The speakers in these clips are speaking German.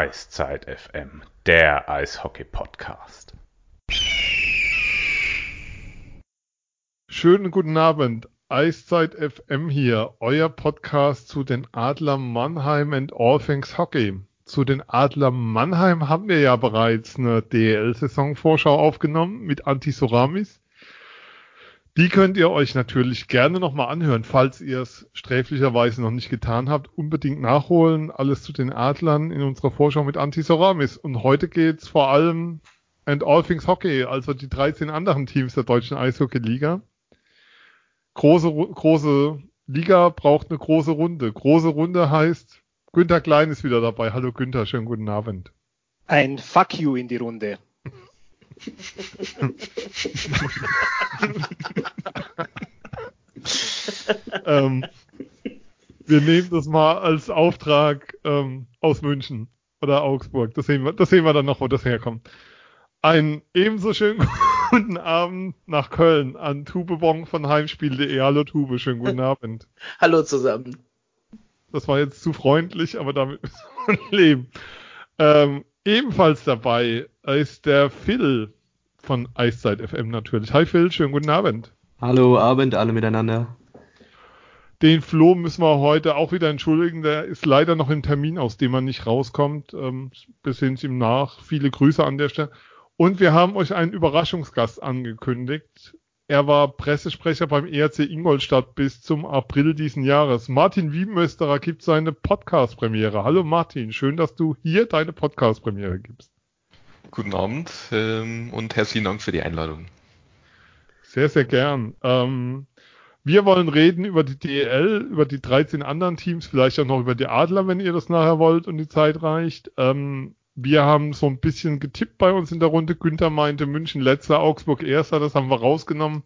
Eiszeit FM, der Eishockey-Podcast. Schönen guten Abend. Eiszeit FM hier, euer Podcast zu den Adler Mannheim and All Things Hockey. Zu den Adler Mannheim haben wir ja bereits eine DL-Saisonvorschau aufgenommen mit Antisoramis. Die könnt ihr euch natürlich gerne nochmal anhören, falls ihr es sträflicherweise noch nicht getan habt. Unbedingt nachholen. Alles zu den Adlern in unserer Vorschau mit Antisoramis. Und heute geht's vor allem and all things Hockey, also die 13 anderen Teams der deutschen Eishockey-Liga. Große, große Liga braucht eine große Runde. Große Runde heißt, Günther Klein ist wieder dabei. Hallo Günther, schönen guten Abend. Ein Fuck you in die Runde. ähm, wir nehmen das mal als Auftrag ähm, aus München oder Augsburg. Das sehen, wir, das sehen wir dann noch, wo das herkommt. Einen ebenso schönen guten Abend nach Köln an Tubebong von Heimspiel.de. Hallo Tube, schönen guten Abend. Hallo zusammen. Das war jetzt zu freundlich, aber damit müssen wir leben. Ähm, ebenfalls dabei ist der Phil von Eiszeit FM natürlich. Hi Phil, schönen guten Abend. Hallo Abend, alle miteinander. Den Flo müssen wir heute auch wieder entschuldigen. Der ist leider noch im Termin, aus dem er nicht rauskommt. Ähm, bis hin ihm nach. Viele Grüße an der Stelle. Und wir haben euch einen Überraschungsgast angekündigt. Er war Pressesprecher beim ERC Ingolstadt bis zum April diesen Jahres. Martin Wiebenmösterer gibt seine Podcast-Premiere. Hallo Martin, schön, dass du hier deine Podcast-Premiere gibst. Guten Abend ähm, und herzlichen Dank für die Einladung. Sehr, sehr gern. Ähm, wir wollen reden über die DEL, über die 13 anderen Teams, vielleicht auch noch über die Adler, wenn ihr das nachher wollt und die Zeit reicht. Ähm, wir haben so ein bisschen getippt bei uns in der Runde. Günther meinte München letzter, Augsburg erster, das haben wir rausgenommen,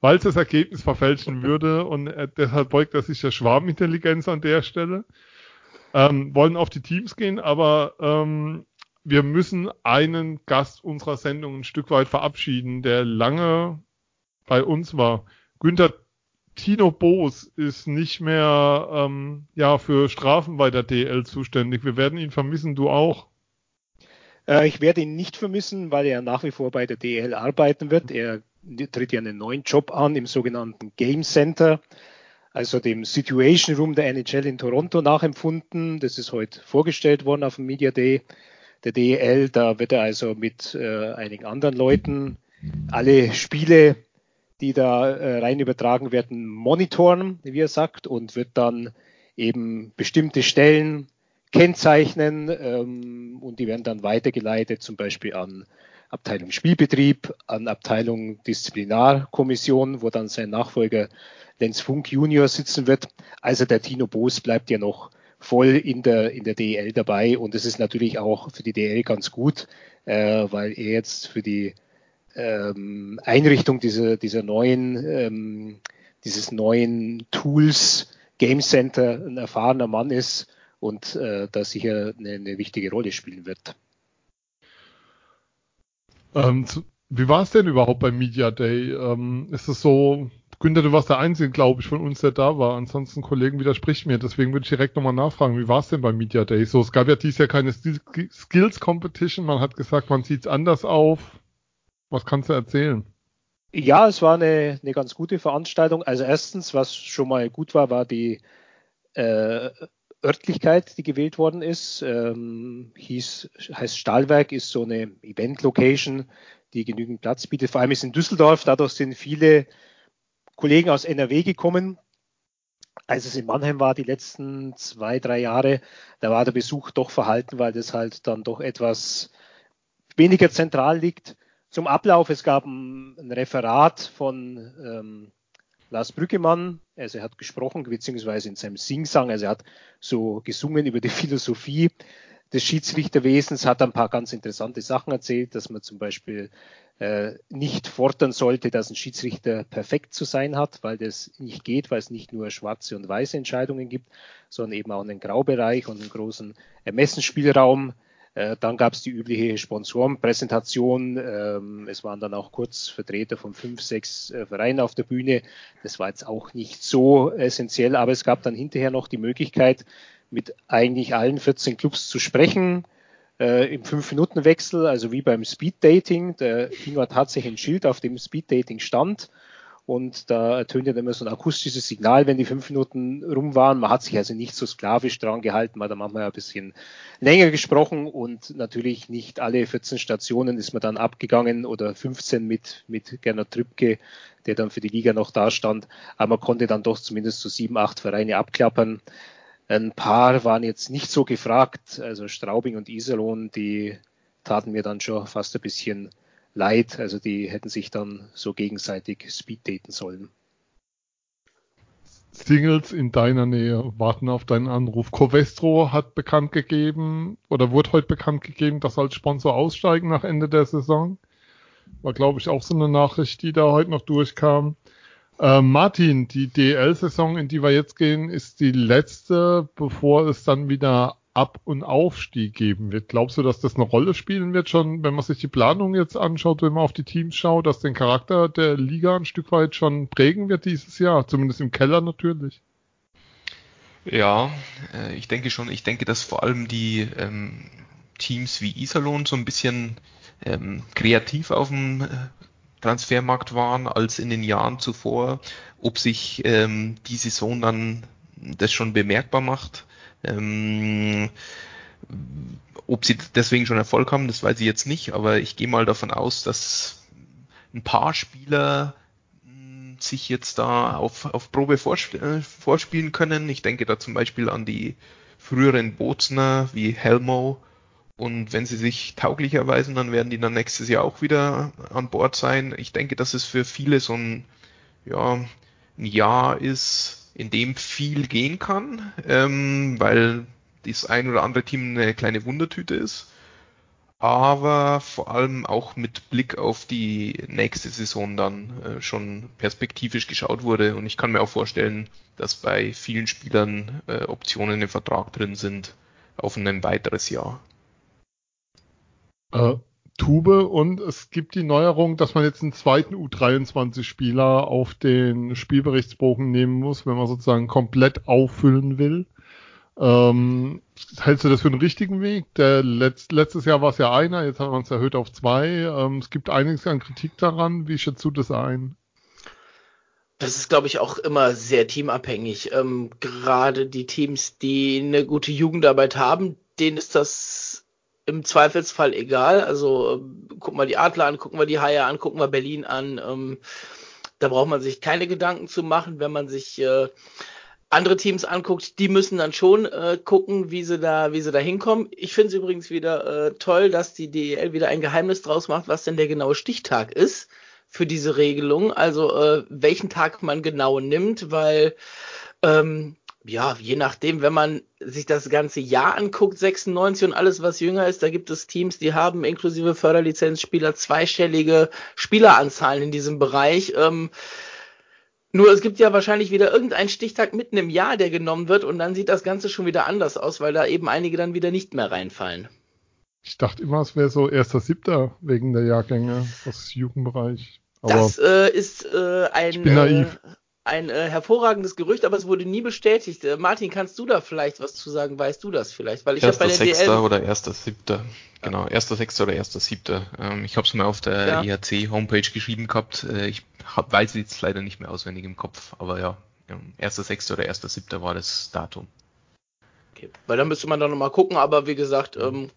weil es das Ergebnis verfälschen würde und äh, deshalb beugt er sich der Schwarmintelligenz an der Stelle. Ähm, wollen auf die Teams gehen, aber ähm, wir müssen einen Gast unserer Sendung ein Stück weit verabschieden, der lange bei uns war. Günther Tino Boos ist nicht mehr ähm, ja für Strafen bei der DL zuständig. Wir werden ihn vermissen, du auch. Äh, ich werde ihn nicht vermissen, weil er nach wie vor bei der DL arbeiten wird. Er tritt ja einen neuen Job an im sogenannten Game Center, also dem Situation Room der NHL in Toronto nachempfunden. Das ist heute vorgestellt worden auf dem Media Day der DEL. Da wird er also mit äh, einigen anderen Leuten alle Spiele, die da äh, rein übertragen werden, monitoren, wie er sagt, und wird dann eben bestimmte Stellen kennzeichnen ähm, und die werden dann weitergeleitet, zum Beispiel an Abteilung Spielbetrieb, an Abteilung Disziplinarkommission, wo dann sein Nachfolger Lenz Funk Junior sitzen wird. Also der Tino Boos bleibt ja noch voll in der, in der DL dabei und es ist natürlich auch für die DL ganz gut, äh, weil er jetzt für die ähm, Einrichtung dieser, dieser neuen, ähm, dieses neuen Tools Game Center ein erfahrener Mann ist und äh, da sicher eine, eine wichtige Rolle spielen wird. Ähm, wie war es denn überhaupt beim Media Day? Ähm, ist es so, Günther, du warst der Einzige, glaube ich, von uns, der da war. Ansonsten Kollegen widerspricht mir. Deswegen würde ich direkt nochmal nachfragen, wie war es denn beim Media Day? So, es gab ja dieses Jahr keine Skills Competition. Man hat gesagt, man sieht es anders auf. Was kannst du erzählen? Ja, es war eine, eine ganz gute Veranstaltung. Also erstens, was schon mal gut war, war die äh, Örtlichkeit, die gewählt worden ist. Ähm, hieß, heißt Stahlwerk, ist so eine Event-Location, die genügend Platz bietet. Vor allem ist in Düsseldorf. Dadurch sind viele Kollegen aus NRW gekommen. Als es in Mannheim war, die letzten zwei, drei Jahre, da war der Besuch doch verhalten, weil das halt dann doch etwas weniger zentral liegt. Zum Ablauf, es gab ein, ein Referat von ähm, Lars Brüggemann, also er hat gesprochen, beziehungsweise in seinem Singsang, also er hat so gesungen über die Philosophie des Schiedsrichterwesens, hat ein paar ganz interessante Sachen erzählt, dass man zum Beispiel äh, nicht fordern sollte, dass ein Schiedsrichter perfekt zu sein hat, weil das nicht geht, weil es nicht nur schwarze und weiße Entscheidungen gibt, sondern eben auch einen Graubereich und einen großen Ermessensspielraum. Äh, dann gab es die übliche Sponsorenpräsentation. Ähm, es waren dann auch kurz Vertreter von fünf, sechs äh, Vereinen auf der Bühne. Das war jetzt auch nicht so essentiell, aber es gab dann hinterher noch die Möglichkeit, mit eigentlich allen 14 Clubs zu sprechen äh, im 5-Minuten-Wechsel, also wie beim Speed-Dating. Der hing tatsächlich ein Schild, auf dem Speed-Dating stand und da ertönte dann immer so ein akustisches Signal, wenn die fünf Minuten rum waren. Man hat sich also nicht so sklavisch dran gehalten, man hat manchmal ein bisschen länger gesprochen und natürlich nicht alle 14 Stationen ist man dann abgegangen oder 15 mit, mit Gernot Trübke, der dann für die Liga noch da stand. Aber man konnte dann doch zumindest so sieben, acht Vereine abklappern. Ein paar waren jetzt nicht so gefragt, also Straubing und Iserlohn, die taten mir dann schon fast ein bisschen leid. Also die hätten sich dann so gegenseitig speeddaten sollen. Singles in deiner Nähe warten auf deinen Anruf. Covestro hat bekannt gegeben oder wurde heute bekannt gegeben, dass als Sponsor aussteigen nach Ende der Saison. War, glaube ich, auch so eine Nachricht, die da heute noch durchkam. Äh, Martin, die DL-Saison, in die wir jetzt gehen, ist die letzte, bevor es dann wieder Ab- und Aufstieg geben wird. Glaubst du, dass das eine Rolle spielen wird, schon, wenn man sich die Planung jetzt anschaut, wenn man auf die Teams schaut, dass den Charakter der Liga ein Stück weit schon prägen wird dieses Jahr? Zumindest im Keller natürlich. Ja, äh, ich denke schon. Ich denke, dass vor allem die ähm, Teams wie Iserlohn so ein bisschen ähm, kreativ auf dem äh, Transfermarkt waren als in den Jahren zuvor. Ob sich ähm, die Saison dann das schon bemerkbar macht, ähm, ob sie deswegen schon Erfolg haben, das weiß ich jetzt nicht, aber ich gehe mal davon aus, dass ein paar Spieler hm, sich jetzt da auf, auf Probe vorsp äh, vorspielen können. Ich denke da zum Beispiel an die früheren Bozner wie Helmo. Und wenn sie sich tauglich erweisen, dann werden die dann nächstes Jahr auch wieder an Bord sein. Ich denke, dass es für viele so ein, ja, ein Jahr ist, in dem viel gehen kann, ähm, weil das ein oder andere Team eine kleine Wundertüte ist. Aber vor allem auch mit Blick auf die nächste Saison dann äh, schon perspektivisch geschaut wurde. Und ich kann mir auch vorstellen, dass bei vielen Spielern äh, Optionen im Vertrag drin sind auf ein weiteres Jahr. Äh, Tube und es gibt die Neuerung, dass man jetzt einen zweiten U23-Spieler auf den Spielberichtsbogen nehmen muss, wenn man sozusagen komplett auffüllen will. Ähm, hältst du das für einen richtigen Weg? Letz letztes Jahr war es ja einer, jetzt hat man es erhöht auf zwei. Ähm, es gibt einiges an Kritik daran. Wie schätzt du das ein? Das ist, glaube ich, auch immer sehr teamabhängig. Ähm, gerade die Teams, die eine gute Jugendarbeit haben, denen ist das im Zweifelsfall egal. Also ähm, gucken wir die Adler an, gucken wir die Haie an, gucken wir Berlin an. Ähm, da braucht man sich keine Gedanken zu machen, wenn man sich äh, andere Teams anguckt, die müssen dann schon äh, gucken, wie sie da, wie sie da hinkommen. Ich finde es übrigens wieder äh, toll, dass die DEL wieder ein Geheimnis draus macht, was denn der genaue Stichtag ist für diese Regelung. Also äh, welchen Tag man genau nimmt, weil ähm, ja, je nachdem, wenn man sich das ganze Jahr anguckt, 96 und alles, was jünger ist, da gibt es Teams, die haben inklusive Förderlizenzspieler zweistellige Spieleranzahlen in diesem Bereich. Ähm, nur es gibt ja wahrscheinlich wieder irgendeinen Stichtag mitten im Jahr, der genommen wird und dann sieht das Ganze schon wieder anders aus, weil da eben einige dann wieder nicht mehr reinfallen. Ich dachte immer, es wäre so erster Siebter wegen der Jahrgänge aus Jugendbereich. Aber das äh, ist äh, ein, ich bin naiv. Äh, ein äh, hervorragendes Gerücht, aber es wurde nie bestätigt. Äh, Martin, kannst du da vielleicht was zu sagen? Weißt du das vielleicht? Weil ich erster bei der Sechster DL oder erster Siebter. Genau, erster Sechster oder erster Siebter. Ähm, ich habe es mal auf der ja. EHC Homepage geschrieben gehabt. Äh, ich hab, weiß jetzt leider nicht mehr auswendig im Kopf, aber ja, erster Sechster oder erster Siebter war das Datum. Okay, weil dann müsste man dann nochmal gucken, aber wie gesagt, ähm,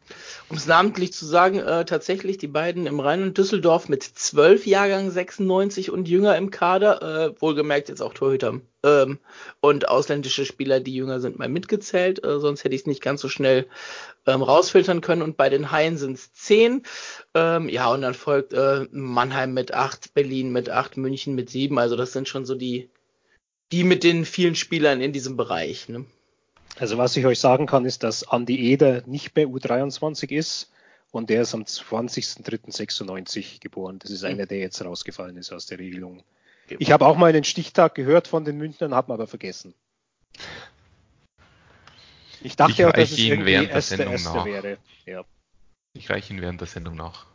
um es namentlich zu sagen, äh, tatsächlich die beiden im Rheinland Düsseldorf mit zwölf Jahrgang 96 und jünger im Kader, äh, wohlgemerkt jetzt auch Torhüter ähm, und ausländische Spieler, die jünger sind, mal mitgezählt, äh, sonst hätte ich es nicht ganz so schnell ähm, rausfiltern können und bei den Haien sind es zehn. Ähm, ja, und dann folgt äh, Mannheim mit acht, Berlin mit acht, München mit sieben, also das sind schon so die, die mit den vielen Spielern in diesem Bereich. Ne? Also was ich euch sagen kann, ist, dass Andi Eder nicht bei U23 ist und der ist am 20.03.96 geboren. Das ist mhm. einer, der jetzt rausgefallen ist aus der Regelung. Ich habe auch mal einen Stichtag gehört von den Münchnern, habe aber vergessen. Ich dachte ich auch, dass es irgendwie erste, erste wäre. Ja. Ich reiche ihn während der Sendung nach.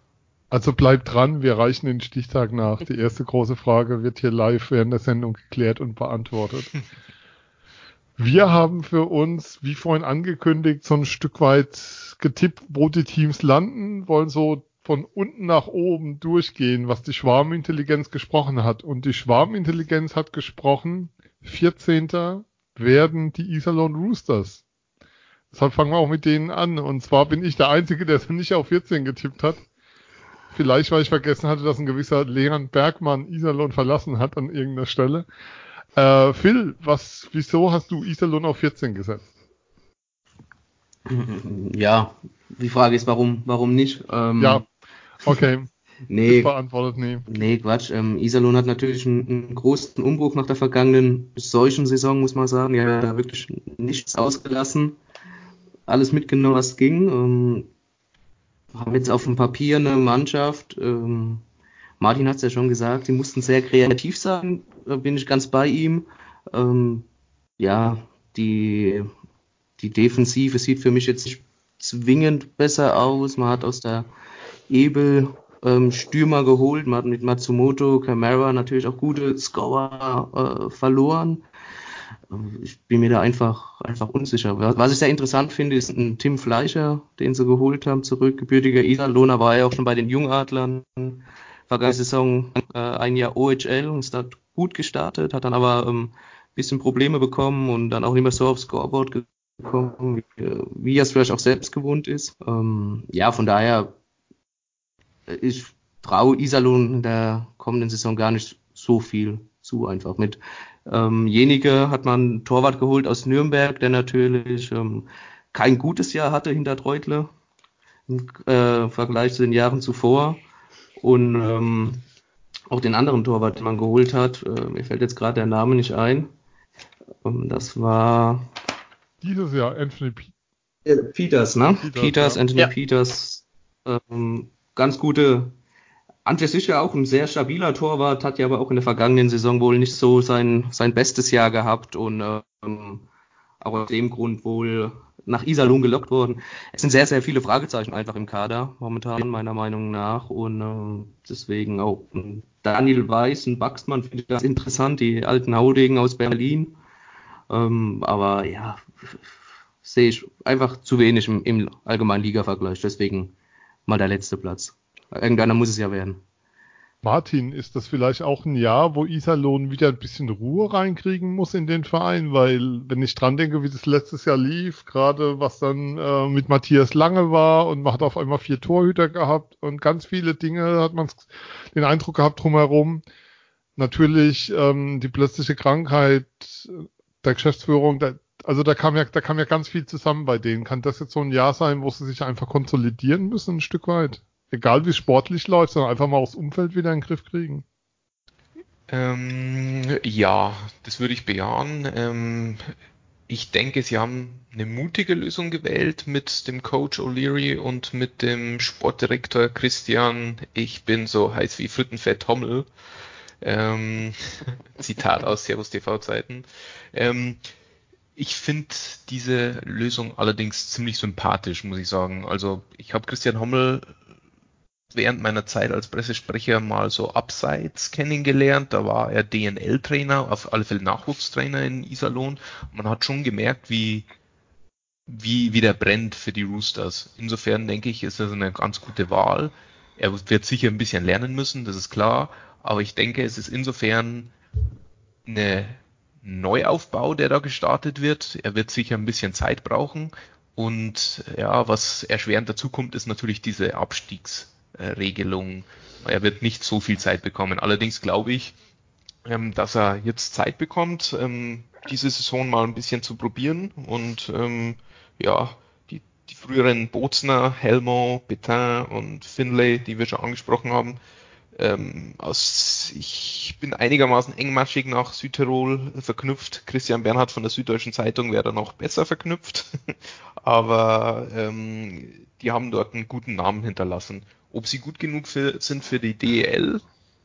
Also bleibt dran, wir reichen den Stichtag nach. Die erste große Frage wird hier live während der Sendung geklärt und beantwortet. Wir haben für uns, wie vorhin angekündigt, so ein Stück weit getippt, wo die Teams landen, wollen so von unten nach oben durchgehen, was die Schwarmintelligenz gesprochen hat. Und die Schwarmintelligenz hat gesprochen, 14. werden die Iserlohn Roosters. Deshalb fangen wir auch mit denen an. Und zwar bin ich der Einzige, der es nicht auf 14 getippt hat. Vielleicht, weil ich vergessen hatte, dass ein gewisser Leon Bergmann Iserlohn verlassen hat an irgendeiner Stelle. Äh, Phil, was, wieso hast du Iserlohn auf 14 gesetzt? Ja, die Frage ist, warum, warum nicht? Ähm, ja, okay. nee, beantwortet, nee. Nee, Quatsch. Ähm, Iserlohn hat natürlich einen, einen, großen Umbruch nach der vergangenen solchen Saison, muss man sagen. Ja, da wirklich nichts ausgelassen. Alles mitgenommen, was ging. Ähm, haben jetzt auf dem Papier eine Mannschaft, ähm, Martin hat es ja schon gesagt, die mussten sehr kreativ sein, da bin ich ganz bei ihm. Ähm, ja, die, die Defensive sieht für mich jetzt nicht zwingend besser aus. Man hat aus der Ebel ähm, Stürmer geholt, man hat mit Matsumoto, Camara natürlich auch gute Scorer äh, verloren ich bin mir da einfach, einfach unsicher. Was ich sehr interessant finde, ist ein Tim Fleischer, den sie geholt haben, zurück, gebürtiger Iserlohner, war ja auch schon bei den Jungadlern vergangene Saison äh, ein Jahr OHL und ist da gut gestartet, hat dann aber ähm, bisschen Probleme bekommen und dann auch nicht mehr so aufs Scoreboard gekommen, wie, wie er es vielleicht auch selbst gewohnt ist. Ähm, ja, von daher, äh, ich traue Iserlohn in der kommenden Saison gar nicht so viel zu einfach mit ähm, Jenige hat man Torwart geholt aus Nürnberg, der natürlich ähm, kein gutes Jahr hatte hinter Treutle im äh, Vergleich zu den Jahren zuvor. Und ähm, auch den anderen Torwart, den man geholt hat, äh, mir fällt jetzt gerade der Name nicht ein. Ähm, das war dieses Jahr Anthony P Peters, ne? Peters, Peters ja. Anthony ja. Peters. Ähm, ganz gute an sich ja auch ein sehr stabiler Torwart, hat ja aber auch in der vergangenen Saison wohl nicht so sein, sein bestes Jahr gehabt und ähm, auch aus dem Grund wohl nach Iserlohn gelockt worden. Es sind sehr, sehr viele Fragezeichen einfach im Kader momentan, meiner Meinung nach. Und äh, deswegen auch Daniel Weiß und Baxmann finde ich ganz interessant, die alten Haudegen aus Berlin. Ähm, aber ja, sehe ich einfach zu wenig im, im allgemeinen Liga-Vergleich. Deswegen mal der letzte Platz. Irgendeiner muss es ja werden. Martin, ist das vielleicht auch ein Jahr, wo Iserlohn wieder ein bisschen Ruhe reinkriegen muss in den Verein? Weil, wenn ich dran denke, wie das letztes Jahr lief, gerade was dann äh, mit Matthias Lange war und man hat auf einmal vier Torhüter gehabt und ganz viele Dinge hat man den Eindruck gehabt drumherum. Natürlich ähm, die plötzliche Krankheit der Geschäftsführung, der, also da kam ja, da kam ja ganz viel zusammen bei denen. Kann das jetzt so ein Jahr sein, wo sie sich einfach konsolidieren müssen, ein Stück weit? Egal wie sportlich läuft, sondern einfach mal aufs Umfeld wieder in den Griff kriegen. Ähm, ja, das würde ich bejahen. Ähm, ich denke, sie haben eine mutige Lösung gewählt mit dem Coach O'Leary und mit dem Sportdirektor Christian. Ich bin so heiß wie Frittenfett Hommel. Ähm, Zitat aus Servus TV Zeiten. Ähm, ich finde diese Lösung allerdings ziemlich sympathisch, muss ich sagen. Also ich habe Christian Hommel während meiner Zeit als Pressesprecher mal so abseits kennengelernt. Da war er DNL-Trainer, auf alle Fälle Nachwuchstrainer in Iserlohn. Man hat schon gemerkt, wie, wie, wie der brennt für die Roosters. Insofern denke ich, ist das eine ganz gute Wahl. Er wird sicher ein bisschen lernen müssen, das ist klar. Aber ich denke, es ist insofern eine Neuaufbau, der da gestartet wird. Er wird sicher ein bisschen Zeit brauchen. Und ja, was erschwerend dazu kommt, ist natürlich diese Abstiegs- Regelung. Er wird nicht so viel Zeit bekommen. Allerdings glaube ich, ähm, dass er jetzt Zeit bekommt, ähm, diese Saison mal ein bisschen zu probieren und ähm, ja, die, die früheren Bozner, Helmo, Betin und Finlay, die wir schon angesprochen haben, ähm, aus, ich bin einigermaßen engmaschig nach Südtirol verknüpft. Christian Bernhard von der Süddeutschen Zeitung wäre da noch besser verknüpft. Aber ähm, die haben dort einen guten Namen hinterlassen. Ob sie gut genug für, sind für die DEL,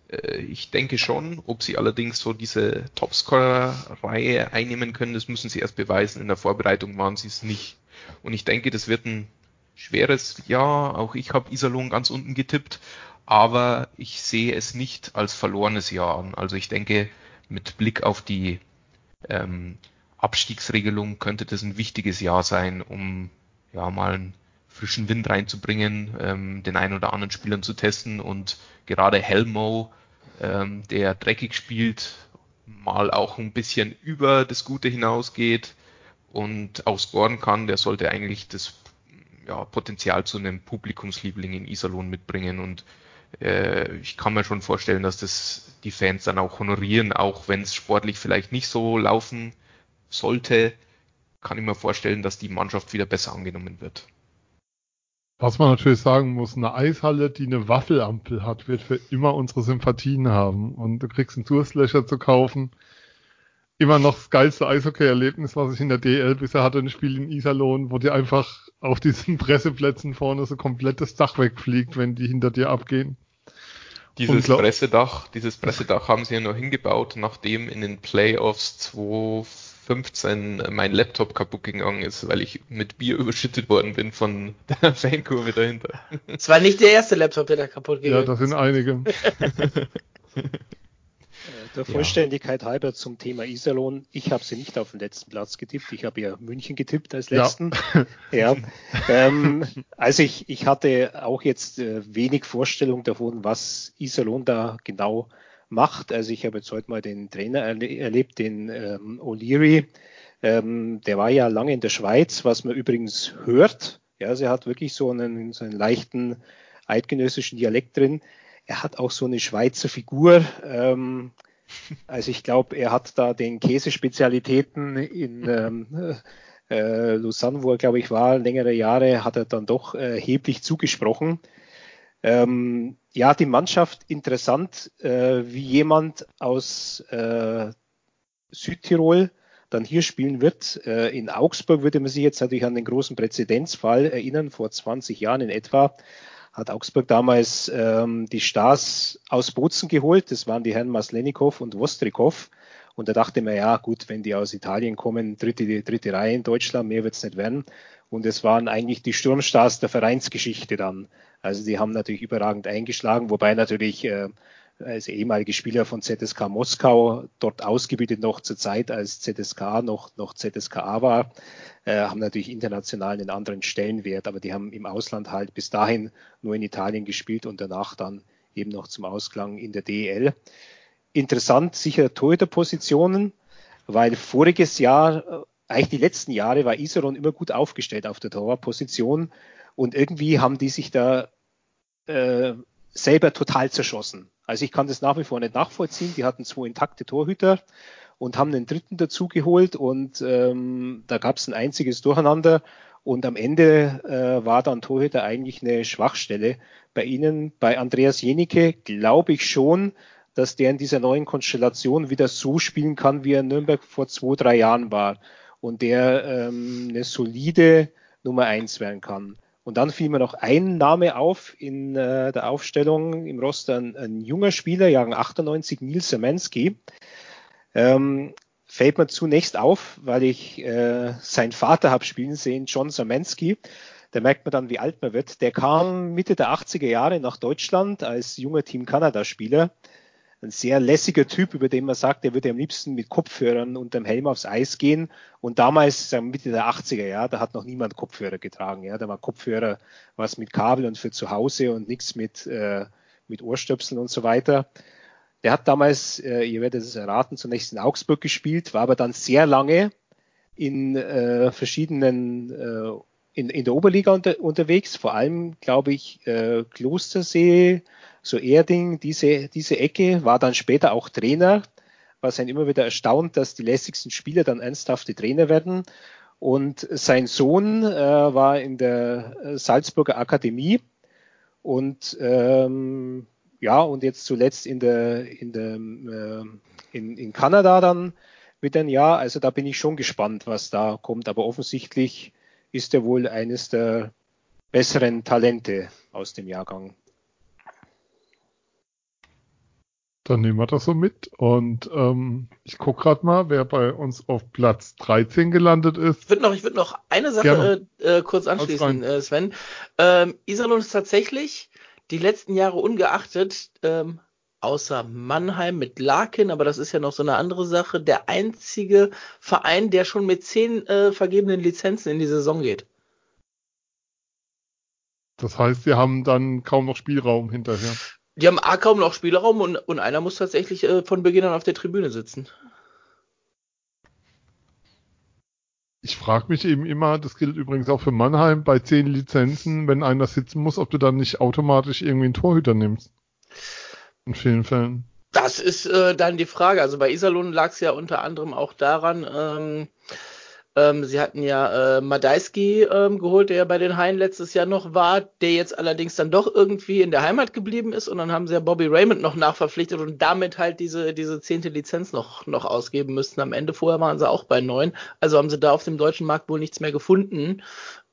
äh, ich denke schon. Ob sie allerdings so diese Topscorer-Reihe einnehmen können, das müssen sie erst beweisen. In der Vorbereitung waren sie es nicht. Und ich denke, das wird ein schweres Jahr. Auch ich habe Iserlohn ganz unten getippt, aber ich sehe es nicht als verlorenes Jahr an. Also ich denke, mit Blick auf die ähm, Abstiegsregelung könnte das ein wichtiges Jahr sein, um ja mal einen frischen Wind reinzubringen, ähm, den einen oder anderen Spielern zu testen. Und gerade Helmo, ähm, der dreckig spielt, mal auch ein bisschen über das Gute hinausgeht und auch scoren kann, der sollte eigentlich das ja, Potenzial zu einem Publikumsliebling in Iserlohn mitbringen. Und äh, ich kann mir schon vorstellen, dass das die Fans dann auch honorieren, auch wenn es sportlich vielleicht nicht so laufen sollte, kann ich mir vorstellen, dass die Mannschaft wieder besser angenommen wird. Was man natürlich sagen muss, eine Eishalle, die eine Waffelampel hat, wird für immer unsere Sympathien haben. Und du kriegst einen Durstlöcher zu kaufen. Immer noch das geilste Eishockey-Erlebnis, was ich in der DL bisher hatte, ein Spiel in Iserlohn, wo dir einfach auf diesen Presseplätzen vorne so komplettes Dach wegfliegt, wenn die hinter dir abgehen. Dieses Pressedach, dieses Pressedach haben sie ja noch hingebaut, nachdem in den Playoffs 2 15 mein Laptop kaputt gegangen ist, weil ich mit Bier überschüttet worden bin von der Fankurve dahinter. Es war nicht der erste Laptop, der da kaputt gegangen ist. Ja, das sind einige. Der Vollständigkeit ja. halber zum Thema Iserlohn. Ich habe sie nicht auf den letzten Platz getippt. Ich habe ja München getippt als letzten. Ja. ja. Ähm, also ich, ich hatte auch jetzt äh, wenig Vorstellung davon, was Iserlohn da genau macht. Also ich habe jetzt heute mal den Trainer erle erlebt, den ähm, O'Leary. Ähm, der war ja lange in der Schweiz, was man übrigens hört. Ja, also er hat wirklich so einen, so einen leichten eidgenössischen Dialekt drin. Er hat auch so eine Schweizer Figur. Ähm, also ich glaube, er hat da den Käsespezialitäten in ähm, äh, Lausanne, wo er glaube ich war, längere Jahre, hat er dann doch erheblich zugesprochen. Ähm, ja, die Mannschaft interessant, äh, wie jemand aus äh, Südtirol dann hier spielen wird. Äh, in Augsburg würde man sich jetzt natürlich an den großen Präzedenzfall erinnern, vor 20 Jahren in etwa hat Augsburg damals ähm, die Stars aus Bozen geholt. Das waren die Herren Maslenikow und Wostrikow. Und da dachte man, ja gut, wenn die aus Italien kommen, dritte, dritte Reihe in Deutschland, mehr wird's nicht werden. Und es waren eigentlich die Sturmstars der Vereinsgeschichte dann. Also die haben natürlich überragend eingeschlagen, wobei natürlich äh, als ehemalige Spieler von ZSK Moskau, dort ausgebildet noch zur Zeit, als ZSK noch, noch ZSKA war, äh, haben natürlich international einen anderen Stellenwert, aber die haben im Ausland halt bis dahin nur in Italien gespielt und danach dann eben noch zum Ausklang in der DEL. Interessant sicher Torhüterpositionen, weil voriges Jahr, äh, eigentlich die letzten Jahre, war Iseron immer gut aufgestellt auf der Torwartposition und irgendwie haben die sich da äh, selber total zerschossen. Also ich kann das nach wie vor nicht nachvollziehen. Die hatten zwei intakte Torhüter und haben einen dritten dazugeholt und ähm, da gab es ein einziges Durcheinander und am Ende äh, war dann Torhüter eigentlich eine Schwachstelle. Bei Ihnen, bei Andreas Jenicke, glaube ich schon, dass der in dieser neuen Konstellation wieder so spielen kann, wie er in Nürnberg vor zwei, drei Jahren war und der ähm, eine solide Nummer eins werden kann. Und dann fiel mir noch ein Name auf in äh, der Aufstellung im Roster, ein, ein junger Spieler, Jahrgang 98, Nils Semensky. Ähm, fällt mir zunächst auf, weil ich äh, seinen Vater habe spielen sehen, John Semensky. Da merkt man dann, wie alt man wird. Der kam Mitte der 80er Jahre nach Deutschland als junger Team Kanada-Spieler ein sehr lässiger Typ, über den man sagt, der würde am liebsten mit Kopfhörern und dem Helm aufs Eis gehen. Und damals, Mitte der 80er, ja, da hat noch niemand Kopfhörer getragen. Ja, da war Kopfhörer was mit Kabel und für zu Hause und nichts mit, äh, mit Ohrstöpseln und so weiter. Der hat damals, äh, ihr werdet es erraten, zunächst in Augsburg gespielt, war aber dann sehr lange in äh, verschiedenen äh, in, in der Oberliga unter, unterwegs, vor allem, glaube ich, äh, Klostersee, so Erding, diese, diese Ecke, war dann später auch Trainer, was einen immer wieder erstaunt, dass die lässigsten Spieler dann ernsthafte Trainer werden. Und sein Sohn äh, war in der Salzburger Akademie und ähm, ja, und jetzt zuletzt in der, in der äh, in, in Kanada dann mit ein Jahr. Also da bin ich schon gespannt, was da kommt. Aber offensichtlich ist er wohl eines der besseren Talente aus dem Jahrgang. Dann nehmen wir das so mit. Und ähm, ich gucke gerade mal, wer bei uns auf Platz 13 gelandet ist. Ich würde noch, ich würd noch eine Sache äh, äh, kurz anschließen, äh, Sven. Ähm, Iserlohn ist tatsächlich die letzten Jahre ungeachtet ähm, außer Mannheim mit Larkin, aber das ist ja noch so eine andere Sache, der einzige Verein, der schon mit zehn äh, vergebenen Lizenzen in die Saison geht. Das heißt, sie haben dann kaum noch Spielraum hinterher. Die haben A kaum noch Spielraum und, und einer muss tatsächlich äh, von Beginn an auf der Tribüne sitzen. Ich frage mich eben immer, das gilt übrigens auch für Mannheim, bei zehn Lizenzen, wenn einer sitzen muss, ob du dann nicht automatisch irgendwie einen Torhüter nimmst. In vielen Fällen. Das ist äh, dann die Frage. Also bei Iserlohn lag es ja unter anderem auch daran, ähm, ähm, sie hatten ja äh, Madeiski ähm, geholt, der ja bei den Haien letztes Jahr noch war, der jetzt allerdings dann doch irgendwie in der Heimat geblieben ist und dann haben sie ja Bobby Raymond noch nachverpflichtet und damit halt diese, diese zehnte Lizenz noch, noch ausgeben müssten. Am Ende vorher waren sie auch bei neun, also haben sie da auf dem deutschen Markt wohl nichts mehr gefunden,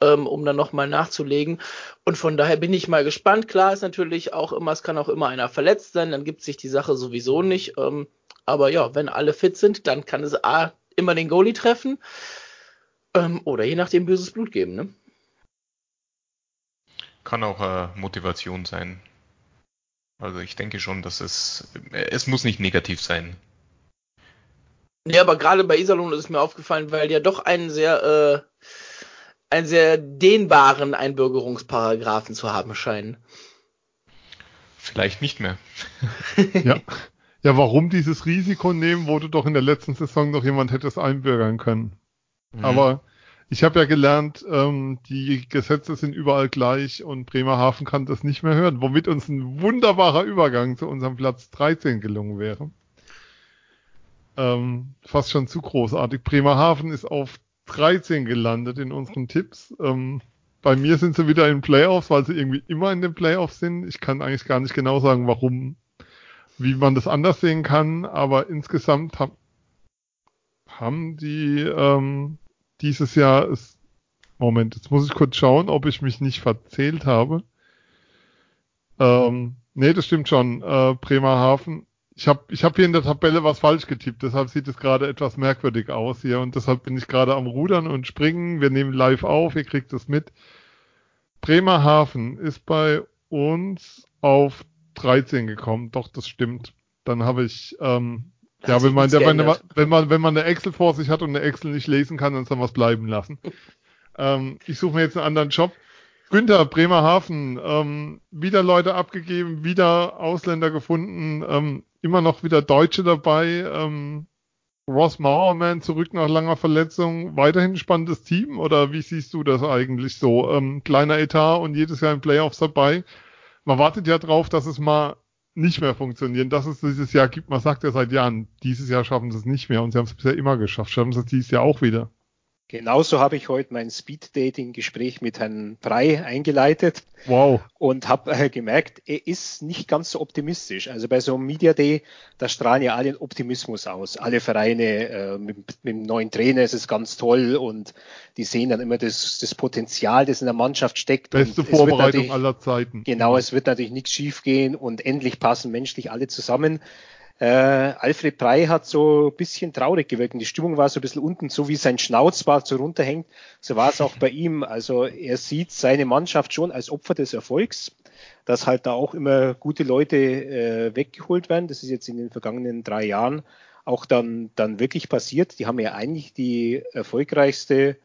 ähm, um dann nochmal nachzulegen. Und von daher bin ich mal gespannt. Klar ist natürlich auch immer, es kann auch immer einer verletzt sein, dann gibt sich die Sache sowieso nicht. Ähm, aber ja, wenn alle fit sind, dann kann es A immer den Goalie treffen. Ähm, oder je nachdem böses Blut geben, ne? Kann auch äh, Motivation sein. Also ich denke schon, dass es, äh, es muss nicht negativ sein. Ja, aber gerade bei Iserlohn ist es mir aufgefallen, weil die ja doch einen sehr, äh, einen sehr dehnbaren Einbürgerungsparagraphen zu haben scheinen. Vielleicht nicht mehr. ja. Ja, warum dieses Risiko nehmen, wo du doch in der letzten Saison noch jemand hättest einbürgern können? Mhm. Aber ich habe ja gelernt, ähm, die Gesetze sind überall gleich und Bremerhaven kann das nicht mehr hören, womit uns ein wunderbarer Übergang zu unserem Platz 13 gelungen wäre. Ähm, fast schon zu großartig. Bremerhaven ist auf 13 gelandet in unseren Tipps. Ähm, bei mir sind sie wieder in Playoffs, weil sie irgendwie immer in den Playoffs sind. Ich kann eigentlich gar nicht genau sagen, warum, wie man das anders sehen kann, aber insgesamt hab, haben die ähm, dieses Jahr ist. Moment, jetzt muss ich kurz schauen, ob ich mich nicht verzählt habe. Ähm, nee, das stimmt schon. Äh, Bremerhaven. Ich habe ich hab hier in der Tabelle was falsch getippt, deshalb sieht es gerade etwas merkwürdig aus hier und deshalb bin ich gerade am Rudern und Springen. Wir nehmen live auf, ihr kriegt es mit. Bremerhaven ist bei uns auf 13 gekommen. Doch, das stimmt. Dann habe ich ähm, ja, wenn man, wenn, man, wenn man, wenn man eine Excel vor sich hat und eine Excel nicht lesen kann, dann soll man es bleiben lassen. ähm, ich suche mir jetzt einen anderen Job. Günther, Bremerhaven, ähm, wieder Leute abgegeben, wieder Ausländer gefunden, ähm, immer noch wieder Deutsche dabei, ähm, Ross Mauerman zurück nach langer Verletzung, weiterhin spannendes Team oder wie siehst du das eigentlich so? Ähm, kleiner Etat und jedes Jahr in Playoffs dabei. Man wartet ja drauf, dass es mal nicht mehr funktionieren, dass es dieses Jahr gibt. Man sagt ja seit Jahren, dieses Jahr schaffen sie es nicht mehr und sie haben es bisher immer geschafft. Schaffen sie es dieses Jahr auch wieder. Genauso habe ich heute mein Speed-Dating-Gespräch mit Herrn Frei eingeleitet. Wow. Und habe äh, gemerkt, er ist nicht ganz so optimistisch. Also bei so einem Media Day, da strahlen ja alle Optimismus aus. Alle Vereine äh, mit, mit, dem neuen Trainer ist es ganz toll und die sehen dann immer das, das Potenzial, das in der Mannschaft steckt. Beste Vorbereitung aller Zeiten. Genau, es wird natürlich nichts schiefgehen und endlich passen menschlich alle zusammen. Äh, Alfred Prey hat so ein bisschen traurig gewirkt. Und die Stimmung war so ein bisschen unten, so wie sein Schnauzbart so runterhängt. So war es auch bei ihm. Also er sieht seine Mannschaft schon als Opfer des Erfolgs, dass halt da auch immer gute Leute äh, weggeholt werden. Das ist jetzt in den vergangenen drei Jahren auch dann, dann wirklich passiert. Die haben ja eigentlich die erfolgreichste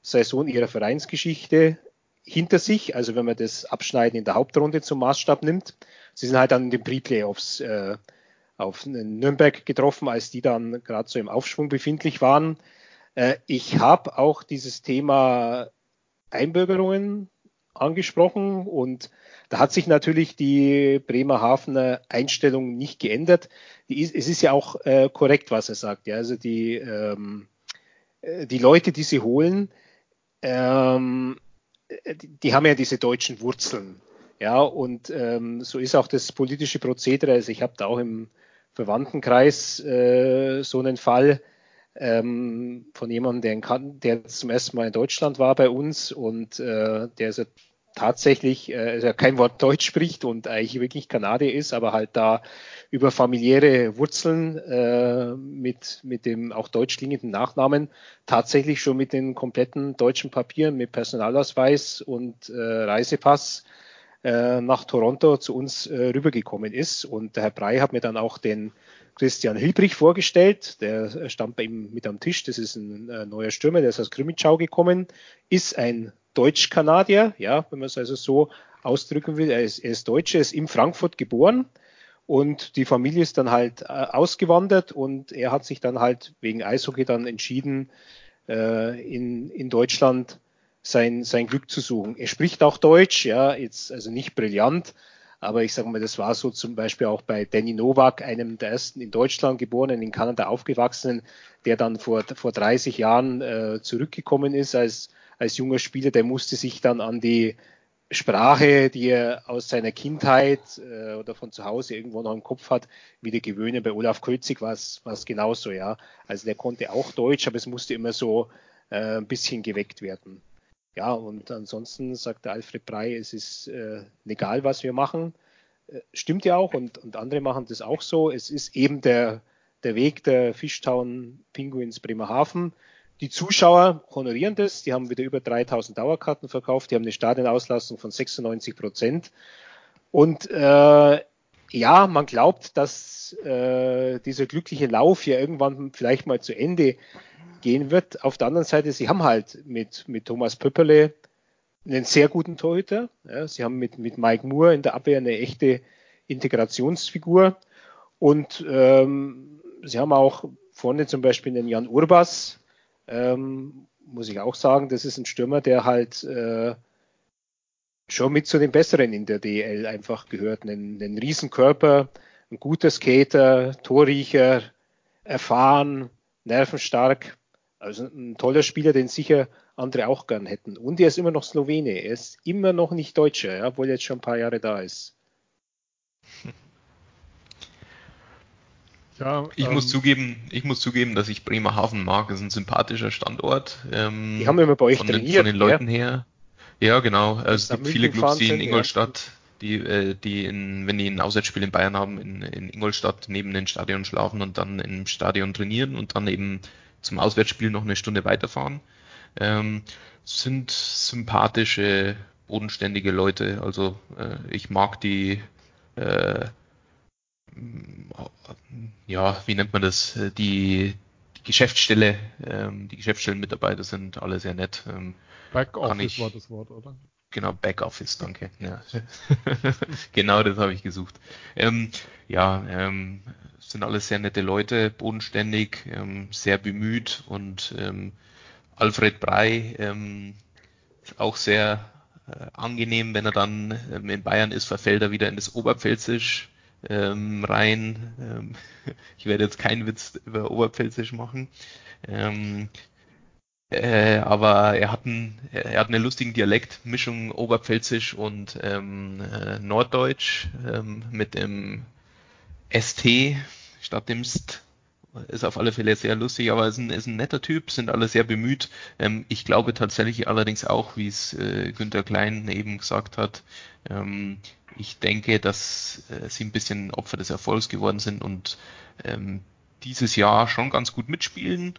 Saison ihrer Vereinsgeschichte hinter sich. Also wenn man das Abschneiden in der Hauptrunde zum Maßstab nimmt. Sie sind halt dann in den Pre-Playoffs äh, auf Nürnberg getroffen, als die dann gerade so im Aufschwung befindlich waren. Äh, ich habe auch dieses Thema Einbürgerungen angesprochen und da hat sich natürlich die Bremerhavener Einstellung nicht geändert. Ist, es ist ja auch äh, korrekt, was er sagt. Ja, also die, ähm, äh, die Leute, die sie holen, ähm, die, die haben ja diese deutschen Wurzeln. Ja, und ähm, so ist auch das politische Prozedere. Also ich habe da auch im Verwandtenkreis äh, so einen Fall ähm, von jemandem, der, der zum ersten Mal in Deutschland war bei uns und äh, der so tatsächlich äh, kein Wort Deutsch spricht und eigentlich wirklich Kanadier ist, aber halt da über familiäre Wurzeln äh, mit, mit dem auch deutsch klingenden Nachnamen tatsächlich schon mit den kompletten deutschen Papieren, mit Personalausweis und äh, Reisepass äh, nach Toronto zu uns äh, rübergekommen ist. Und der Herr Brey hat mir dann auch den Christian Hilbrich vorgestellt. Der stand bei ihm mit am Tisch. Das ist ein äh, neuer Stürmer, der ist aus Krimitschau gekommen, ist ein Deutsch-Kanadier, ja, wenn man es also so ausdrücken will. Er ist, er ist Deutscher, ist in Frankfurt geboren und die Familie ist dann halt äh, ausgewandert und er hat sich dann halt wegen Eishockey dann entschieden, äh, in, in Deutschland sein, sein Glück zu suchen. Er spricht auch Deutsch, ja, jetzt also nicht brillant, aber ich sage mal, das war so zum Beispiel auch bei Danny Novak, einem der ersten in Deutschland geborenen, in Kanada aufgewachsenen, der dann vor, vor 30 Jahren äh, zurückgekommen ist als, als junger Spieler. Der musste sich dann an die Sprache, die er aus seiner Kindheit äh, oder von zu Hause irgendwo noch im Kopf hat, wieder gewöhnen. Bei Olaf Kölzig war es genauso, ja. Also der konnte auch Deutsch, aber es musste immer so äh, ein bisschen geweckt werden. Ja, und ansonsten sagt Alfred Brey, es ist äh, legal, was wir machen. Äh, stimmt ja auch und, und andere machen das auch so. Es ist eben der, der Weg der Fishtown Penguins Bremerhaven. Die Zuschauer honorieren das. Die haben wieder über 3000 Dauerkarten verkauft. Die haben eine Stadionauslastung von 96 Prozent. Und äh, ja, man glaubt, dass äh, dieser glückliche Lauf ja irgendwann vielleicht mal zu Ende gehen wird. Auf der anderen Seite, sie haben halt mit, mit Thomas Pöpperle einen sehr guten Torhüter. Ja, sie haben mit, mit Mike Moore in der Abwehr eine echte Integrationsfigur. Und ähm, sie haben auch vorne zum Beispiel den Jan Urbas, ähm, muss ich auch sagen, das ist ein Stürmer, der halt äh, schon mit zu den Besseren in der DL einfach gehört. Einen, einen Riesenkörper, ein guter Skater, Torriecher, erfahren, nervenstark. Also ein toller Spieler, den sicher andere auch gern hätten. Und er ist immer noch Slowene. Er ist immer noch nicht Deutscher, ja, obwohl er jetzt schon ein paar Jahre da ist. Ja, ich ähm, muss zugeben, ich muss zugeben, dass ich Bremerhaven mag. Es ist ein sympathischer Standort. Ähm, die haben immer bei euch von, den, von den Leuten ja. her. Ja, genau. Also es gibt viele Clubs, die in Ingolstadt, die, äh, die in, wenn die ein Auswärtsspiel in Bayern haben, in, in Ingolstadt neben den Stadion schlafen und dann im Stadion trainieren und dann eben zum Auswärtsspiel noch eine Stunde weiterfahren. Ähm, sind sympathische, bodenständige Leute. Also äh, ich mag die, äh, ja, wie nennt man das? Die Geschäftsstelle, ähm, die Geschäftsstellenmitarbeiter sind alle sehr nett. Ähm, Backoffice war das Wort, oder? Genau, Backoffice, danke. Ja. genau das habe ich gesucht. Ähm, ja, ähm, sind alles sehr nette Leute, bodenständig, ähm, sehr bemüht und ähm, Alfred Brey ähm, auch sehr äh, angenehm, wenn er dann ähm, in Bayern ist, verfällt er wieder in das Oberpfälzisch ähm, rein. Ähm, ich werde jetzt keinen Witz über Oberpfälzisch machen. Ähm, äh, aber er hat, einen, er hat einen lustigen Dialekt, Mischung Oberpfälzisch und ähm, äh, Norddeutsch ähm, mit dem ST statt dem St. Ist auf alle Fälle sehr lustig, aber ist ein, ist ein netter Typ, sind alle sehr bemüht. Ähm, ich glaube tatsächlich allerdings auch, wie es äh, Günther Klein eben gesagt hat, ähm, ich denke, dass äh, sie ein bisschen Opfer des Erfolgs geworden sind und ähm, dieses Jahr schon ganz gut mitspielen,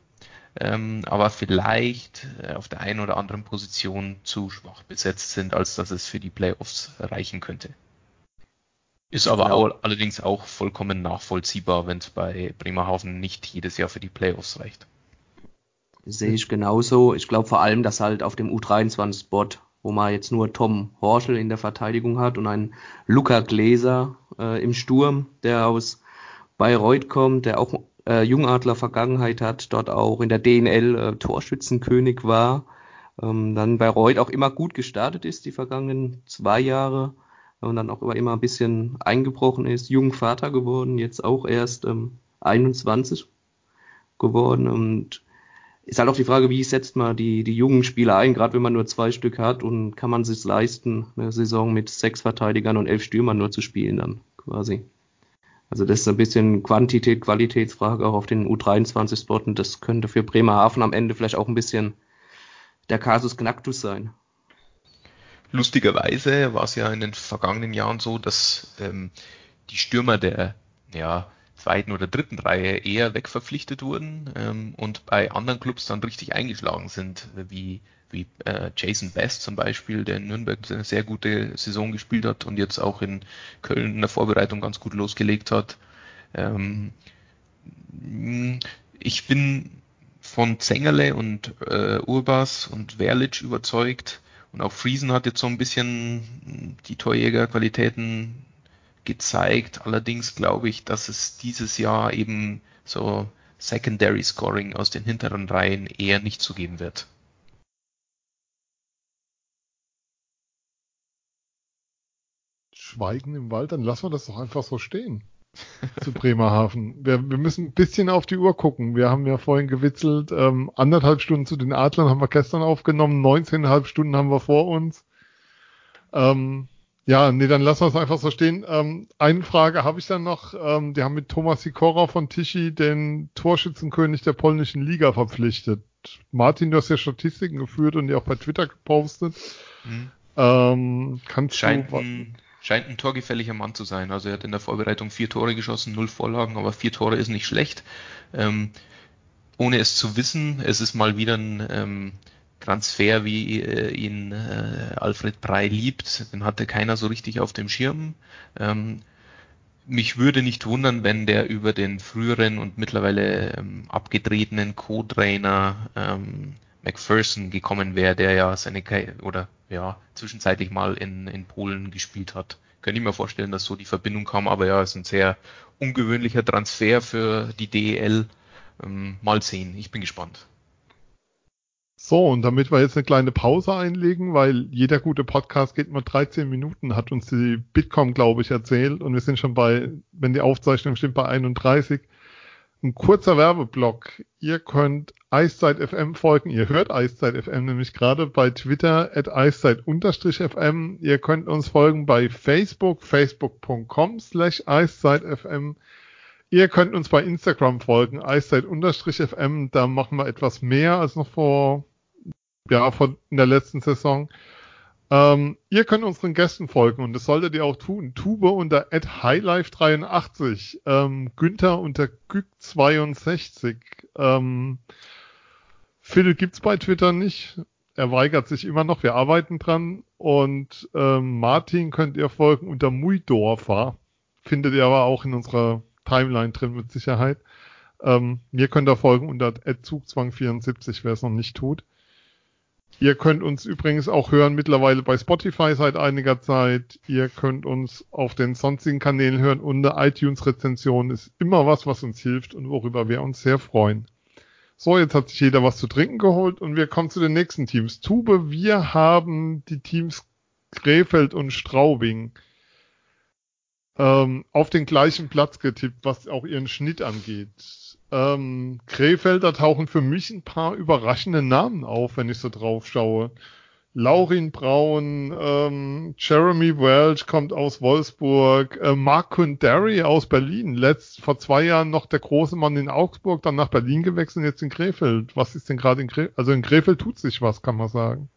ähm, aber vielleicht äh, auf der einen oder anderen Position zu schwach besetzt sind, als dass es für die Playoffs reichen könnte. Ist aber genau. auch, allerdings auch vollkommen nachvollziehbar, wenn es bei Bremerhaven nicht jedes Jahr für die Playoffs reicht. Sehe ich genauso. Ich glaube vor allem, dass halt auf dem U23-Spot, wo man jetzt nur Tom Horschel in der Verteidigung hat und einen Luca Gläser äh, im Sturm, der aus Bayreuth kommt, der auch äh, Jungadler Vergangenheit hat, dort auch in der DNL äh, Torschützenkönig war, ähm, dann Bayreuth auch immer gut gestartet ist die vergangenen zwei Jahre und dann auch immer, ein bisschen eingebrochen ist, jung Vater geworden, jetzt auch erst ähm, 21 geworden und ist halt auch die Frage, wie setzt man die, die jungen Spieler ein, gerade wenn man nur zwei Stück hat und kann man sich leisten, eine Saison mit sechs Verteidigern und elf Stürmern nur zu spielen dann quasi. Also das ist ein bisschen Quantität, Qualitätsfrage auch auf den U23-Spot und das könnte für Bremerhaven am Ende vielleicht auch ein bisschen der Kasus Knacktus sein. Lustigerweise war es ja in den vergangenen Jahren so, dass ähm, die Stürmer der ja, zweiten oder dritten Reihe eher wegverpflichtet wurden ähm, und bei anderen Clubs dann richtig eingeschlagen sind, wie, wie äh, Jason Best zum Beispiel, der in Nürnberg eine sehr gute Saison gespielt hat und jetzt auch in Köln in der Vorbereitung ganz gut losgelegt hat. Ähm, ich bin von Zengerle und äh, Urbas und Verlic überzeugt. Und auch Friesen hat jetzt so ein bisschen die Torjägerqualitäten gezeigt. Allerdings glaube ich, dass es dieses Jahr eben so Secondary Scoring aus den hinteren Reihen eher nicht zu geben wird. Schweigen im Wald, dann lassen wir das doch einfach so stehen. zu Bremerhaven. Wir, wir müssen ein bisschen auf die Uhr gucken. Wir haben ja vorhin gewitzelt, ähm, anderthalb Stunden zu den Adlern haben wir gestern aufgenommen, 19,5 Stunden haben wir vor uns. Ähm, ja, nee, dann lassen wir es einfach so stehen. Ähm, eine Frage habe ich dann noch. Ähm, die haben mit Thomas Sikora von Tichy den Torschützenkönig der polnischen Liga verpflichtet. Martin, du hast ja Statistiken geführt und die auch bei Twitter gepostet. Mhm. Ähm, kannst Scheint du, ein scheint ein torgefälliger Mann zu sein. Also er hat in der Vorbereitung vier Tore geschossen, null Vorlagen, aber vier Tore ist nicht schlecht. Ähm, ohne es zu wissen, es ist mal wieder ein ähm, Transfer, wie äh, ihn äh, Alfred Brei liebt. Den hatte keiner so richtig auf dem Schirm. Ähm, mich würde nicht wundern, wenn der über den früheren und mittlerweile ähm, abgetretenen Co-Trainer ähm, McPherson gekommen wäre, der ja seine oder ja zwischenzeitlich mal in, in Polen gespielt hat. Könnte ich mir vorstellen, dass so die Verbindung kam, aber ja, ist ein sehr ungewöhnlicher Transfer für die DEL. Ähm, mal sehen, ich bin gespannt. So, und damit wir jetzt eine kleine Pause einlegen, weil jeder gute Podcast geht nur 13 Minuten, hat uns die Bitkom, glaube ich, erzählt. Und wir sind schon bei, wenn die Aufzeichnung stimmt, bei 31. Ein kurzer Werbeblock. Ihr könnt Eiszeit FM folgen. Ihr hört Eiszeit FM nämlich gerade bei Twitter at eiszeit-fm. Ihr könnt uns folgen bei Facebook, facebook.com slash eiszeit-fm. Ihr könnt uns bei Instagram folgen, eiszeit-fm. Da machen wir etwas mehr als noch vor, ja, vor in der letzten Saison. Ähm, ihr könnt unseren Gästen folgen und das solltet ihr auch tun. Tube unter highlife83, ähm, Günther unter gück62. Ähm, Phil gibt's bei Twitter nicht. Er weigert sich immer noch. Wir arbeiten dran. Und ähm, Martin könnt ihr folgen unter Muidorfer. Findet ihr aber auch in unserer Timeline drin mit Sicherheit. Ähm, mir könnt ihr folgen unter Zugzwang74, wer es noch nicht tut. Ihr könnt uns übrigens auch hören mittlerweile bei Spotify seit einiger Zeit. Ihr könnt uns auf den sonstigen Kanälen hören und eine iTunes-Rezension ist immer was, was uns hilft und worüber wir uns sehr freuen. So, jetzt hat sich jeder was zu trinken geholt und wir kommen zu den nächsten Teams. Tube, wir haben die Teams Krefeld und Straubing ähm, auf den gleichen Platz getippt, was auch ihren Schnitt angeht. Ähm, Krefelder tauchen für mich ein paar überraschende Namen auf, wenn ich so drauf schaue. Laurin Braun, ähm, Jeremy Welch kommt aus Wolfsburg, äh, Mark Kundary aus Berlin, letzt vor zwei Jahren noch der große Mann in Augsburg, dann nach Berlin gewechselt und jetzt in Krefeld. Was ist denn gerade in Krefeld? Also in Krefeld tut sich was, kann man sagen.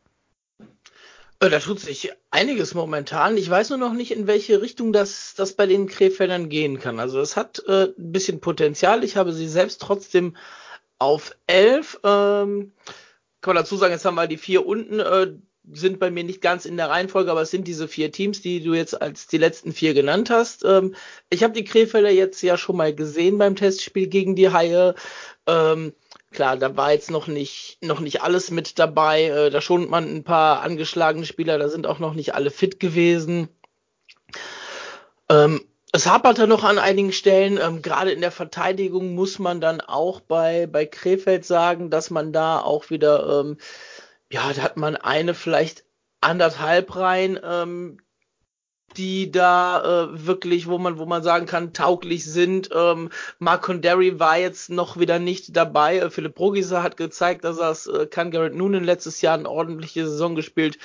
Äh, da tut sich einiges momentan. Ich weiß nur noch nicht, in welche Richtung das, das bei den Krefeldern gehen kann. Also es hat äh, ein bisschen Potenzial. Ich habe sie selbst trotzdem auf elf. Ähm, kann man dazu sagen, jetzt haben wir die vier unten, äh, sind bei mir nicht ganz in der Reihenfolge, aber es sind diese vier Teams, die du jetzt als die letzten vier genannt hast. Ähm, ich habe die Krefelder jetzt ja schon mal gesehen beim Testspiel gegen die Haie. Ähm, Klar, da war jetzt noch nicht, noch nicht alles mit dabei. Äh, da schont man ein paar angeschlagene Spieler, da sind auch noch nicht alle fit gewesen. Ähm, es haperte noch an einigen Stellen. Ähm, Gerade in der Verteidigung muss man dann auch bei, bei Krefeld sagen, dass man da auch wieder, ähm, ja, da hat man eine vielleicht anderthalb rein, ähm, die da äh, wirklich, wo man, wo man sagen kann, tauglich sind. Ähm, Mark Condary war jetzt noch wieder nicht dabei. Äh, Philipp Brugisa hat gezeigt, dass er es äh, kann. Garrett Noonan letztes Jahr eine ordentliche Saison gespielt.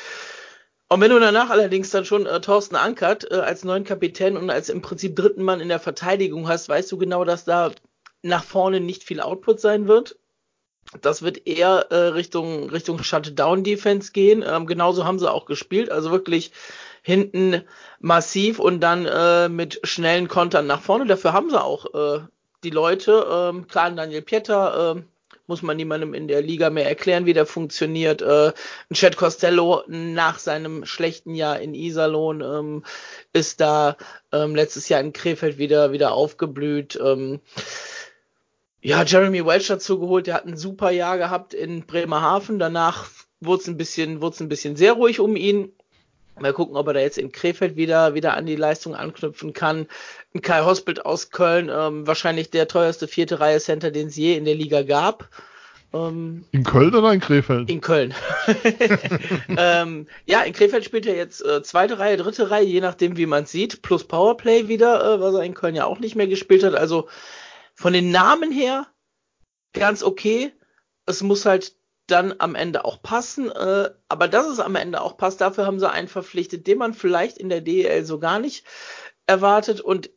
Und wenn du danach allerdings dann schon äh, Thorsten Ankert äh, als neuen Kapitän und als im Prinzip dritten Mann in der Verteidigung hast, weißt du genau, dass da nach vorne nicht viel Output sein wird. Das wird eher äh, Richtung Richtung Shutdown Defense gehen. Ähm, genauso haben sie auch gespielt. Also wirklich hinten massiv und dann äh, mit schnellen Kontern nach vorne. Dafür haben sie auch äh, die Leute. Ähm, klar, Daniel Pieter äh, muss man niemandem in der Liga mehr erklären, wie der funktioniert. Äh, Chad Costello nach seinem schlechten Jahr in Iserlohn ähm, ist da ähm, letztes Jahr in Krefeld wieder wieder aufgeblüht. Ähm, ja, Jeremy Welch dazu geholt, der hat ein super Jahr gehabt in Bremerhaven. Danach wurde es ein bisschen, wurde es ein bisschen sehr ruhig um ihn. Mal gucken, ob er da jetzt in Krefeld wieder, wieder an die Leistung anknüpfen kann. Kai Hospital aus Köln, ähm, wahrscheinlich der teuerste vierte Reihe Center, den es je in der Liga gab. Ähm, in Köln oder in Krefeld? In Köln. ähm, ja, in Krefeld spielt er jetzt äh, zweite Reihe, dritte Reihe, je nachdem, wie man sieht, plus Powerplay wieder, äh, was er in Köln ja auch nicht mehr gespielt hat. Also von den Namen her ganz okay. Es muss halt dann am Ende auch passen. Äh, aber dass es am Ende auch passt, dafür haben sie einen verpflichtet, den man vielleicht in der DEL so gar nicht erwartet. Und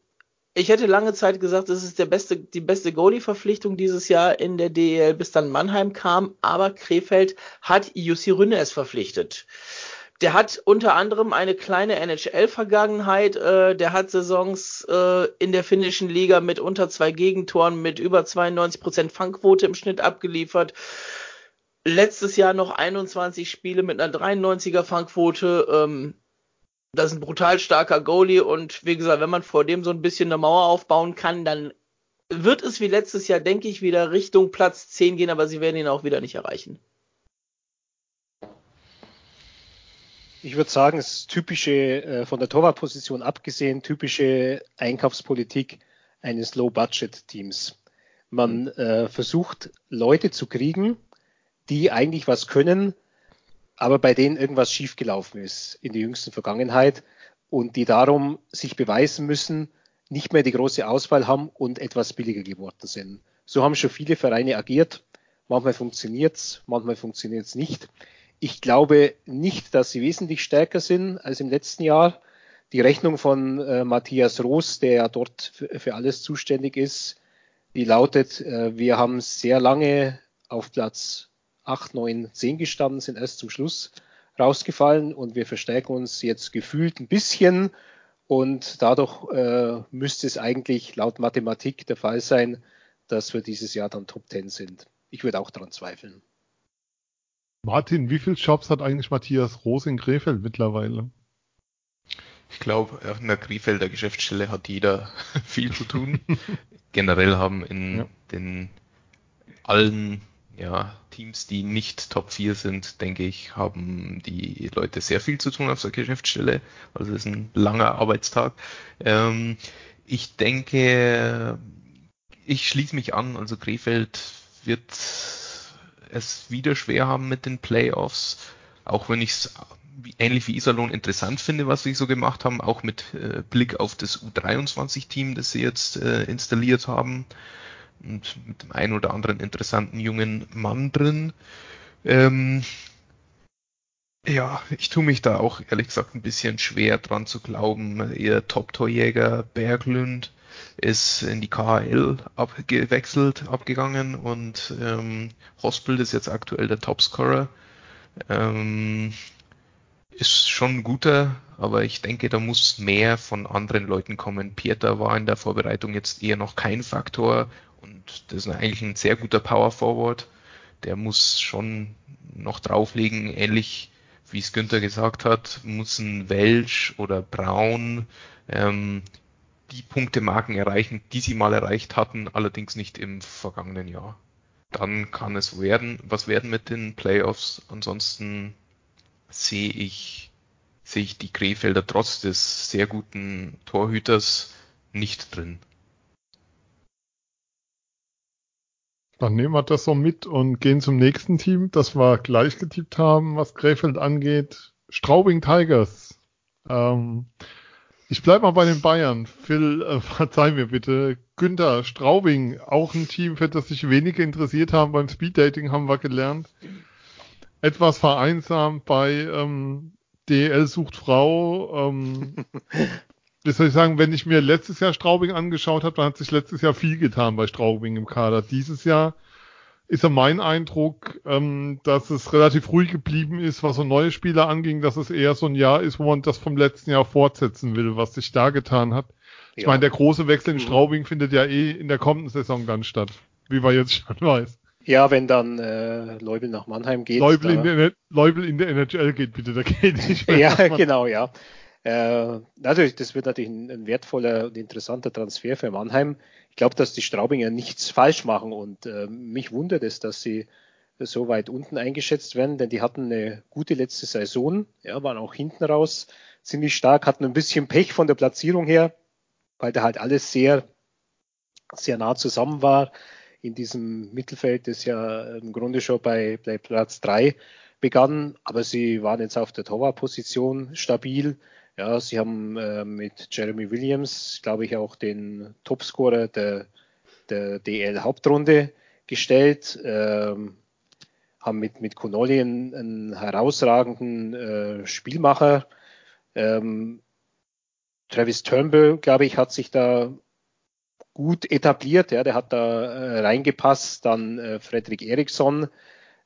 ich hätte lange Zeit gesagt, das ist der beste, die beste Goalie-Verpflichtung dieses Jahr in der DEL, bis dann Mannheim kam. Aber Krefeld hat Jussi Rünnes verpflichtet. Der hat unter anderem eine kleine NHL-Vergangenheit. Äh, der hat Saisons äh, in der finnischen Liga mit unter zwei Gegentoren mit über 92% Fangquote im Schnitt abgeliefert letztes Jahr noch 21 Spiele mit einer 93er Fangquote. Ähm, das ist ein brutal starker Goalie und wie gesagt, wenn man vor dem so ein bisschen eine Mauer aufbauen kann, dann wird es wie letztes Jahr, denke ich, wieder Richtung Platz 10 gehen, aber sie werden ihn auch wieder nicht erreichen. Ich würde sagen, es ist typische, äh, von der Torwartposition abgesehen, typische Einkaufspolitik eines Low-Budget-Teams. Man mhm. äh, versucht, Leute zu kriegen, die eigentlich was können, aber bei denen irgendwas schiefgelaufen ist in der jüngsten Vergangenheit und die darum sich beweisen müssen, nicht mehr die große Auswahl haben und etwas billiger geworden sind. So haben schon viele Vereine agiert. Manchmal funktioniert's, manchmal funktioniert's nicht. Ich glaube nicht, dass sie wesentlich stärker sind als im letzten Jahr. Die Rechnung von äh, Matthias Roos, der ja dort für, für, alles zuständig ist, die lautet, äh, wir haben sehr lange auf Platz 8, 9, 10 gestanden, sind erst zum Schluss rausgefallen und wir verstärken uns jetzt gefühlt ein bisschen und dadurch äh, müsste es eigentlich laut Mathematik der Fall sein, dass wir dieses Jahr dann Top 10 sind. Ich würde auch daran zweifeln. Martin, wie viele Jobs hat eigentlich Matthias Rose in Krefeld mittlerweile? Ich glaube, in der Krefelder Geschäftsstelle hat jeder viel zu tun. Generell haben in ja. den allen ja, Teams, die nicht Top 4 sind, denke ich, haben die Leute sehr viel zu tun auf der Geschäftsstelle. Also es ist ein langer Arbeitstag. Ähm, ich denke, ich schließe mich an. Also Krefeld wird es wieder schwer haben mit den Playoffs, auch wenn ich es ähnlich wie Iserlohn interessant finde, was sie so gemacht haben, auch mit äh, Blick auf das U23-Team, das sie jetzt äh, installiert haben und mit dem einen oder anderen interessanten jungen Mann drin. Ähm, ja, ich tue mich da auch ehrlich gesagt ein bisschen schwer dran zu glauben. Ihr Top-Torjäger Berglund ist in die KHL abgewechselt, abgegangen und ähm, Hospital ist jetzt aktuell der Topscorer. Ähm, ist schon ein guter, aber ich denke, da muss mehr von anderen Leuten kommen. Pieter war in der Vorbereitung jetzt eher noch kein Faktor und das ist eigentlich ein sehr guter Power Forward. Der muss schon noch drauflegen, ähnlich wie es Günther gesagt hat, muss ein Welch oder Braun ähm, die Punktemarken erreichen, die sie mal erreicht hatten, allerdings nicht im vergangenen Jahr. Dann kann es werden, was werden mit den Playoffs. Ansonsten sehe ich, sehe ich die Krefelder trotz des sehr guten Torhüters nicht drin. Dann nehmen wir das so mit und gehen zum nächsten Team, das wir gleich getippt haben, was Krefeld angeht. Straubing Tigers. Ähm, ich bleibe mal bei den Bayern. Phil, äh, verzeih mir bitte. Günther, Straubing, auch ein Team, für das sich wenige interessiert haben. Beim Speeddating haben wir gelernt. Etwas vereinsamt bei ähm, DL sucht Frau. Ähm, wie soll ich sagen, wenn ich mir letztes Jahr Straubing angeschaut habe, dann hat sich letztes Jahr viel getan bei Straubing im Kader. Dieses Jahr ist ja mein Eindruck, ähm, dass es relativ ruhig geblieben ist, was so neue Spieler anging, dass es eher so ein Jahr ist, wo man das vom letzten Jahr fortsetzen will, was sich da getan hat. Ich ja. meine, der große Wechsel in mhm. Straubing findet ja eh in der kommenden Saison dann statt, wie man jetzt schon weiß. Ja, wenn dann äh, Leubel nach Mannheim geht. Leubel, in der, Leubel in der NHL geht, bitte, da geht nicht mehr. ja, genau, ja. Äh, natürlich, das wird natürlich ein, ein, wertvoller und interessanter Transfer für Mannheim. Ich glaube, dass die Straubinger nichts falsch machen und äh, mich wundert es, dass sie so weit unten eingeschätzt werden, denn die hatten eine gute letzte Saison, ja, waren auch hinten raus ziemlich stark, hatten ein bisschen Pech von der Platzierung her, weil da halt alles sehr, sehr nah zusammen war in diesem Mittelfeld, das ja im Grunde schon bei, bei Platz drei begann, aber sie waren jetzt auf der Torwartposition stabil. Ja, sie haben äh, mit Jeremy Williams, glaube ich, auch den Topscorer der, der DL-Hauptrunde gestellt, ähm, haben mit, mit Connolly einen, einen herausragenden äh, Spielmacher. Ähm, Travis Turnbull, glaube ich, hat sich da gut etabliert. Ja, der hat da äh, reingepasst. Dann äh, Frederik Eriksson,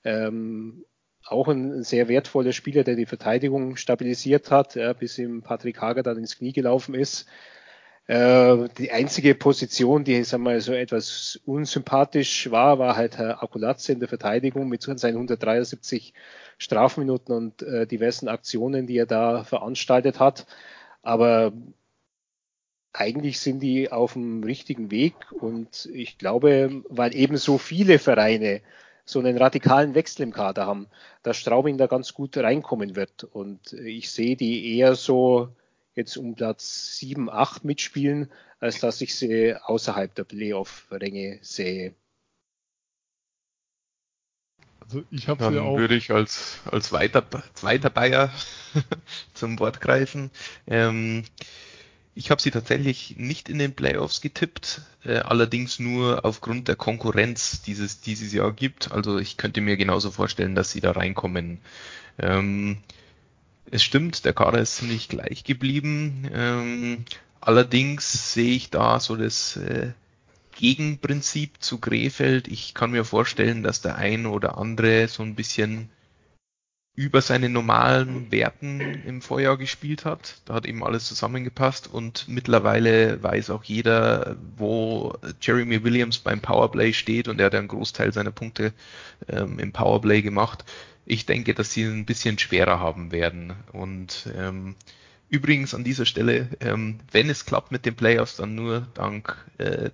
ähm, auch ein sehr wertvoller Spieler, der die Verteidigung stabilisiert hat, ja, bis ihm Patrick Hager dann ins Knie gelaufen ist. Äh, die einzige Position, die sagen wir, so etwas unsympathisch war, war halt Herr Akulatze in der Verteidigung mit seinen 173 Strafminuten und äh, diversen Aktionen, die er da veranstaltet hat. Aber eigentlich sind die auf dem richtigen Weg und ich glaube, weil eben so viele Vereine so einen radikalen Wechsel im Kader haben, dass Straubing da ganz gut reinkommen wird. Und ich sehe die eher so jetzt um Platz 7, 8 mitspielen, als dass ich sie außerhalb der Playoff-Ränge sehe. Also ich habe Dann ja auch. würde ich als, als weiter, zweiter Bayer zum Wort greifen. Ähm, ich habe sie tatsächlich nicht in den Playoffs getippt, äh, allerdings nur aufgrund der Konkurrenz, die es dieses Jahr gibt. Also ich könnte mir genauso vorstellen, dass sie da reinkommen. Ähm, es stimmt, der Kader ist ziemlich gleich geblieben. Ähm, allerdings sehe ich da so das äh, Gegenprinzip zu Krefeld. Ich kann mir vorstellen, dass der ein oder andere so ein bisschen über seine normalen Werten im Vorjahr gespielt hat. Da hat eben alles zusammengepasst und mittlerweile weiß auch jeder, wo Jeremy Williams beim Powerplay steht und er hat einen Großteil seiner Punkte ähm, im Powerplay gemacht. Ich denke, dass sie ein bisschen schwerer haben werden und ähm, Übrigens an dieser Stelle, ähm, wenn es klappt mit den Playoffs, dann nur dank äh,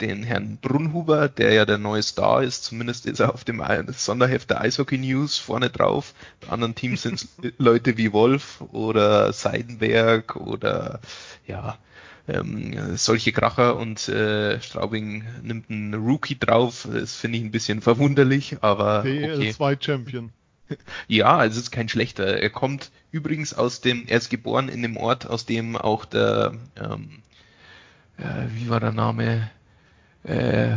den Herrn Brunhuber, der ja der neue Star ist, zumindest ist er auf dem Sonderheft der Eishockey News vorne drauf. Bei anderen Teams sind es Leute wie Wolf oder Seidenberg oder ja, ähm, solche Kracher und äh, Straubing nimmt einen Rookie drauf. Das finde ich ein bisschen verwunderlich, aber. DL2 okay. Champion. Ja, also es ist kein schlechter. Er kommt übrigens aus dem, er ist geboren in dem Ort, aus dem auch der, ähm, äh, wie war der Name? Äh,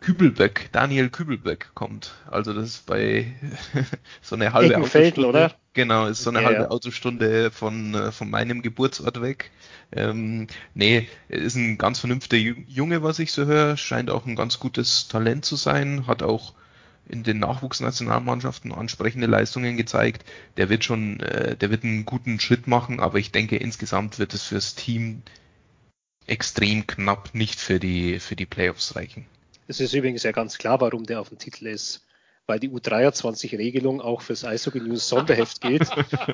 Kübelböck, Daniel Kübelböck kommt. Also das ist bei so eine halbe Autostunde. oder? Genau, ist so eine ja, halbe ja. Autostunde von, äh, von meinem Geburtsort weg. Ähm, nee, ist ein ganz vernünftiger Junge, was ich so höre. Scheint auch ein ganz gutes Talent zu sein. Hat auch in den Nachwuchsnationalmannschaften ansprechende Leistungen gezeigt. Der wird schon, äh, der wird einen guten Schritt machen, aber ich denke insgesamt wird es fürs Team extrem knapp nicht für die, für die Playoffs reichen. Es ist übrigens ja ganz klar, warum der auf dem Titel ist weil die U23-Regelung auch fürs Eishockey News Sonderheft gilt.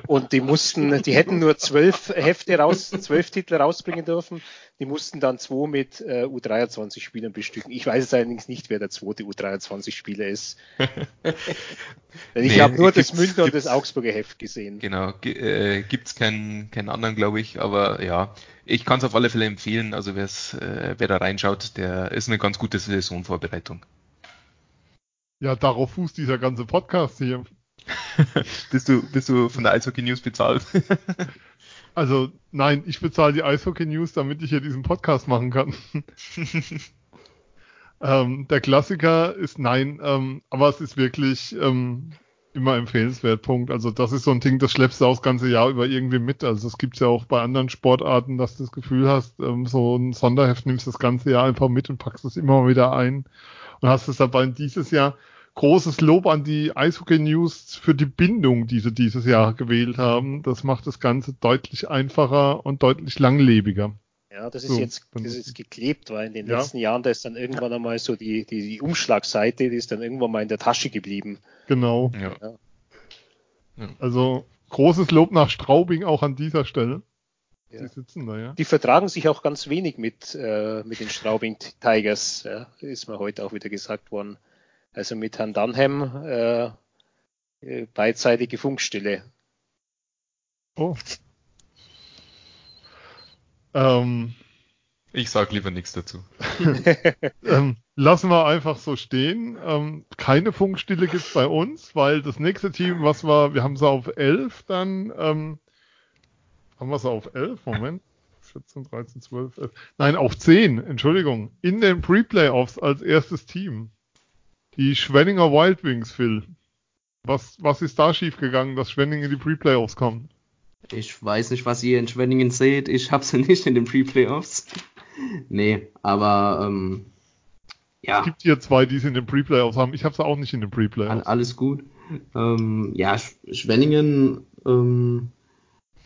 Und die mussten, die hätten nur zwölf Hefte raus, zwölf Titel rausbringen dürfen. Die mussten dann zwei mit äh, U23-Spielern bestücken. Ich weiß jetzt allerdings nicht, wer der zweite U23-Spieler ist. ich nee, habe nur das Münchner und das Augsburger Heft gesehen. Genau, äh, gibt's keinen, keinen anderen, glaube ich, aber ja, ich kann es auf alle Fälle empfehlen. Also äh, wer da reinschaut, der ist eine ganz gute Saisonvorbereitung. Ja, darauf fußt dieser ganze Podcast hier. bist, du, bist du von der Eishockey News bezahlt? also, nein, ich bezahle die Eishockey News, damit ich hier diesen Podcast machen kann. ähm, der Klassiker ist nein, ähm, aber es ist wirklich ähm, immer empfehlenswert. Punkt. Also, das ist so ein Ding, das schleppst du auch das ganze Jahr über irgendwie mit. Also, es gibt ja auch bei anderen Sportarten, dass du das Gefühl hast, ähm, so ein Sonderheft nimmst das ganze Jahr einfach mit und packst es immer wieder ein. Und hast es dabei dieses Jahr großes Lob an die Eishockey News für die Bindung, die sie dieses Jahr gewählt haben. Das macht das Ganze deutlich einfacher und deutlich langlebiger. Ja, das ist so, jetzt das ist geklebt, weil in den ja. letzten Jahren da ist dann irgendwann einmal so die, die, die Umschlagseite, die ist dann irgendwann mal in der Tasche geblieben. Genau. Ja. Ja. Also großes Lob nach Straubing auch an dieser Stelle. Ja. Die sitzen da, ja. Die vertragen sich auch ganz wenig mit, äh, mit den Straubing Tigers, ja, ist mir heute auch wieder gesagt worden. Also mit Herrn Dunham äh, äh beidseitige Funkstille. Oh. Ähm, ich sage lieber nichts dazu. ähm, lassen wir einfach so stehen. Ähm, keine Funkstille gibt es bei uns, weil das nächste Team, was wir, wir haben sie auf 11 dann, ähm, haben wir sie auf 11? Moment. 14, 13, 12, 11. Nein, auf 10, Entschuldigung. In den Pre-Playoffs als erstes Team. Die Schwenninger Wild Wings, Phil. Was, was ist da schiefgegangen, dass Schwenning in die Pre-Playoffs kommt? Ich weiß nicht, was ihr in Schwenningen seht. Ich habe sie nicht in den Pre-Playoffs. nee, aber ähm, ja. Es gibt hier zwei, die es in den Pre-Playoffs haben. Ich habe sie auch nicht in den Pre-Playoffs. Alles gut. Ähm, ja, Schwenningen ähm,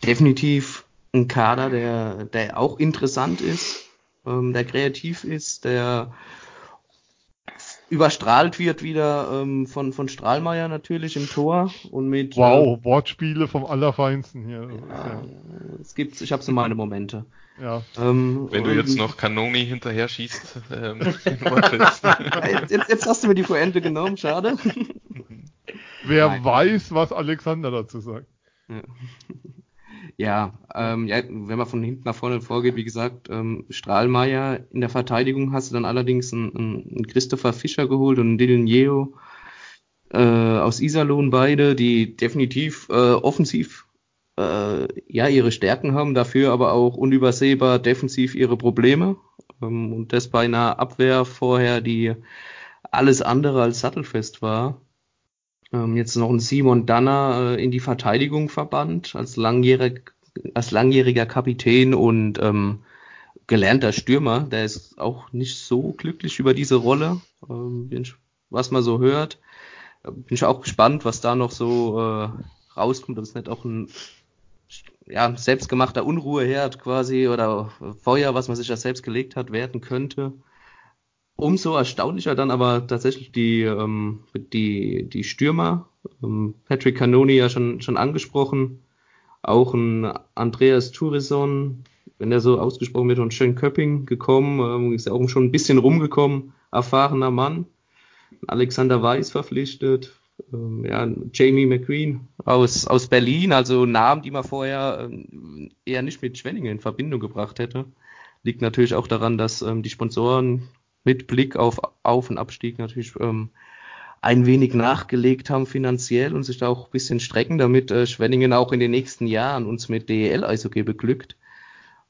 definitiv ein Kader, der, der auch interessant ist, ähm, der kreativ ist, der überstrahlt wird wieder ähm, von, von Strahlmeier natürlich im Tor und mit. Wow, äh, Wortspiele vom Allerfeinsten hier. Ja, ja. Es gibt, ich habe so meine Momente. Ja. Ähm, Wenn du jetzt noch Kanoni hinterher schießt, ähm, jetzt, jetzt, hast du mir die Pointe genommen, schade. Wer Nein. weiß, was Alexander dazu sagt. Ja. Ja, ähm, ja, wenn man von hinten nach vorne vorgeht, wie gesagt, ähm, Strahlmeier in der Verteidigung hast du dann allerdings einen, einen Christopher Fischer geholt und einen Dylan Yeo äh, aus Iserlohn beide, die definitiv äh, offensiv äh, ja ihre Stärken haben, dafür aber auch unübersehbar defensiv ihre Probleme. Ähm, und das bei einer Abwehr vorher, die alles andere als sattelfest war ähm, jetzt noch ein Simon Danner äh, in die Verteidigung verbannt, als, langjährig, als langjähriger Kapitän und ähm, gelernter Stürmer. Der ist auch nicht so glücklich über diese Rolle, ähm, was man so hört. Bin ich auch gespannt, was da noch so äh, rauskommt, ob es nicht auch ein ja, selbstgemachter Unruheherd quasi oder Feuer, was man sich ja selbst gelegt hat, werden könnte. Umso erstaunlicher dann aber tatsächlich die, ähm, die, die Stürmer. Ähm, Patrick Canoni ja schon, schon angesprochen. Auch ein Andreas Tourison, wenn der so ausgesprochen wird, und Schön Köpping gekommen, ähm, ist ja auch schon ein bisschen rumgekommen. Erfahrener Mann. Alexander Weiß verpflichtet. Ähm, ja, Jamie McQueen aus, aus Berlin, also Namen, die man vorher ähm, eher nicht mit Schwenningen in Verbindung gebracht hätte. Liegt natürlich auch daran, dass ähm, die Sponsoren mit Blick auf Auf- und Abstieg natürlich ähm, ein wenig nachgelegt haben finanziell und sich da auch ein bisschen strecken, damit äh, Schwenningen auch in den nächsten Jahren uns mit DEL-Eishockey beglückt.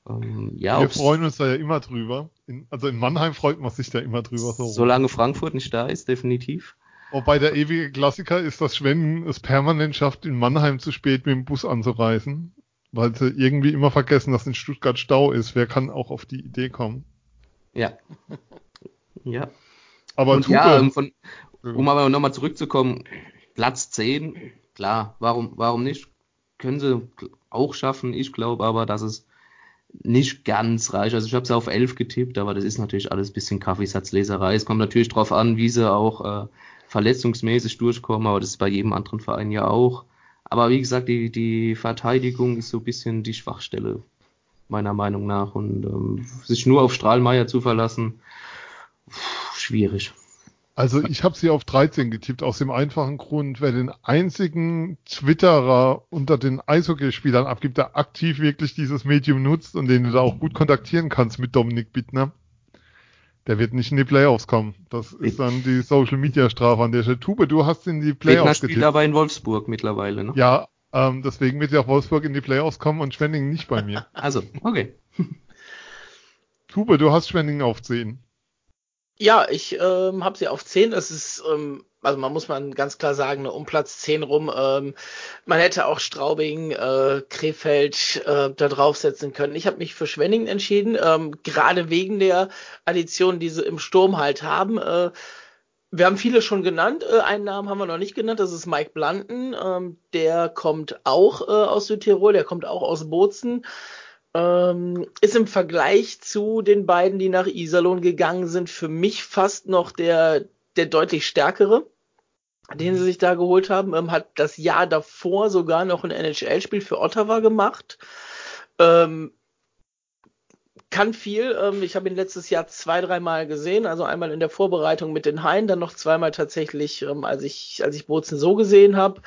Ähm, ja, Wir freuen uns da ja immer drüber. In, also in Mannheim freut man sich da immer drüber. So solange Frankfurt nicht da ist, definitiv. Wobei der ewige Klassiker ist, dass Schwenningen es permanent schafft, in Mannheim zu spät mit dem Bus anzureisen, weil sie irgendwie immer vergessen, dass in Stuttgart Stau ist. Wer kann auch auf die Idee kommen? Ja. Ja. Aber und ja, ähm, von, um aber nochmal zurückzukommen, Platz 10, klar, warum, warum nicht? Können sie auch schaffen. Ich glaube aber, dass es nicht ganz reicht. Also ich habe es auf 11 getippt, aber das ist natürlich alles ein bisschen Kaffeesatzleserei. Es kommt natürlich darauf an, wie sie auch äh, verletzungsmäßig durchkommen, aber das ist bei jedem anderen Verein ja auch. Aber wie gesagt, die, die Verteidigung ist so ein bisschen die Schwachstelle, meiner Meinung nach. Und ähm, sich nur auf Strahlmeier zu verlassen, schwierig. Also ich habe sie auf 13 getippt, aus dem einfachen Grund, wer den einzigen Twitterer unter den Eishockeyspielern abgibt, der aktiv wirklich dieses Medium nutzt und den du da auch gut kontaktieren kannst mit Dominik Bittner, der wird nicht in die Playoffs kommen. Das ist dann die Social Media Strafe an der Stelle. Tube, du hast in die Playoffs Bittner spielt aber in Wolfsburg mittlerweile, ne? Ja, ähm, deswegen wird ja auch Wolfsburg in die Playoffs kommen und Schwenningen nicht bei mir. Also, okay. Tube, du hast Schwenningen auf 10. Ja, ich ähm, habe sie auf 10. Das ist, ähm, also man muss man ganz klar sagen, ne, um Platz 10 rum. Ähm, man hätte auch Straubing, äh, Krefeld äh, da draufsetzen können. Ich habe mich für Schwenningen entschieden, ähm, gerade wegen der Addition, die sie im Sturm halt haben. Äh, wir haben viele schon genannt. Äh, einen Namen haben wir noch nicht genannt. Das ist Mike Blanton. Ähm, der kommt auch äh, aus Südtirol. Der kommt auch aus Bozen. Ähm, ist im Vergleich zu den beiden, die nach Iserlohn gegangen sind, für mich fast noch der, der deutlich stärkere, den sie sich da geholt haben. Ähm, hat das Jahr davor sogar noch ein NHL-Spiel für Ottawa gemacht. Ähm, kann viel. Ähm, ich habe ihn letztes Jahr zwei, dreimal gesehen. Also einmal in der Vorbereitung mit den Haien, dann noch zweimal tatsächlich, ähm, als ich, als ich Bozen so gesehen habe.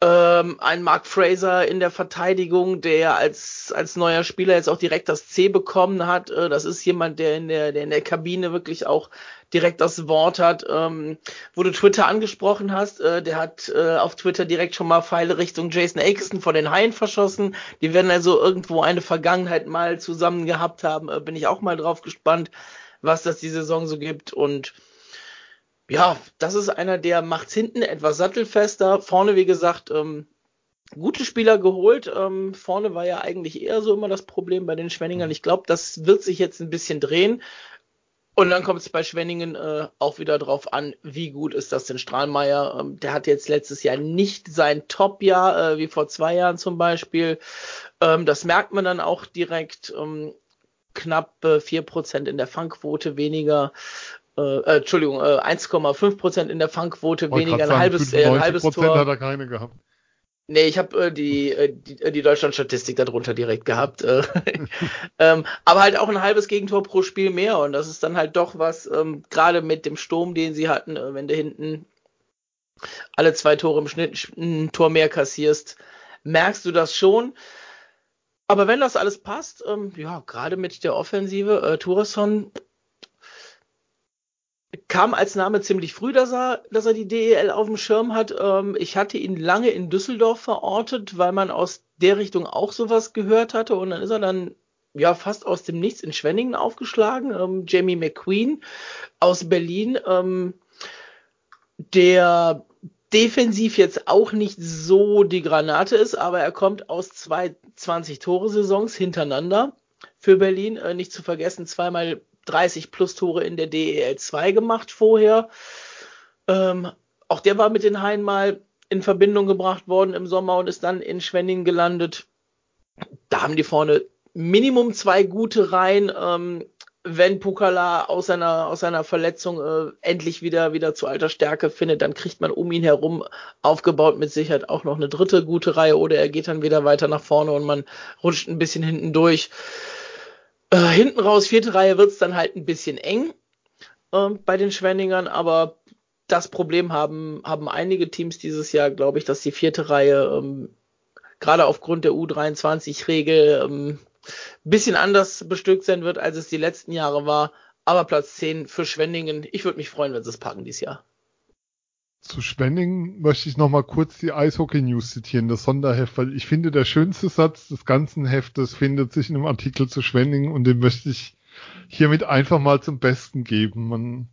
Ähm, ein Mark Fraser in der Verteidigung, der als, als neuer Spieler jetzt auch direkt das C bekommen hat. Äh, das ist jemand, der in der, der in der Kabine wirklich auch direkt das Wort hat. Ähm, wo du Twitter angesprochen hast, äh, der hat äh, auf Twitter direkt schon mal Pfeile Richtung Jason Akeson von den Haien verschossen. Die werden also irgendwo eine Vergangenheit mal zusammen gehabt haben. Äh, bin ich auch mal drauf gespannt, was das die Saison so gibt. Und ja, das ist einer, der macht's hinten etwas sattelfester. Vorne, wie gesagt, ähm, gute Spieler geholt. Ähm, vorne war ja eigentlich eher so immer das Problem bei den Schwenningern. Ich glaube, das wird sich jetzt ein bisschen drehen. Und dann kommt es bei Schwenningen äh, auch wieder drauf an, wie gut ist das denn Strahlmeier. Ähm, der hat jetzt letztes Jahr nicht sein Top-Jahr, äh, wie vor zwei Jahren zum Beispiel. Ähm, das merkt man dann auch direkt. Ähm, knapp äh, 4% in der Fangquote weniger. Äh, äh, Entschuldigung, äh, 1,5% in der Fangquote weniger, ein halbes, äh, ein halbes Tor. hat er keine gehabt. Nee, ich habe äh, die, äh, die, äh, die Deutschland-Statistik darunter direkt gehabt. Äh, ähm, aber halt auch ein halbes Gegentor pro Spiel mehr. Und das ist dann halt doch was, ähm, gerade mit dem Sturm, den sie hatten, äh, wenn du hinten alle zwei Tore im Schnitt ein Tor mehr kassierst, merkst du das schon. Aber wenn das alles passt, ähm, ja, gerade mit der Offensive, äh, Tourisson kam als Name ziemlich früh, dass er, dass er die DEL auf dem Schirm hat. Ähm, ich hatte ihn lange in Düsseldorf verortet, weil man aus der Richtung auch sowas gehört hatte. Und dann ist er dann ja fast aus dem Nichts in Schwenningen aufgeschlagen. Ähm, Jamie McQueen aus Berlin, ähm, der defensiv jetzt auch nicht so die Granate ist, aber er kommt aus zwei 20-Tore-Saisons hintereinander für Berlin. Äh, nicht zu vergessen, zweimal 30 plus Tore in der DEL 2 gemacht vorher. Ähm, auch der war mit den Haien mal in Verbindung gebracht worden im Sommer und ist dann in Schwenning gelandet. Da haben die vorne Minimum zwei gute Reihen. Ähm, wenn Pukala aus seiner, aus seiner Verletzung äh, endlich wieder, wieder zu alter Stärke findet, dann kriegt man um ihn herum aufgebaut mit Sicherheit auch noch eine dritte gute Reihe oder er geht dann wieder weiter nach vorne und man rutscht ein bisschen hinten durch. Äh, hinten raus, vierte Reihe wird's dann halt ein bisschen eng äh, bei den Schwenningern, aber das Problem haben, haben einige Teams dieses Jahr, glaube ich, dass die vierte Reihe ähm, gerade aufgrund der U23-Regel ähm, bisschen anders bestückt sein wird, als es die letzten Jahre war. Aber Platz 10 für Schwenningen. Ich würde mich freuen, wenn sie es packen dieses Jahr. Zu Schwenningen möchte ich nochmal kurz die Eishockey-News zitieren, das Sonderheft, weil ich finde, der schönste Satz des ganzen Heftes findet sich in einem Artikel zu Schwenningen und den möchte ich hiermit einfach mal zum Besten geben. Man,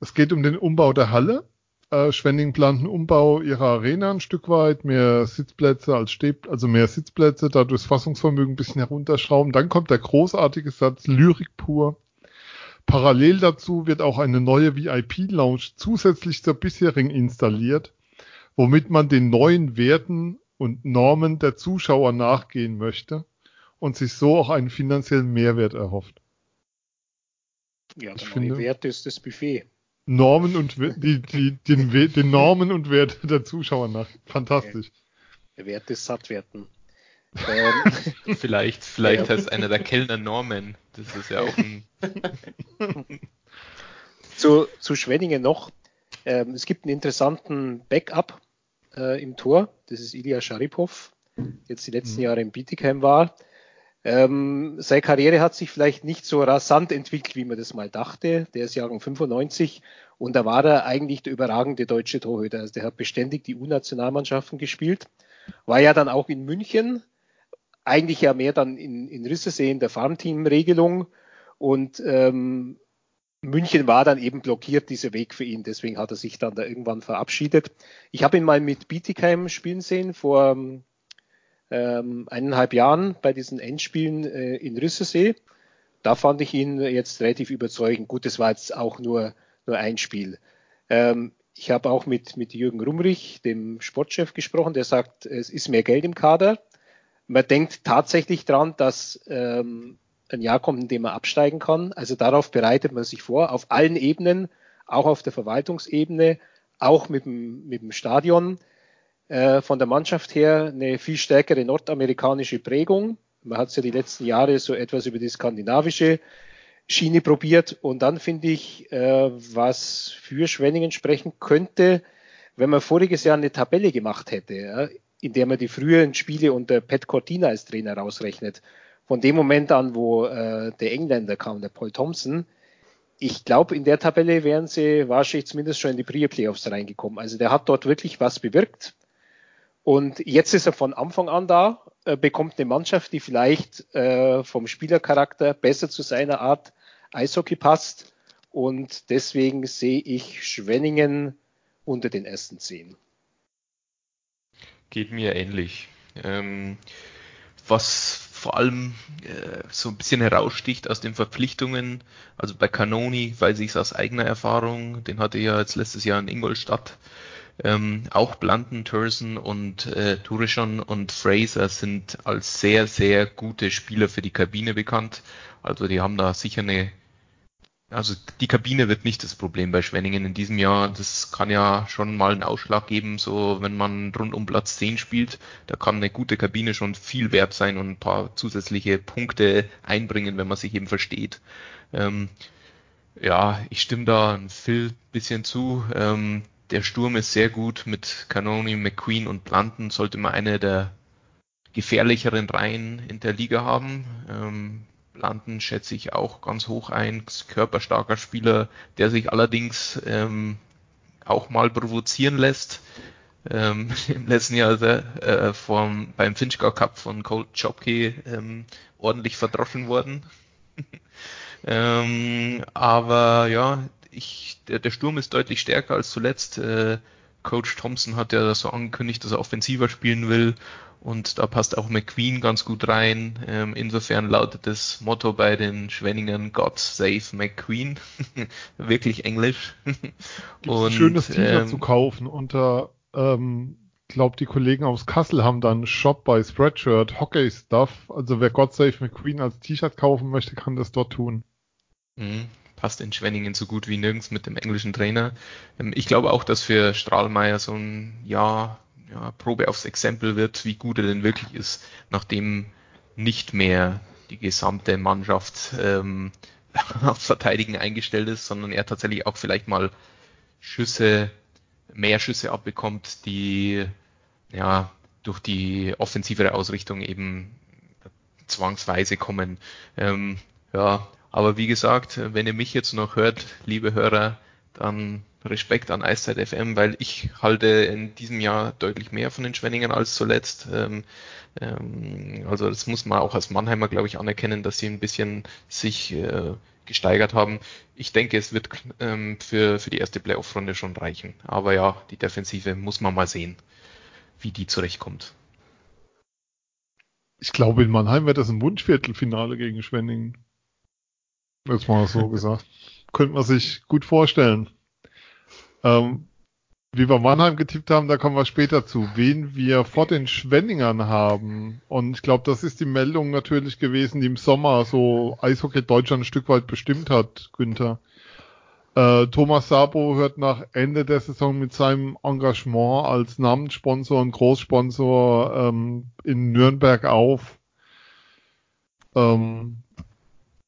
es geht um den Umbau der Halle. Äh, Schwenningen plant einen Umbau ihrer Arena ein Stück weit, mehr Sitzplätze als Steb, also mehr Sitzplätze, dadurch das Fassungsvermögen ein bisschen herunterschrauben. Dann kommt der großartige Satz, Lyrik pur. Parallel dazu wird auch eine neue VIP-Lounge zusätzlich zur bisherigen installiert, womit man den neuen Werten und Normen der Zuschauer nachgehen möchte und sich so auch einen finanziellen Mehrwert erhofft. Ja, der neue Wert ist das Buffet. Normen und die, die, den, den Normen und Wert der Zuschauer nach. Fantastisch. Der Wert ist Sattwerten. Ähm, vielleicht, vielleicht heißt einer der Kellner Norman. Das ist ja auch ein. zu, zu Schwenningen noch. Ähm, es gibt einen interessanten Backup äh, im Tor. Das ist Ilya Scharipov, jetzt die letzten mhm. Jahre im Bietigheim war. Ähm, seine Karriere hat sich vielleicht nicht so rasant entwickelt, wie man das mal dachte. Der ist Jahrgang 95 und da war er eigentlich der überragende deutsche Torhüter. Also der hat beständig die U-Nationalmannschaften gespielt. War ja dann auch in München, eigentlich ja mehr dann in, in Rissesee in der Farmteam-Regelung und ähm, München war dann eben blockiert, dieser Weg für ihn. Deswegen hat er sich dann da irgendwann verabschiedet. Ich habe ihn mal mit Bietigheim spielen sehen vor ähm, eineinhalb Jahren bei diesen Endspielen äh, in Rüsselsee. Da fand ich ihn jetzt relativ überzeugend. Gut, das war jetzt auch nur, nur ein Spiel. Ähm, ich habe auch mit, mit Jürgen Rumrich, dem Sportchef, gesprochen, der sagt, es ist mehr Geld im Kader. Man denkt tatsächlich dran, dass ähm, ein Jahr kommt, in dem man absteigen kann. Also darauf bereitet man sich vor, auf allen Ebenen, auch auf der Verwaltungsebene, auch mit dem, mit dem Stadion. Äh, von der Mannschaft her eine viel stärkere nordamerikanische Prägung. Man hat es ja die letzten Jahre so etwas über die skandinavische Schiene probiert. Und dann finde ich, äh, was für Schwenningen sprechen könnte, wenn man voriges Jahr eine Tabelle gemacht hätte, ja, in der man die früheren Spiele unter Pat Cortina als Trainer rausrechnet. Von dem Moment an, wo äh, der Engländer kam, der Paul Thompson, ich glaube, in der Tabelle wären sie wahrscheinlich zumindest schon in die Pre-Playoffs reingekommen. Also der hat dort wirklich was bewirkt. Und jetzt ist er von Anfang an da, äh, bekommt eine Mannschaft, die vielleicht äh, vom Spielercharakter besser zu seiner Art Eishockey passt. Und deswegen sehe ich Schwenningen unter den ersten zehn. Geht mir ähnlich. Ähm, was vor allem äh, so ein bisschen heraussticht aus den Verpflichtungen, also bei Canoni weiß ich es aus eigener Erfahrung, den hatte ich ja jetzt letztes Jahr in Ingolstadt ähm, auch Blunden, Turson und äh, Turishon und Fraser sind als sehr, sehr gute Spieler für die Kabine bekannt. Also die haben da sicher eine also die Kabine wird nicht das Problem bei Schwenningen in diesem Jahr. Das kann ja schon mal einen Ausschlag geben, so wenn man rund um Platz 10 spielt. Da kann eine gute Kabine schon viel wert sein und ein paar zusätzliche Punkte einbringen, wenn man sich eben versteht. Ähm, ja, ich stimme da ein Phil bisschen zu. Ähm, der Sturm ist sehr gut mit Canoni, McQueen und Blanton, sollte man eine der gefährlicheren Reihen in der Liga haben. Ähm, Blanton schätze ich auch ganz hoch ein, körperstarker Spieler, der sich allerdings ähm, auch mal provozieren lässt. Ähm, Im letzten Jahr äh, vom, beim Finchgau Cup von Colt Chopke ähm, ordentlich verdroschen worden. ähm, aber ja, ich, der, der Sturm ist deutlich stärker als zuletzt. Äh, Coach Thompson hat ja so angekündigt, dass er offensiver spielen will und da passt auch McQueen ganz gut rein. Ähm, insofern lautet das Motto bei den Schwenningern God Save McQueen. Wirklich Englisch. Und, ein schönes T-Shirt ähm, zu kaufen unter, ähm, glaube die Kollegen aus Kassel haben dann Shop bei Spreadshirt Hockey Stuff. Also wer God Save McQueen als T-Shirt kaufen möchte, kann das dort tun. Mhm passt in Schwenningen so gut wie nirgends mit dem englischen Trainer. Ähm, ich glaube auch, dass für Strahlmeier so ein Jahr ja, Probe aufs Exempel wird, wie gut er denn wirklich ist, nachdem nicht mehr die gesamte Mannschaft ähm, auf Verteidigen eingestellt ist, sondern er tatsächlich auch vielleicht mal Schüsse, mehr Schüsse abbekommt, die ja durch die offensivere Ausrichtung eben zwangsweise kommen. Ähm, ja, aber wie gesagt, wenn ihr mich jetzt noch hört, liebe Hörer, dann Respekt an Eiszeit FM, weil ich halte in diesem Jahr deutlich mehr von den Schwenningen als zuletzt. Ähm, ähm, also das muss man auch als Mannheimer, glaube ich, anerkennen, dass sie ein bisschen sich äh, gesteigert haben. Ich denke, es wird ähm, für, für die erste Playoff-Runde schon reichen. Aber ja, die Defensive muss man mal sehen, wie die zurechtkommt. Ich glaube, in Mannheim wird das ein Wunschviertelfinale gegen Schwenningen. Jetzt mal so gesagt. Könnte man sich gut vorstellen. Ähm, wie wir Mannheim getippt haben, da kommen wir später zu. Wen wir vor den Schwenningern haben. Und ich glaube, das ist die Meldung natürlich gewesen, die im Sommer so Eishockey Deutschland ein Stück weit bestimmt hat, Günther. Äh, Thomas Sabo hört nach Ende der Saison mit seinem Engagement als Namenssponsor und Großsponsor ähm, in Nürnberg auf. Ähm,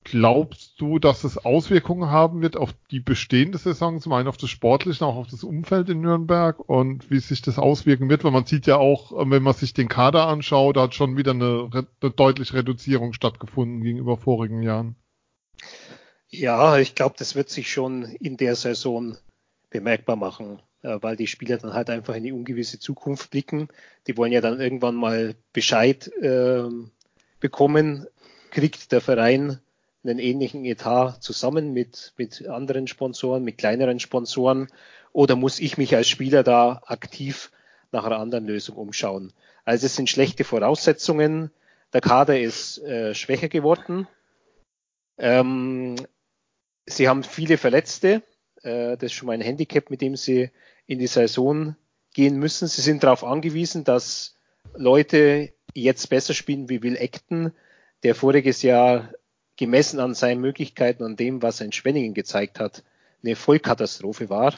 Glaubst du, dass es Auswirkungen haben wird auf die bestehende Saison, zum einen auf das Sportliche, auch auf das Umfeld in Nürnberg und wie sich das auswirken wird? Weil man sieht ja auch, wenn man sich den Kader anschaut, da hat schon wieder eine, eine deutliche Reduzierung stattgefunden gegenüber vorigen Jahren. Ja, ich glaube, das wird sich schon in der Saison bemerkbar machen, äh, weil die Spieler dann halt einfach in die ungewisse Zukunft blicken. Die wollen ja dann irgendwann mal Bescheid äh, bekommen, kriegt der Verein einen ähnlichen Etat zusammen mit, mit anderen Sponsoren, mit kleineren Sponsoren? Oder muss ich mich als Spieler da aktiv nach einer anderen Lösung umschauen? Also es sind schlechte Voraussetzungen. Der Kader ist äh, schwächer geworden. Ähm, sie haben viele Verletzte. Äh, das ist schon mal ein Handicap, mit dem sie in die Saison gehen müssen. Sie sind darauf angewiesen, dass Leute jetzt besser spielen wie Will Acton, der voriges Jahr gemessen an seinen Möglichkeiten und dem, was er in Schwenningen gezeigt hat, eine Vollkatastrophe war.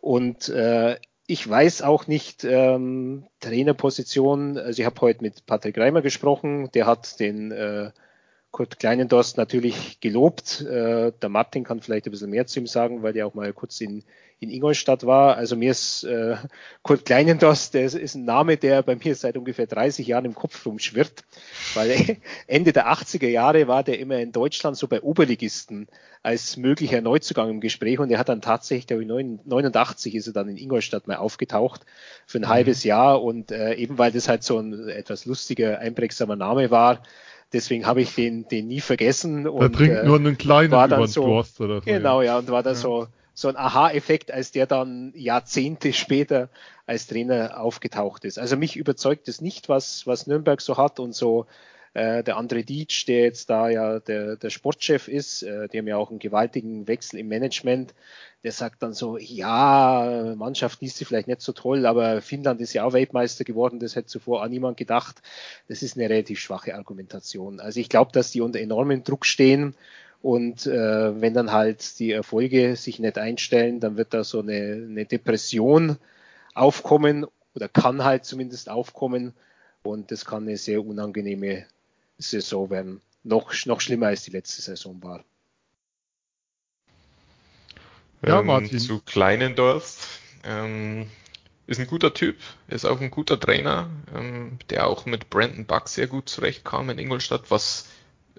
Und äh, ich weiß auch nicht, ähm, Trainerposition, also ich habe heute mit Patrick Reimer gesprochen, der hat den äh, Kurt Kleinendorst natürlich gelobt. Äh, der Martin kann vielleicht ein bisschen mehr zu ihm sagen, weil der auch mal kurz in, in Ingolstadt war. Also mir ist äh, Kurt Kleinendorst, der ist, ist ein Name, der bei mir seit ungefähr 30 Jahren im Kopf rumschwirrt, weil Ende der 80er Jahre war der immer in Deutschland so bei Oberligisten als möglicher Neuzugang im Gespräch und er hat dann tatsächlich, glaube ich, 89 ist er dann in Ingolstadt mal aufgetaucht für ein mhm. halbes Jahr und äh, eben weil das halt so ein etwas lustiger, einprägsamer Name war, Deswegen habe ich den, den nie vergessen. Und, er trinkt äh, nur einen kleinen war dann so, Durst oder so. Genau, ja, und war da ja. so, so ein Aha-Effekt, als der dann Jahrzehnte später als Trainer aufgetaucht ist. Also mich überzeugt es nicht, was, was Nürnberg so hat und so äh, der André Dietsch, der jetzt da ja der, der Sportchef ist, äh, die haben ja auch einen gewaltigen Wechsel im Management der sagt dann so, ja, Mannschaft ist sie vielleicht nicht so toll, aber Finnland ist ja auch Weltmeister geworden, das hätte zuvor auch niemand gedacht. Das ist eine relativ schwache Argumentation. Also ich glaube, dass die unter enormem Druck stehen und äh, wenn dann halt die Erfolge sich nicht einstellen, dann wird da so eine, eine Depression aufkommen oder kann halt zumindest aufkommen und das kann eine sehr unangenehme Saison werden. Noch, noch schlimmer als die letzte Saison war. Ja, ähm, Martin. Zu Kleinendorf. Ähm, ist ein guter Typ, ist auch ein guter Trainer, ähm, der auch mit Brandon Buck sehr gut zurechtkam in Ingolstadt, was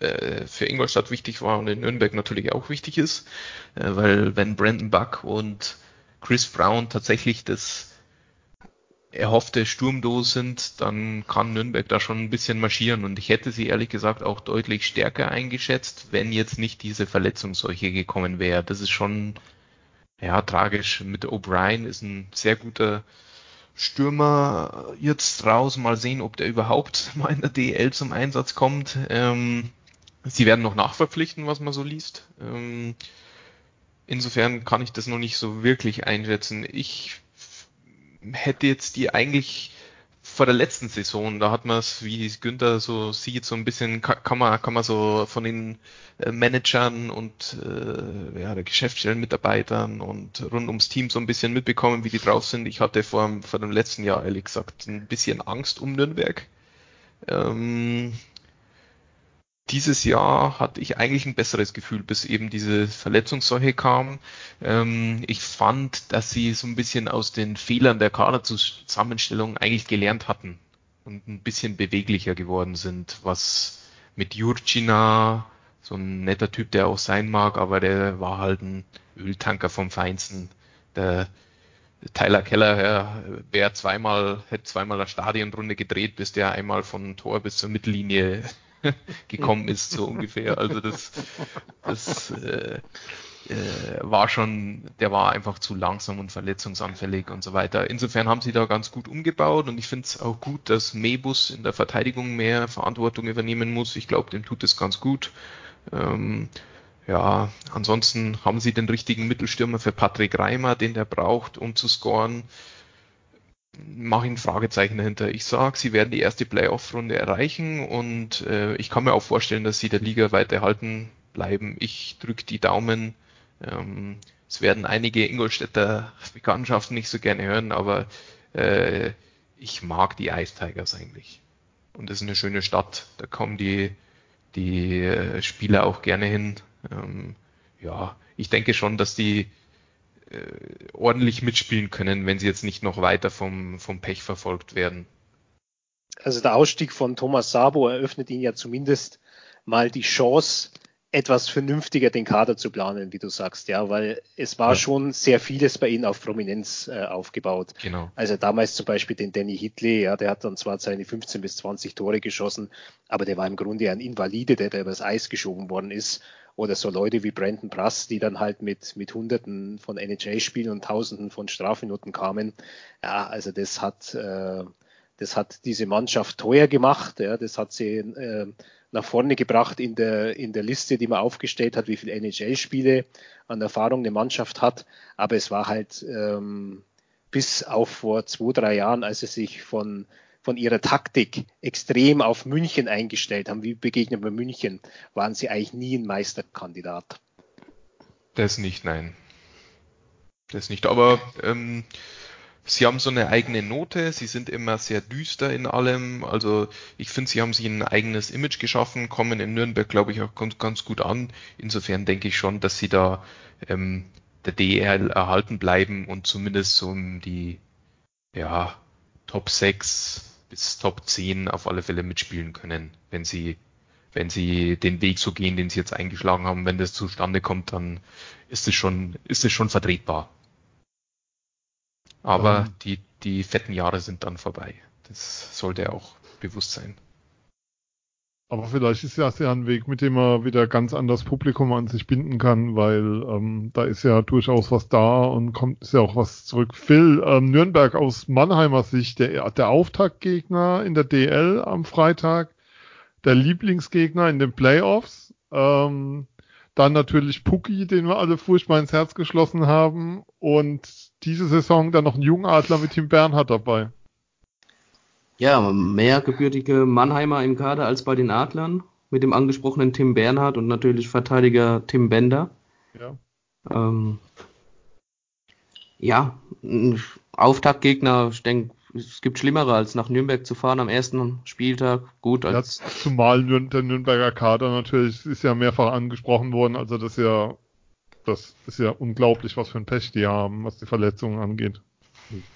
äh, für Ingolstadt wichtig war und in Nürnberg natürlich auch wichtig ist, äh, weil wenn Brandon Buck und Chris Brown tatsächlich das erhoffte Sturmdo sind, dann kann Nürnberg da schon ein bisschen marschieren und ich hätte sie ehrlich gesagt auch deutlich stärker eingeschätzt, wenn jetzt nicht diese Verletzungsseuche gekommen wäre. Das ist schon ja, tragisch. Mit O'Brien ist ein sehr guter Stürmer jetzt raus. Mal sehen, ob der überhaupt mal in der DL zum Einsatz kommt. Ähm, sie werden noch nachverpflichten, was man so liest. Ähm, insofern kann ich das noch nicht so wirklich einschätzen. Ich hätte jetzt die eigentlich vor der letzten Saison, da hat man es, wie Günther so sieht, so ein bisschen, kann man, kann man so von den äh, Managern und äh, ja, der Geschäftsstellen Mitarbeitern und rund ums Team so ein bisschen mitbekommen, wie die drauf sind. Ich hatte vor, vor dem letzten Jahr, ehrlich gesagt, ein bisschen Angst um Nürnberg. Ähm, dieses Jahr hatte ich eigentlich ein besseres Gefühl, bis eben diese Verletzungsseuche kam. Ähm, ich fand, dass sie so ein bisschen aus den Fehlern der Kaderzusammenstellung eigentlich gelernt hatten und ein bisschen beweglicher geworden sind, was mit Jurcina, so ein netter Typ, der auch sein mag, aber der war halt ein Öltanker vom Feinsten. Der Tyler Keller wäre zweimal, hätte zweimal eine Stadionrunde gedreht, bis der einmal von Tor bis zur Mittellinie gekommen ist, so ungefähr. Also das, das äh, äh, war schon, der war einfach zu langsam und verletzungsanfällig und so weiter. Insofern haben sie da ganz gut umgebaut und ich finde es auch gut, dass Mebus in der Verteidigung mehr Verantwortung übernehmen muss. Ich glaube, dem tut es ganz gut. Ähm, ja, ansonsten haben sie den richtigen Mittelstürmer für Patrick Reimer, den der braucht, um zu scoren mache ich ein Fragezeichen dahinter. Ich sage, sie werden die erste Playoff-Runde erreichen und äh, ich kann mir auch vorstellen, dass sie der Liga weiter erhalten bleiben. Ich drücke die Daumen. Ähm, es werden einige Ingolstädter Bekanntschaften nicht so gerne hören, aber äh, ich mag die Ice Tigers eigentlich. Und das ist eine schöne Stadt. Da kommen die, die äh, Spieler auch gerne hin. Ähm, ja, ich denke schon, dass die äh, ordentlich mitspielen können, wenn sie jetzt nicht noch weiter vom, vom Pech verfolgt werden. Also der Ausstieg von Thomas Sabo eröffnet ihnen ja zumindest mal die Chance, etwas vernünftiger den Kader zu planen, wie du sagst, ja, weil es war ja. schon sehr vieles bei ihnen auf Prominenz äh, aufgebaut. Genau. Also damals zum Beispiel den Danny Hitley, ja, der hat dann zwar seine 15 bis 20 Tore geschossen, aber der war im Grunde ein Invalide, der da übers Eis geschoben worden ist oder so Leute wie Brandon Brass, die dann halt mit, mit Hunderten von NHL-Spielen und Tausenden von Strafminuten kamen. Ja, also das hat, äh, das hat diese Mannschaft teuer gemacht. Ja, das hat sie äh, nach vorne gebracht in der, in der Liste, die man aufgestellt hat, wie viele NHL-Spiele an Erfahrung eine Mannschaft hat. Aber es war halt ähm, bis auf vor zwei, drei Jahren, als sie sich von, von ihrer Taktik extrem auf München eingestellt haben, wie begegnet man München, waren sie eigentlich nie ein Meisterkandidat. Das nicht, nein. Das nicht. Aber ähm, Sie haben so eine eigene Note, sie sind immer sehr düster in allem. Also ich finde, sie haben sich ein eigenes Image geschaffen, kommen in Nürnberg, glaube ich, auch ganz, ganz gut an. Insofern denke ich schon, dass sie da ähm, der DL erhalten bleiben und zumindest so um die ja, Top 6 bis Top 10 auf alle Fälle mitspielen können, wenn sie wenn sie den Weg so gehen, den sie jetzt eingeschlagen haben, wenn das zustande kommt, dann ist es schon, ist es schon vertretbar. Aber ähm, die, die fetten Jahre sind dann vorbei. Das sollte auch bewusst sein. Aber vielleicht ist das ja ein Weg, mit dem man wieder ganz anders Publikum an sich binden kann, weil ähm, da ist ja durchaus was da und kommt ist ja auch was zurück. Phil, ähm, Nürnberg aus Mannheimer Sicht, der, der Auftaktgegner in der DL am Freitag, der Lieblingsgegner in den Playoffs. Ähm, dann natürlich Pucki, den wir alle furchtbar ins Herz geschlossen haben. Und diese Saison dann noch ein Jungadler mit Tim Bernhard dabei. Ja, mehr gebürtige Mannheimer im Kader als bei den Adlern. Mit dem angesprochenen Tim Bernhard und natürlich Verteidiger Tim Bender. Ja. Ähm, ja, Auftaktgegner, ich denke, es gibt Schlimmere, als nach Nürnberg zu fahren am ersten Spieltag. Gut, als ja, zumal der Nürnberger Kader natürlich ist ja mehrfach angesprochen worden. Also das ist ja, das ist ja unglaublich, was für ein Pech die haben, was die Verletzungen angeht.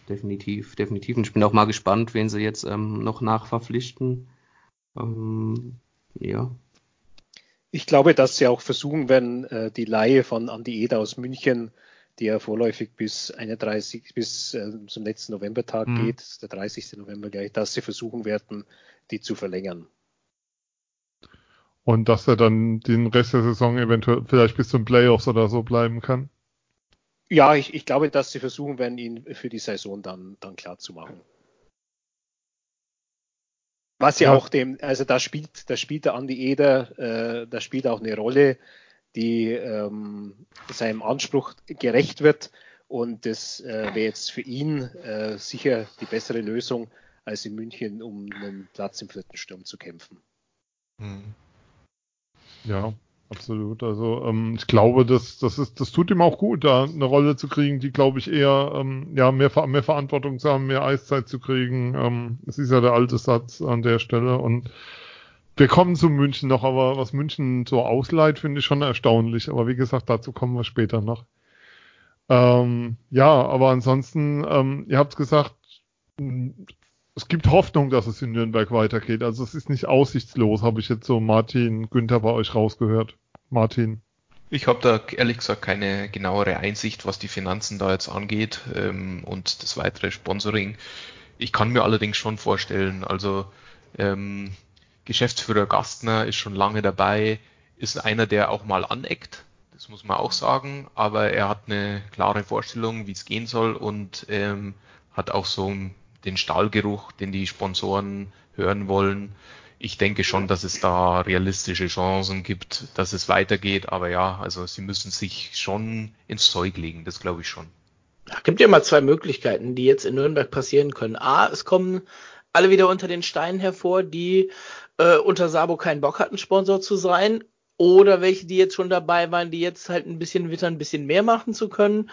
Definitiv, definitiv. Und ich bin auch mal gespannt, wen sie jetzt ähm, noch nachverpflichten. Ähm, ja. Ich glaube, dass sie auch versuchen werden, äh, die Laie von Andi Eder aus München die ja vorläufig bis 31, bis äh, zum letzten Novembertag mhm. geht, der 30. November gleich, dass sie versuchen werden, die zu verlängern. Und dass er dann den Rest der Saison eventuell vielleicht bis zum Playoffs oder so bleiben kann? Ja, ich, ich glaube, dass sie versuchen werden, ihn für die Saison dann, dann klar zu machen. Was ja, ja, auch dem, also da spielt, da spielt der Andi Eder, äh, da spielt auch eine Rolle, die ähm, seinem Anspruch gerecht wird. Und das äh, wäre jetzt für ihn äh, sicher die bessere Lösung, als in München um einen Platz im vierten Sturm zu kämpfen. Hm. Ja, absolut. Also ähm, ich glaube, das, das, ist, das tut ihm auch gut, da eine Rolle zu kriegen, die, glaube ich, eher ähm, ja, mehr, mehr Verantwortung zu haben, mehr Eiszeit zu kriegen. Ähm, es ist ja der alte Satz an der Stelle. Und wir kommen zu München noch, aber was München so ausleiht, finde ich schon erstaunlich. Aber wie gesagt, dazu kommen wir später noch. Ähm, ja, aber ansonsten, ähm, ihr habt gesagt, es gibt Hoffnung, dass es in Nürnberg weitergeht. Also es ist nicht aussichtslos, habe ich jetzt so Martin Günther bei euch rausgehört. Martin. Ich habe da ehrlich gesagt keine genauere Einsicht, was die Finanzen da jetzt angeht ähm, und das weitere Sponsoring. Ich kann mir allerdings schon vorstellen, also ähm, Geschäftsführer Gastner ist schon lange dabei, ist einer, der auch mal aneckt, das muss man auch sagen, aber er hat eine klare Vorstellung, wie es gehen soll und ähm, hat auch so den Stahlgeruch, den die Sponsoren hören wollen. Ich denke schon, dass es da realistische Chancen gibt, dass es weitergeht, aber ja, also sie müssen sich schon ins Zeug legen, das glaube ich schon. Es gibt ja mal zwei Möglichkeiten, die jetzt in Nürnberg passieren können. A, es kommen alle wieder unter den Steinen hervor, die äh, unter Sabo keinen Bock hatten, Sponsor zu sein. Oder welche, die jetzt schon dabei waren, die jetzt halt ein bisschen wittern, ein bisschen mehr machen zu können.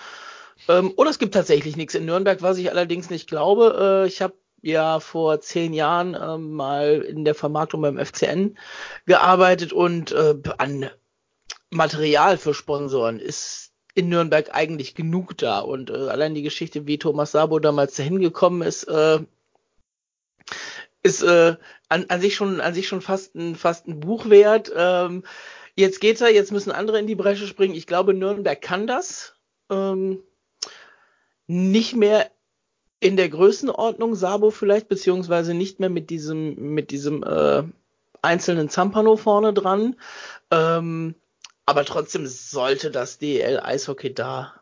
Ähm, oder es gibt tatsächlich nichts in Nürnberg, was ich allerdings nicht glaube. Äh, ich habe ja vor zehn Jahren äh, mal in der Vermarktung beim FCN gearbeitet und äh, an Material für Sponsoren ist in Nürnberg eigentlich genug da. Und äh, allein die Geschichte, wie Thomas Sabo damals dahin gekommen ist, äh, ist äh, an, an sich schon an sich schon fast ein fast ein Buch wert. Ähm, jetzt geht's er, jetzt müssen andere in die Bresche springen. Ich glaube, Nürnberg kann das. Ähm, nicht mehr in der Größenordnung Sabo vielleicht, beziehungsweise nicht mehr mit diesem, mit diesem äh, einzelnen Zampano vorne dran. Ähm, aber trotzdem sollte das DL Eishockey da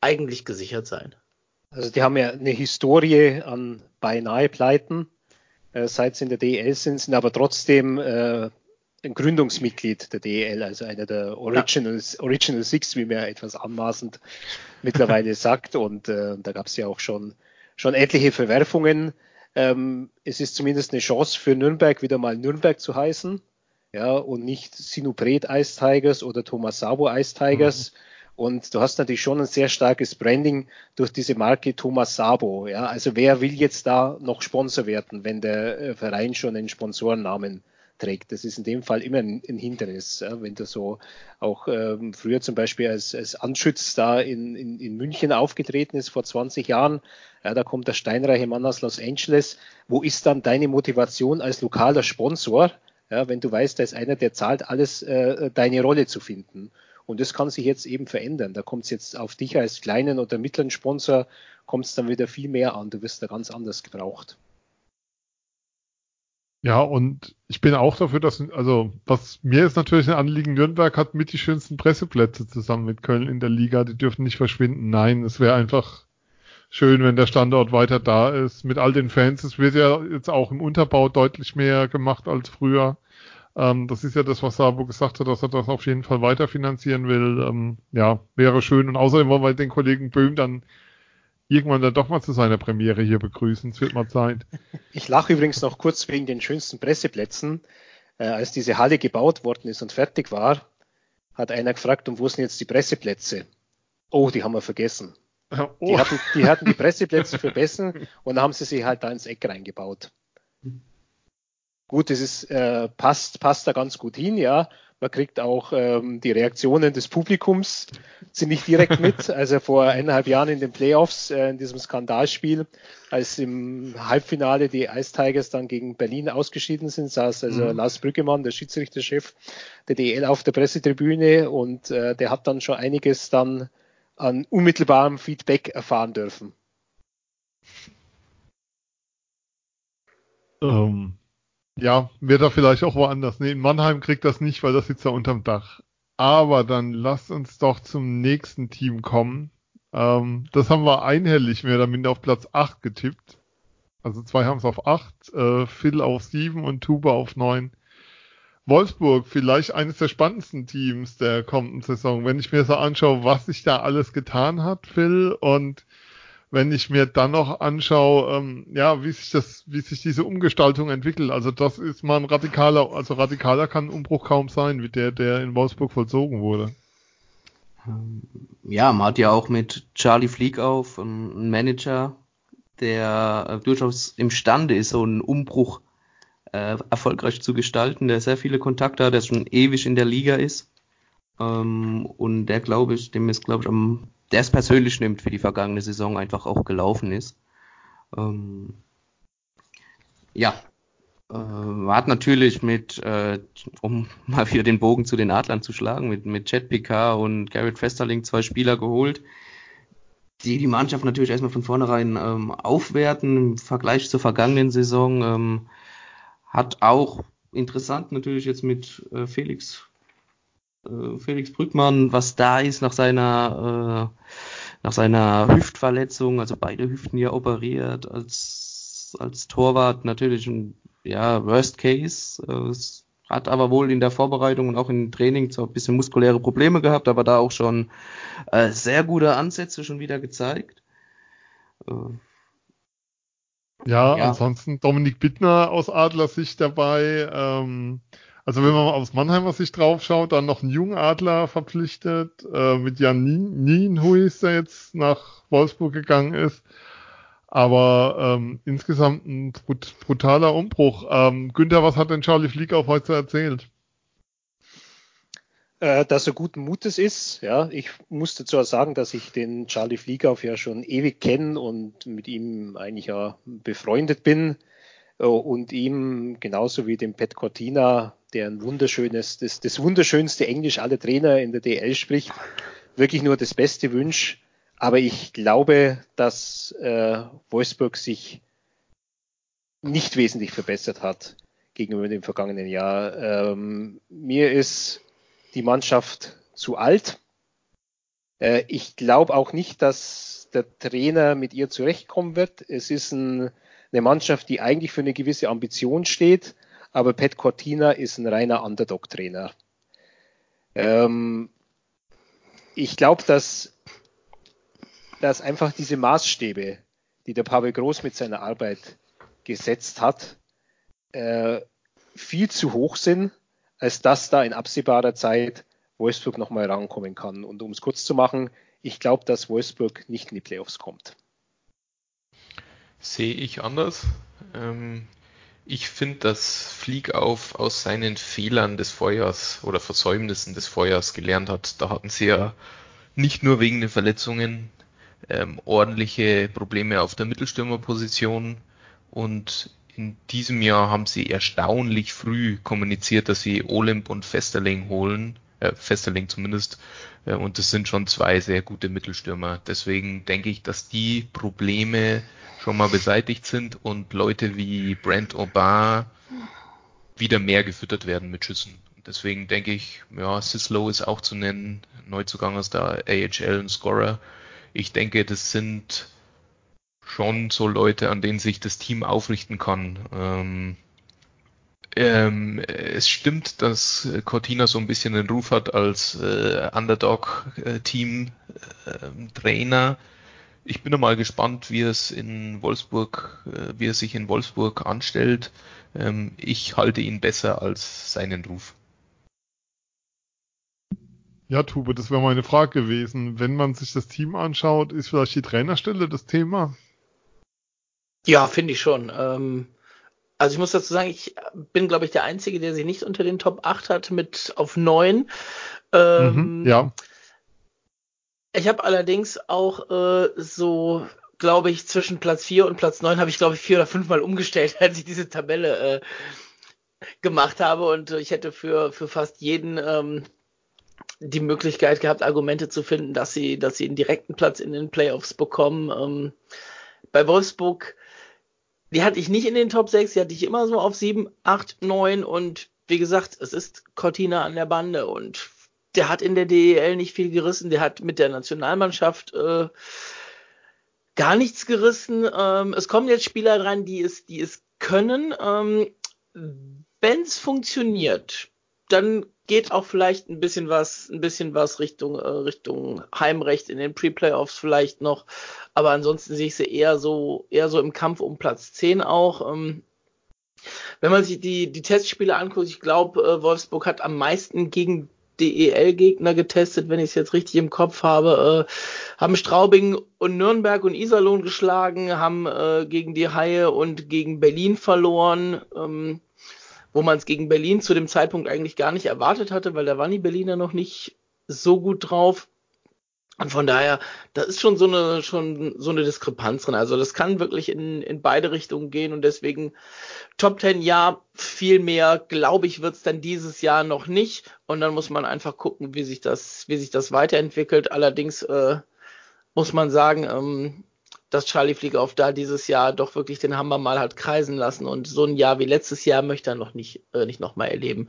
eigentlich gesichert sein. Also die haben ja eine Historie an beinahe Pleiten seit sie in der DL sind, sind aber trotzdem äh, ein Gründungsmitglied der DEL, also einer der Originals, ja. Original Six, wie man etwas anmaßend mittlerweile sagt. Und äh, da gab es ja auch schon, schon etliche Verwerfungen. Ähm, es ist zumindest eine Chance für Nürnberg, wieder mal Nürnberg zu heißen. Ja, und nicht Sinupret Ice Tigers oder Thomas Sabo Ice Tigers. Mhm. Und du hast natürlich schon ein sehr starkes Branding durch diese Marke Thomas Sabo. Ja, also wer will jetzt da noch Sponsor werden, wenn der äh, Verein schon einen Sponsorennamen trägt. Das ist in dem Fall immer ein, ein Hindernis. Ja, wenn du so auch ähm, früher zum Beispiel als, als Anschütz da in, in, in München aufgetreten ist vor 20 Jahren, ja, da kommt der steinreiche Mann aus Los Angeles. Wo ist dann deine Motivation als lokaler Sponsor, ja, wenn du weißt, da ist einer, der zahlt, alles äh, deine Rolle zu finden? Und das kann sich jetzt eben verändern. Da kommt es jetzt auf dich als kleinen oder mittleren Sponsor, kommt es dann wieder viel mehr an. Du wirst da ganz anders gebraucht. Ja, und ich bin auch dafür, dass, also, was mir ist natürlich ein Anliegen, Nürnberg hat mit die schönsten Presseplätze zusammen mit Köln in der Liga, die dürfen nicht verschwinden. Nein, es wäre einfach schön, wenn der Standort weiter da ist, mit all den Fans. Es wird ja jetzt auch im Unterbau deutlich mehr gemacht als früher. Ähm, das ist ja das, was Sabo gesagt hat, dass er das auf jeden Fall weiterfinanzieren will. Ähm, ja, wäre schön. Und außerdem wollen wir den Kollegen Böhm dann irgendwann dann doch mal zu seiner Premiere hier begrüßen. Es wird mal Zeit. Ich lache übrigens noch kurz wegen den schönsten Presseplätzen. Äh, als diese Halle gebaut worden ist und fertig war, hat einer gefragt, und wo sind jetzt die Presseplätze? Oh, die haben wir vergessen. Oh. Die, hatten, die hatten die Presseplätze vergessen und dann haben sie sie halt da ins Eck reingebaut. Gut, das ist, äh, passt, passt da ganz gut hin, ja. Man kriegt auch ähm, die Reaktionen des Publikums ziemlich direkt mit. Also vor eineinhalb Jahren in den Playoffs, äh, in diesem Skandalspiel, als im Halbfinale die Ice Tigers dann gegen Berlin ausgeschieden sind, saß also mhm. Lars Brüggemann, der Schiedsrichterchef der DL, auf der Pressetribüne und äh, der hat dann schon einiges dann an unmittelbarem Feedback erfahren dürfen. Um, ja, wird er vielleicht auch woanders. Nee, in Mannheim kriegt das nicht, weil das sitzt da unterm Dach. Aber dann lasst uns doch zum nächsten Team kommen. Ähm, das haben wir einhellig mehr oder minder auf Platz 8 getippt. Also zwei haben es auf 8, äh, Phil auf 7 und Tuba auf 9. Wolfsburg, vielleicht eines der spannendsten Teams der kommenden Saison. Wenn ich mir so anschaue, was sich da alles getan hat, Phil, und wenn ich mir dann noch anschaue, ähm, ja, wie sich das, wie sich diese Umgestaltung entwickelt. Also das ist mal ein radikaler, also radikaler kann ein Umbruch kaum sein, wie der, der in Wolfsburg vollzogen wurde. Ähm, ja, man hat ja auch mit Charlie Fleek auf einen Manager, der äh, durchaus imstande ist, so einen Umbruch äh, erfolgreich zu gestalten, der sehr viele Kontakte hat, der schon ewig in der Liga ist. Ähm, und der glaube ich, dem ist glaube ich am der es persönlich nimmt für die vergangene Saison einfach auch gelaufen ist. Ähm, ja, äh, hat natürlich mit, äh, um mal wieder den Bogen zu den Adlern zu schlagen, mit, mit Chad Picard und Garrett Festerling zwei Spieler geholt, die die Mannschaft natürlich erstmal von vornherein ähm, aufwerten im Vergleich zur vergangenen Saison. Ähm, hat auch interessant natürlich jetzt mit äh, Felix äh, Felix Brückmann, was da ist nach seiner, äh, nach seiner Hüftverletzung, also beide Hüften ja operiert, als, als Torwart natürlich ein ja, Worst Case. Äh, es hat aber wohl in der Vorbereitung und auch im Training zwar ein bisschen muskuläre Probleme gehabt, aber da auch schon äh, sehr gute Ansätze schon wieder gezeigt. Äh, ja, ja, ansonsten Dominik Bittner aus Adler Sicht dabei. Ähm, also wenn man aus Mannheimer Sicht drauf schaut, dann noch einen jungen Adler verpflichtet, äh, mit Jan Nienhuis, der jetzt nach Wolfsburg gegangen ist. Aber ähm, insgesamt ein brut brutaler Umbruch. Ähm, Günther, was hat denn Charlie Flieg auf heute erzählt? Äh, dass er guten Mutes ist. Ja, ich muss dazu sagen, dass ich den Charlie Fliegauf ja schon ewig kenne und mit ihm eigentlich ja befreundet bin und ihm genauso wie dem Pet Cortina der ein wunderschönes, das, das wunderschönste Englisch aller Trainer in der DL spricht, wirklich nur das Beste wünscht. Aber ich glaube, dass äh, Wolfsburg sich nicht wesentlich verbessert hat gegenüber dem vergangenen Jahr. Ähm, mir ist die Mannschaft zu alt. Äh, ich glaube auch nicht, dass der Trainer mit ihr zurechtkommen wird. Es ist ein, eine Mannschaft, die eigentlich für eine gewisse Ambition steht, aber Pat Cortina ist ein reiner Underdog-Trainer. Ähm, ich glaube, dass, dass einfach diese Maßstäbe, die der Pavel Groß mit seiner Arbeit gesetzt hat, äh, viel zu hoch sind, als dass da in absehbarer Zeit Wolfsburg nochmal rankommen kann. Und um es kurz zu machen, ich glaube, dass Wolfsburg nicht in die Playoffs kommt. Sehe ich anders. Ähm, ich finde, dass Fliegauf aus seinen Fehlern des Vorjahrs oder Versäumnissen des Vorjahrs gelernt hat. Da hatten sie ja nicht nur wegen den Verletzungen ähm, ordentliche Probleme auf der Mittelstürmerposition und in diesem Jahr haben sie erstaunlich früh kommuniziert, dass sie Olymp und Festerling holen, äh, Festerling zumindest, äh, und das sind schon zwei sehr gute Mittelstürmer. Deswegen denke ich, dass die Probleme schon mal beseitigt sind und Leute wie Brent Aubin wieder mehr gefüttert werden mit Schüssen. Deswegen denke ich, ja, Sislow ist auch zu nennen, Neuzugang aus der AHL und Scorer. Ich denke, das sind schon so Leute, an denen sich das Team aufrichten kann. Ähm, ähm, es stimmt, dass Cortina so ein bisschen den Ruf hat als äh, Underdog-Team-Trainer. Äh, ich bin mal gespannt, wie es in Wolfsburg, äh, wie er sich in Wolfsburg anstellt. Ähm, ich halte ihn besser als seinen Ruf. Ja, Tube, das wäre meine Frage gewesen. Wenn man sich das Team anschaut, ist vielleicht die Trainerstelle das Thema? Ja, finde ich schon. Ähm, also ich muss dazu sagen, ich bin, glaube ich, der Einzige, der sich nicht unter den Top 8 hat mit auf 9. Ähm, mhm, ja. Ich habe allerdings auch äh, so, glaube ich, zwischen Platz 4 und Platz 9 habe ich, glaube ich, vier oder fünfmal umgestellt, als ich diese Tabelle äh, gemacht habe. Und ich hätte für, für fast jeden ähm, die Möglichkeit gehabt, Argumente zu finden, dass sie, dass sie einen direkten Platz in den Playoffs bekommen. Ähm, bei Wolfsburg die hatte ich nicht in den Top 6, die hatte ich immer so auf 7, 8, 9 und wie gesagt, es ist Cortina an der Bande und der hat in der DEL nicht viel gerissen, der hat mit der Nationalmannschaft äh, gar nichts gerissen. Ähm, es kommen jetzt Spieler dran, die es, die es können. Ähm, Wenn es funktioniert, dann geht auch vielleicht ein bisschen was, ein bisschen was Richtung, äh, Richtung Heimrecht in den Pre-Playoffs vielleicht noch. Aber ansonsten sehe ich sie eher so, eher so im Kampf um Platz 10 auch. Ähm, wenn man sich die, die Testspiele anguckt, ich glaube, äh, Wolfsburg hat am meisten gegen DEL-Gegner getestet, wenn ich es jetzt richtig im Kopf habe, äh, haben Straubing und Nürnberg und Iserlohn geschlagen, haben äh, gegen die Haie und gegen Berlin verloren. Ähm, wo man es gegen Berlin zu dem Zeitpunkt eigentlich gar nicht erwartet hatte, weil da waren die Berliner noch nicht so gut drauf. Und von daher, da ist schon so eine, schon so eine Diskrepanz drin. Also das kann wirklich in, in beide Richtungen gehen und deswegen Top 10 ja, viel mehr, glaube ich, wird es dann dieses Jahr noch nicht. Und dann muss man einfach gucken, wie sich das, wie sich das weiterentwickelt. Allerdings äh, muss man sagen, ähm, dass Charlie Flieger auf da dieses Jahr doch wirklich den Hammer mal hat kreisen lassen und so ein Jahr wie letztes Jahr möchte er noch nicht, äh, nicht nochmal erleben.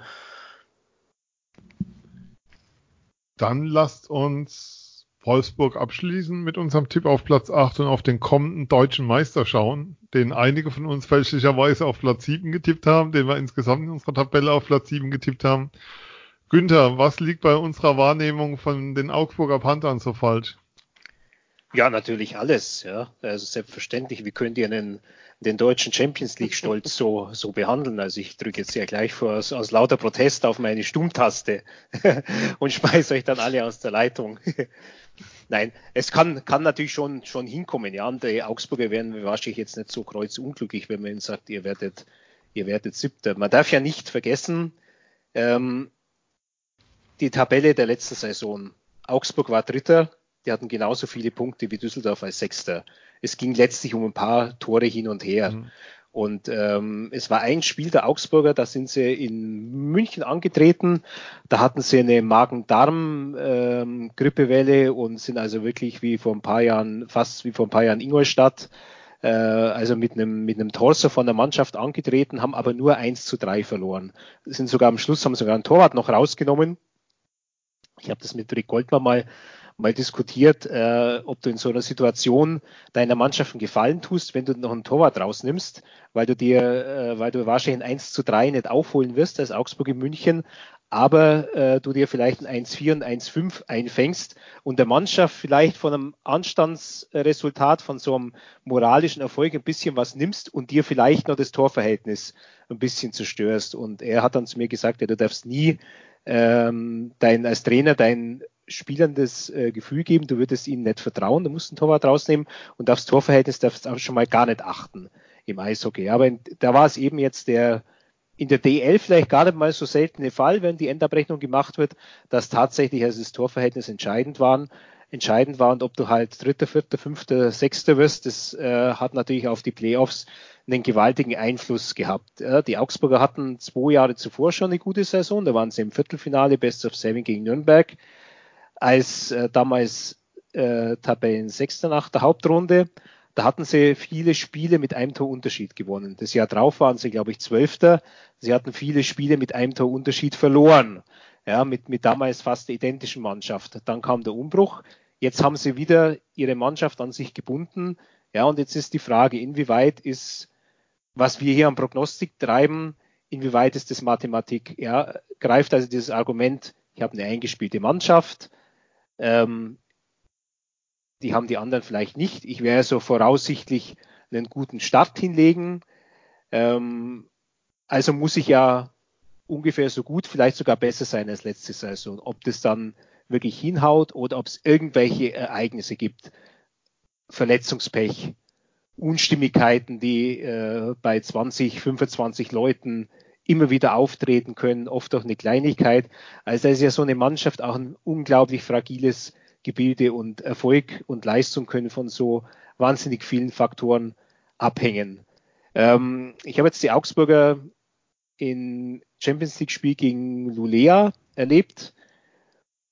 Dann lasst uns Wolfsburg abschließen mit unserem Tipp auf Platz 8 und auf den kommenden deutschen Meister schauen, den einige von uns fälschlicherweise auf Platz 7 getippt haben, den wir insgesamt in unserer Tabelle auf Platz 7 getippt haben. Günther, was liegt bei unserer Wahrnehmung von den Augsburger Panthern so falsch? Ja, natürlich alles. Ja, also selbstverständlich. Wie könnt ihr den, den deutschen Champions League Stolz so, so behandeln? Also ich drücke jetzt ja gleich vor aus, aus lauter Protest auf meine Stummtaste und schmeiß euch dann alle aus der Leitung. Nein, es kann, kann natürlich schon, schon hinkommen. Ja, und die Augsburger werden wahrscheinlich jetzt nicht so kreuzunglücklich, wenn man ihnen sagt, ihr werdet, ihr werdet Siebter. Man darf ja nicht vergessen, ähm, die Tabelle der letzten Saison. Augsburg war Dritter, die hatten genauso viele Punkte wie Düsseldorf als Sechster. Es ging letztlich um ein paar Tore hin und her. Mhm. Und ähm, es war ein Spiel der Augsburger, da sind sie in München angetreten. Da hatten sie eine Magen-Darm-Grippewelle ähm, und sind also wirklich wie vor ein paar Jahren, fast wie vor ein paar Jahren Ingolstadt, äh, also mit einem, mit einem Torso von der Mannschaft angetreten, haben aber nur 1 zu 3 verloren. Sind sogar am Schluss, haben sogar ein Torwart noch rausgenommen. Ich habe das mit Rick Goldmann mal mal diskutiert, äh, ob du in so einer Situation deiner Mannschaft einen Gefallen tust, wenn du noch einen Torwart rausnimmst, weil du dir, äh, weil du wahrscheinlich ein 1 zu 3 nicht aufholen wirst als Augsburg in München, aber äh, du dir vielleicht ein 1-4 und 1-5 einfängst und der Mannschaft vielleicht von einem Anstandsresultat, von so einem moralischen Erfolg ein bisschen was nimmst und dir vielleicht noch das Torverhältnis ein bisschen zerstörst. Und er hat dann zu mir gesagt, ja, du darfst nie ähm, dein, als Trainer dein Spielern das äh, Gefühl geben, du würdest ihnen nicht vertrauen, du musst ein Torwart rausnehmen und aufs Torverhältnis darfst du auch schon mal gar nicht achten im Eishockey. Aber in, da war es eben jetzt der in der DL vielleicht gar nicht mal so seltene Fall, wenn die Endabrechnung gemacht wird, dass tatsächlich also das Torverhältnis entscheidend waren, entscheidend war und ob du halt Dritter, Vierter, Fünfter, Sechster wirst, das äh, hat natürlich auf die Playoffs einen gewaltigen Einfluss gehabt. Ja, die Augsburger hatten zwei Jahre zuvor schon eine gute Saison, da waren sie im Viertelfinale Best of Seven gegen Nürnberg als äh, damals äh, Tabellensechster nach der Hauptrunde. Da hatten sie viele Spiele mit einem Torunterschied gewonnen. Das Jahr drauf waren sie, glaube ich, Zwölfter. Sie hatten viele Spiele mit einem Torunterschied verloren. Ja, mit, mit damals fast der identischen Mannschaft. Dann kam der Umbruch. Jetzt haben sie wieder ihre Mannschaft an sich gebunden. Ja, und jetzt ist die Frage, inwieweit ist, was wir hier am Prognostik treiben, inwieweit ist das Mathematik? Ja, greift also dieses Argument, ich habe eine eingespielte Mannschaft, ähm, die haben die anderen vielleicht nicht. Ich werde so voraussichtlich einen guten Start hinlegen. Ähm, also muss ich ja ungefähr so gut, vielleicht sogar besser sein als letzte Saison. Ob das dann wirklich hinhaut oder ob es irgendwelche Ereignisse gibt. Verletzungspech, Unstimmigkeiten, die äh, bei 20, 25 Leuten immer wieder auftreten können, oft auch eine Kleinigkeit. Also da ist ja so eine Mannschaft auch ein unglaublich fragiles Gebilde und Erfolg und Leistung können von so wahnsinnig vielen Faktoren abhängen. Ähm, ich habe jetzt die Augsburger in Champions League Spiel gegen Lulea erlebt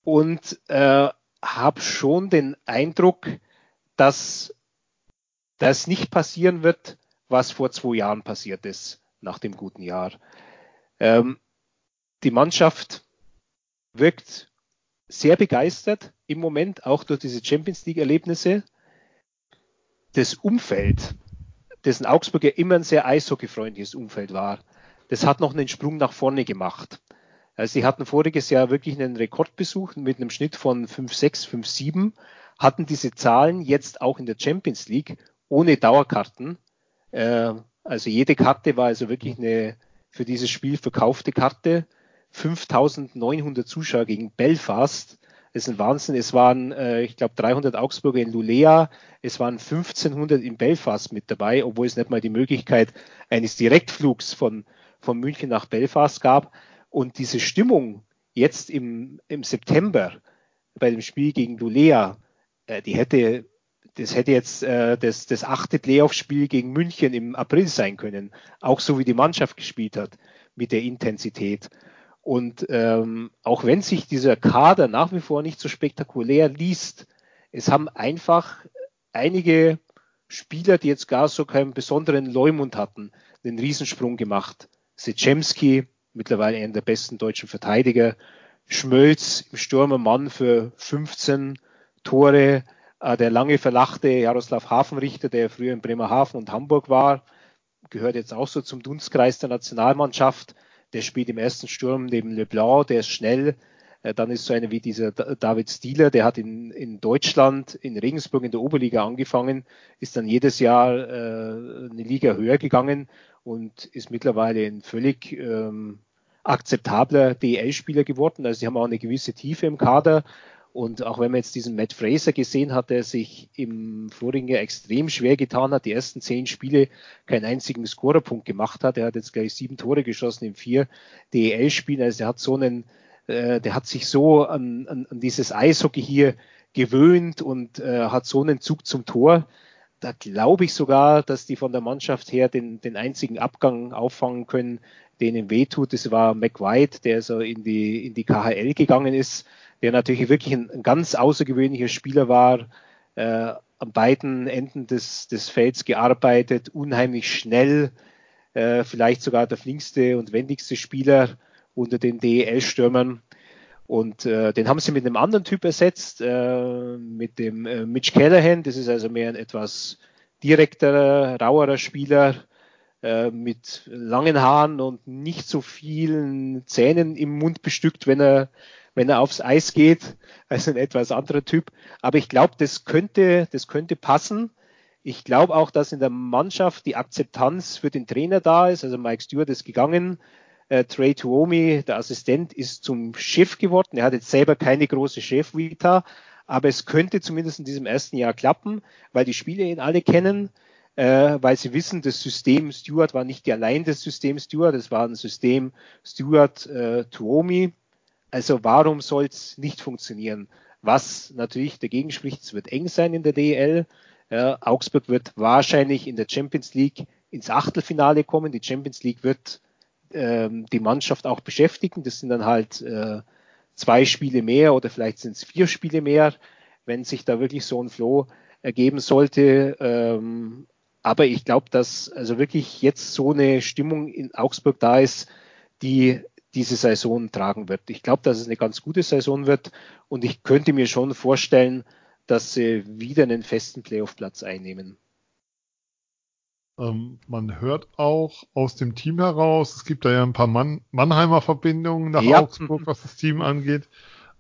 und äh, habe schon den Eindruck, dass das nicht passieren wird, was vor zwei Jahren passiert ist nach dem guten Jahr. Ähm, die Mannschaft wirkt sehr begeistert im Moment, auch durch diese Champions League-Erlebnisse. Das Umfeld, dessen Augsburg ja immer ein sehr eishockeyfreundliches Umfeld war, das hat noch einen Sprung nach vorne gemacht. Also sie hatten voriges Jahr wirklich einen Rekordbesuch mit einem Schnitt von 5,6, 5,7, hatten diese Zahlen jetzt auch in der Champions League ohne Dauerkarten. Äh, also jede Karte war also wirklich eine für dieses Spiel verkaufte Karte. 5900 Zuschauer gegen Belfast. Das ist ein Wahnsinn. Es waren, äh, ich glaube, 300 Augsburger in Lulea. Es waren 1500 in Belfast mit dabei, obwohl es nicht mal die Möglichkeit eines Direktflugs von, von München nach Belfast gab. Und diese Stimmung jetzt im, im September bei dem Spiel gegen Lulea, äh, die hätte das hätte jetzt äh, das, das achte Playoff-Spiel gegen München im April sein können. Auch so wie die Mannschaft gespielt hat mit der Intensität. Und ähm, auch wenn sich dieser Kader nach wie vor nicht so spektakulär liest, es haben einfach einige Spieler, die jetzt gar so keinen besonderen Leumund hatten, einen Riesensprung gemacht. Sechemski, mittlerweile einer der besten deutschen Verteidiger, Schmölz im Sturm Mann für 15 Tore, der lange verlachte Jaroslav Hafenrichter, der früher in Bremerhaven und Hamburg war, gehört jetzt auch so zum Dunstkreis der Nationalmannschaft. Der spielt im ersten Sturm neben Leblanc, der ist schnell. Äh, dann ist so einer wie dieser David Stieler, der hat in, in Deutschland, in Regensburg in der Oberliga angefangen, ist dann jedes Jahr äh, eine Liga höher gegangen und ist mittlerweile ein völlig ähm, akzeptabler DL-Spieler geworden. Also sie haben auch eine gewisse Tiefe im Kader und auch wenn man jetzt diesen Matt Fraser gesehen hat, der sich im vorigen Jahr extrem schwer getan hat, die ersten zehn Spiele keinen einzigen Scorerpunkt gemacht hat. Er hat jetzt gleich sieben Tore geschossen in vier DEL-Spielen. Also er hat so einen, äh, der hat sich so an, an, an dieses Eishockey hier gewöhnt und äh, hat so einen Zug zum Tor. Da glaube ich sogar, dass die von der Mannschaft her den, den einzigen Abgang auffangen können, den ihm wehtut. Das war McWhite, der so in die, in die KHL gegangen ist der natürlich wirklich ein, ein ganz außergewöhnlicher Spieler war, äh, an beiden Enden des, des Felds gearbeitet, unheimlich schnell, äh, vielleicht sogar der flinkste und wendigste Spieler unter den DEL-Stürmern. Und äh, den haben sie mit einem anderen Typ ersetzt, äh, mit dem äh, Mitch Callahan. Das ist also mehr ein etwas direkterer, rauerer Spieler äh, mit langen Haaren und nicht so vielen Zähnen im Mund bestückt, wenn er wenn er aufs Eis geht, also ein etwas anderer Typ. Aber ich glaube, das könnte, das könnte passen. Ich glaube auch, dass in der Mannschaft die Akzeptanz für den Trainer da ist. Also Mike Stewart ist gegangen. Äh, Trey Tuomi, der Assistent, ist zum Chef geworden. Er hat jetzt selber keine große Chef-Vita, aber es könnte zumindest in diesem ersten Jahr klappen, weil die Spieler ihn alle kennen, äh, weil sie wissen, das System Stewart war nicht allein das System Stewart, es war ein System Stewart äh, Tuomi. Also warum soll es nicht funktionieren? Was natürlich dagegen spricht, es wird eng sein in der DEL. Ja, Augsburg wird wahrscheinlich in der Champions League ins Achtelfinale kommen. Die Champions League wird ähm, die Mannschaft auch beschäftigen. Das sind dann halt äh, zwei Spiele mehr oder vielleicht sind es vier Spiele mehr, wenn sich da wirklich so ein Flow ergeben sollte. Ähm, aber ich glaube, dass also wirklich jetzt so eine Stimmung in Augsburg da ist, die diese Saison tragen wird. Ich glaube, dass es eine ganz gute Saison wird und ich könnte mir schon vorstellen, dass sie wieder einen festen Playoff-Platz einnehmen. Ähm, man hört auch aus dem Team heraus, es gibt da ja ein paar Mann Mannheimer Verbindungen nach ja. Augsburg, was das Team angeht,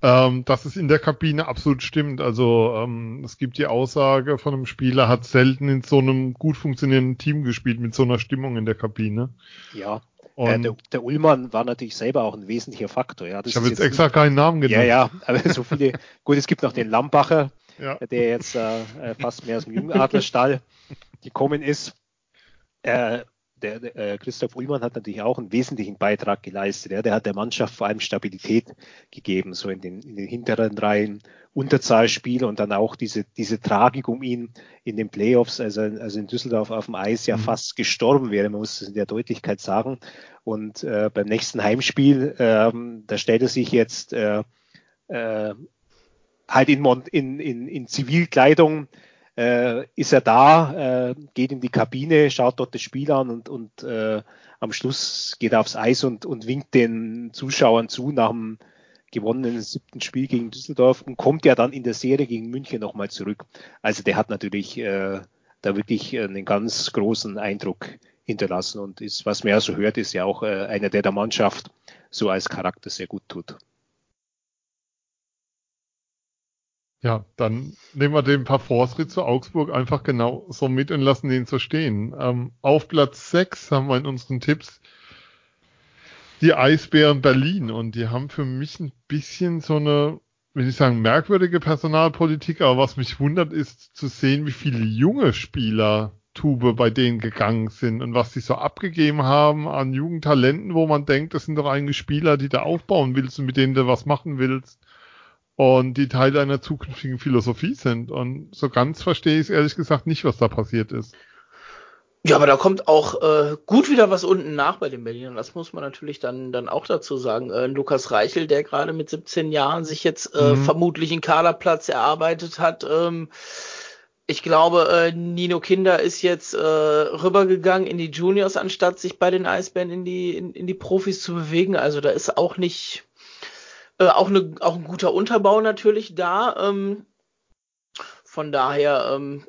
ähm, dass es in der Kabine absolut stimmt. Also ähm, es gibt die Aussage von einem Spieler, hat selten in so einem gut funktionierenden Team gespielt, mit so einer Stimmung in der Kabine. Ja, äh, der, der, Ullmann war natürlich selber auch ein wesentlicher Faktor. Ja. Ich habe jetzt, jetzt extra keinen Namen genannt. Ja, ja, aber so viele. Gut, es gibt noch den Lambacher, ja. der jetzt äh, äh fast mehr aus dem Jungadlerstall gekommen ist. Äh, der, der äh, Christoph Ullmann hat natürlich auch einen wesentlichen Beitrag geleistet. Ja. Der hat der Mannschaft vor allem Stabilität gegeben, so in den, in den hinteren Reihen, Unterzahlspiel und dann auch diese, diese Tragik um ihn in den Playoffs, also, also in Düsseldorf auf dem Eis ja mhm. fast gestorben wäre, man muss es in der Deutlichkeit sagen. Und äh, beim nächsten Heimspiel, ähm, da stellt er sich jetzt äh, äh, halt in, in, in, in Zivilkleidung äh, ist er da, äh, geht in die Kabine, schaut dort das Spiel an und, und äh, am Schluss geht er aufs Eis und, und winkt den Zuschauern zu nach dem gewonnenen siebten Spiel gegen Düsseldorf und kommt ja dann in der Serie gegen München nochmal zurück. Also der hat natürlich äh, da wirklich einen ganz großen Eindruck hinterlassen und ist, was man ja so hört, ist ja auch äh, einer, der der Mannschaft so als Charakter sehr gut tut. Ja, dann nehmen wir den Parforce zu Augsburg einfach genau so mit und lassen den so stehen. Ähm, auf Platz 6 haben wir in unseren Tipps die Eisbären Berlin. Und die haben für mich ein bisschen so eine, will ich sagen, merkwürdige Personalpolitik, aber was mich wundert ist zu sehen, wie viele junge Spieler Tube bei denen gegangen sind und was sie so abgegeben haben an Jugendtalenten, wo man denkt, das sind doch eigentlich Spieler, die du aufbauen willst und mit denen du was machen willst und die Teil deiner zukünftigen Philosophie sind. Und so ganz verstehe ich es ehrlich gesagt nicht, was da passiert ist. Ja, aber da kommt auch äh, gut wieder was unten nach bei den Berlinern. Das muss man natürlich dann, dann auch dazu sagen. Äh, Lukas Reichel, der gerade mit 17 Jahren sich jetzt äh, mhm. vermutlich einen Kaderplatz erarbeitet hat. Ähm, ich glaube, äh, Nino Kinder ist jetzt äh, rübergegangen in die Juniors, anstatt sich bei den Eisbären in die, in, in die Profis zu bewegen. Also da ist auch nicht, äh, auch, ne, auch ein guter Unterbau natürlich da. Ähm, von daher, ähm,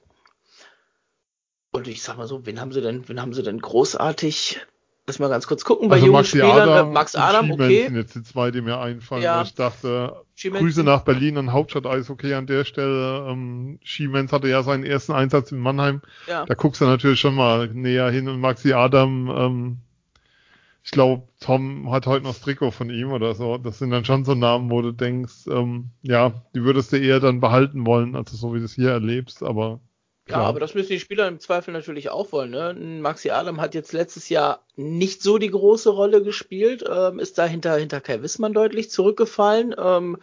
und ich sag mal so, wen haben sie denn, wen haben sie denn großartig? Lass mal ganz kurz gucken. Bei also jungen Spielern, Adam, äh, Max Adam, okay. sind jetzt die zwei, die mir einfallen. Ja. Ich dachte, Grüße nach Berlin an Hauptstadt Eishockey an der Stelle. Ähm, Schiemens hatte ja seinen ersten Einsatz in Mannheim. Ja. Da guckst du natürlich schon mal näher hin und Maxi Adam, ähm, ich glaube, Tom hat heute noch das Trikot von ihm oder so. Das sind dann schon so Namen, wo du denkst, ähm, ja, die würdest du eher dann behalten wollen, also so wie du es hier erlebst, aber. Klar. Ja, aber das müssen die Spieler im Zweifel natürlich auch wollen. Ne? Maxi Adam hat jetzt letztes Jahr nicht so die große Rolle gespielt, ähm, ist da hinter, hinter Kai Wissmann deutlich zurückgefallen. Ähm,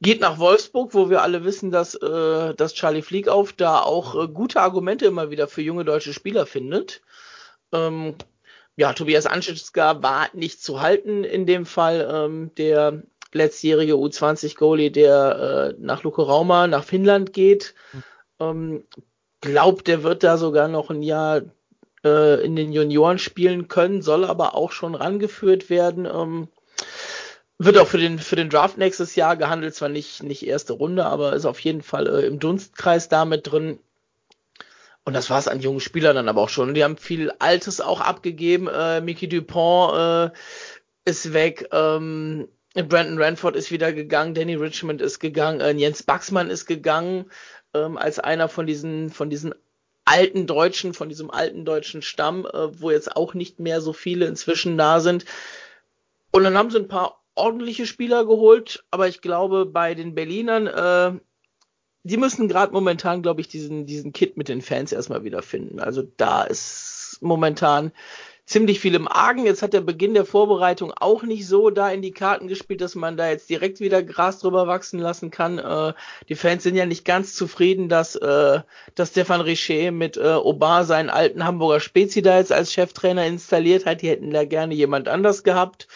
geht nach Wolfsburg, wo wir alle wissen, dass, äh, dass Charlie Fliegauf da auch äh, gute Argumente immer wieder für junge deutsche Spieler findet. Ähm, ja, Tobias Anschitzka war nicht zu halten in dem Fall. Ähm, der letztjährige U20-Goalie, der äh, nach Luko Rauma nach Finnland geht. Mhm. Ähm, glaubt, der wird da sogar noch ein Jahr äh, in den Junioren spielen können, soll aber auch schon rangeführt werden. Ähm, Wird auch für den, für den Draft nächstes Jahr gehandelt, zwar nicht, nicht erste Runde, aber ist auf jeden Fall äh, im Dunstkreis damit drin. Und das war es an jungen Spielern dann aber auch schon. Die haben viel Altes auch abgegeben. Äh, Mickey Dupont äh, ist weg. Ähm, Brandon Ranford ist wieder gegangen. Danny Richmond ist gegangen. Äh, Jens Baxmann ist gegangen ähm, als einer von diesen, von diesen alten Deutschen, von diesem alten deutschen Stamm, äh, wo jetzt auch nicht mehr so viele inzwischen da sind. Und dann haben sie ein paar ordentliche Spieler geholt, aber ich glaube, bei den Berlinern, äh, die müssen gerade momentan, glaube ich, diesen, diesen Kit mit den Fans erstmal wiederfinden. Also da ist momentan ziemlich viel im Argen. Jetzt hat der Beginn der Vorbereitung auch nicht so da in die Karten gespielt, dass man da jetzt direkt wieder Gras drüber wachsen lassen kann. Äh, die Fans sind ja nicht ganz zufrieden, dass, äh, dass Stefan Richer mit äh, Obar seinen alten Hamburger Spezi da jetzt als Cheftrainer installiert hat. Die hätten da gerne jemand anders gehabt.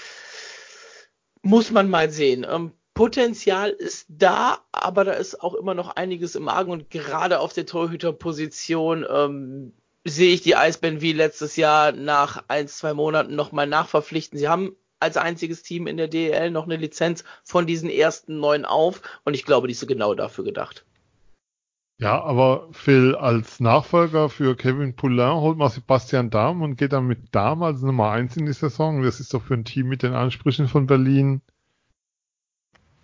Muss man mal sehen. Ähm, Potenzial ist da, aber da ist auch immer noch einiges im Argen und gerade auf der Torhüterposition ähm, sehe ich die Eisbären wie letztes Jahr nach ein, zwei Monaten nochmal nachverpflichten. Sie haben als einziges Team in der DEL noch eine Lizenz von diesen ersten neun auf und ich glaube, die ist genau dafür gedacht. Ja, aber Phil, als Nachfolger für Kevin Poulain holt man Sebastian Dahm und geht dann mit Dahm als Nummer eins in die Saison. Das ist doch für ein Team mit den Ansprüchen von Berlin,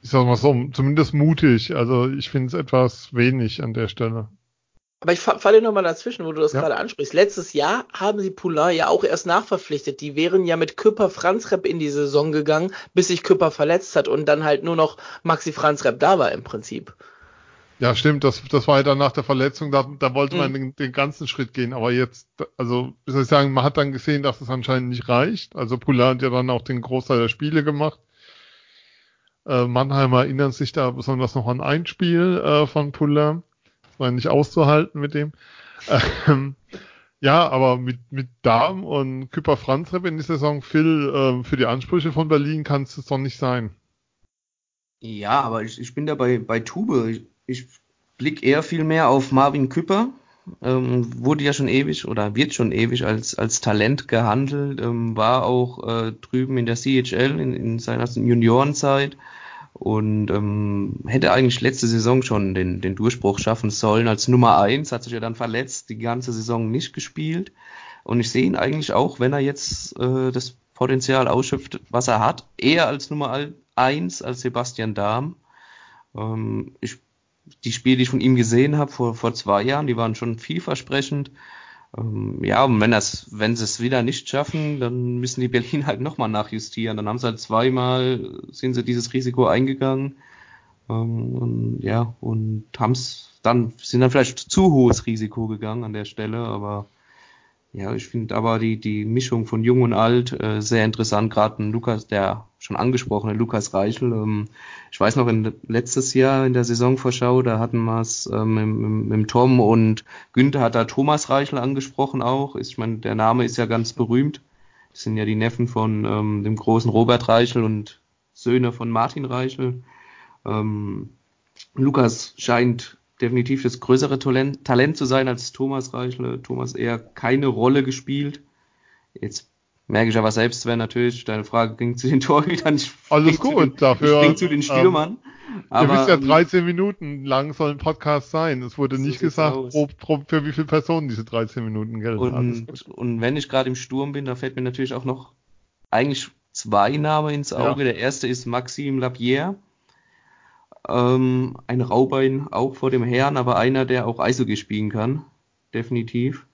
ich sag mal so, zumindest mutig. Also ich finde es etwas wenig an der Stelle. Aber ich falle nochmal dazwischen, wo du das ja. gerade ansprichst. Letztes Jahr haben sie Poulain ja auch erst nachverpflichtet. Die wären ja mit Küpper Franzrep in die Saison gegangen, bis sich Küpper verletzt hat und dann halt nur noch Maxi Franzrep da war im Prinzip. Ja, stimmt. Das, das war ja dann nach der Verletzung, da, da wollte man mhm. den, den, ganzen Schritt gehen. Aber jetzt, also, wie soll ich sagen, man hat dann gesehen, dass es anscheinend nicht reicht. Also Poulain hat ja dann auch den Großteil der Spiele gemacht. Äh, Mannheimer erinnern sich da besonders noch an ein Spiel äh, von Poulain war nicht auszuhalten mit dem. Ähm, ja, aber mit, mit Darm und Küpper Franzrep in die Saison, Phil, äh, für die Ansprüche von Berlin kann es doch nicht sein. Ja, aber ich, ich bin da bei, bei Tube. Ich, ich blick eher viel mehr auf Marvin Küpper. Ähm, wurde ja schon ewig oder wird schon ewig als, als Talent gehandelt, ähm, war auch äh, drüben in der CHL in, in seiner Juniorenzeit und ähm, hätte eigentlich letzte Saison schon den, den Durchbruch schaffen sollen als Nummer eins, hat sich ja dann verletzt, die ganze Saison nicht gespielt. Und ich sehe ihn eigentlich auch, wenn er jetzt äh, das Potenzial ausschöpft, was er hat, eher als Nummer eins als Sebastian Dahm. Ähm, ich, die Spiele, die ich von ihm gesehen habe vor, vor zwei Jahren, die waren schon vielversprechend. Ähm, ja, und wenn das, wenn sie es wieder nicht schaffen, dann müssen die Berlin halt nochmal nachjustieren. Dann haben sie halt zweimal, sind sie dieses Risiko eingegangen. Ähm, und, ja, und haben es dann, sind dann vielleicht zu hohes Risiko gegangen an der Stelle, aber ja, ich finde aber die, die Mischung von Jung und Alt äh, sehr interessant. Gerade ein Lukas, der schon angesprochene Lukas Reichel. Ähm, ich weiß noch, in, letztes Jahr in der Saisonvorschau, da hatten wir es ähm, mit, Tom und Günther hat da Thomas Reichel angesprochen auch. Ich meine, der Name ist ja ganz berühmt. Das sind ja die Neffen von ähm, dem großen Robert Reichel und Söhne von Martin Reichel. Ähm, Lukas scheint definitiv das größere Talent, Talent zu sein als Thomas Reichle. Thomas eher keine Rolle gespielt. Jetzt merke ich aber selbst, wenn natürlich deine Frage ging zu den Torhütern. Ich Alles gut, den, dafür. Ich zu den Stürmern. Ähm, aber, ihr wisst ja, 13 ähm, Minuten lang soll ein Podcast sein. Es wurde so nicht gesagt, pro, pro, für wie viele Personen diese 13 Minuten gelten. Und, und wenn ich gerade im Sturm bin, da fällt mir natürlich auch noch eigentlich zwei Namen ins Auge. Ja. Der erste ist Maxime Lapierre ähm, ein Raubein auch vor dem Herrn, aber einer, der auch Eishockey spielen kann. Definitiv.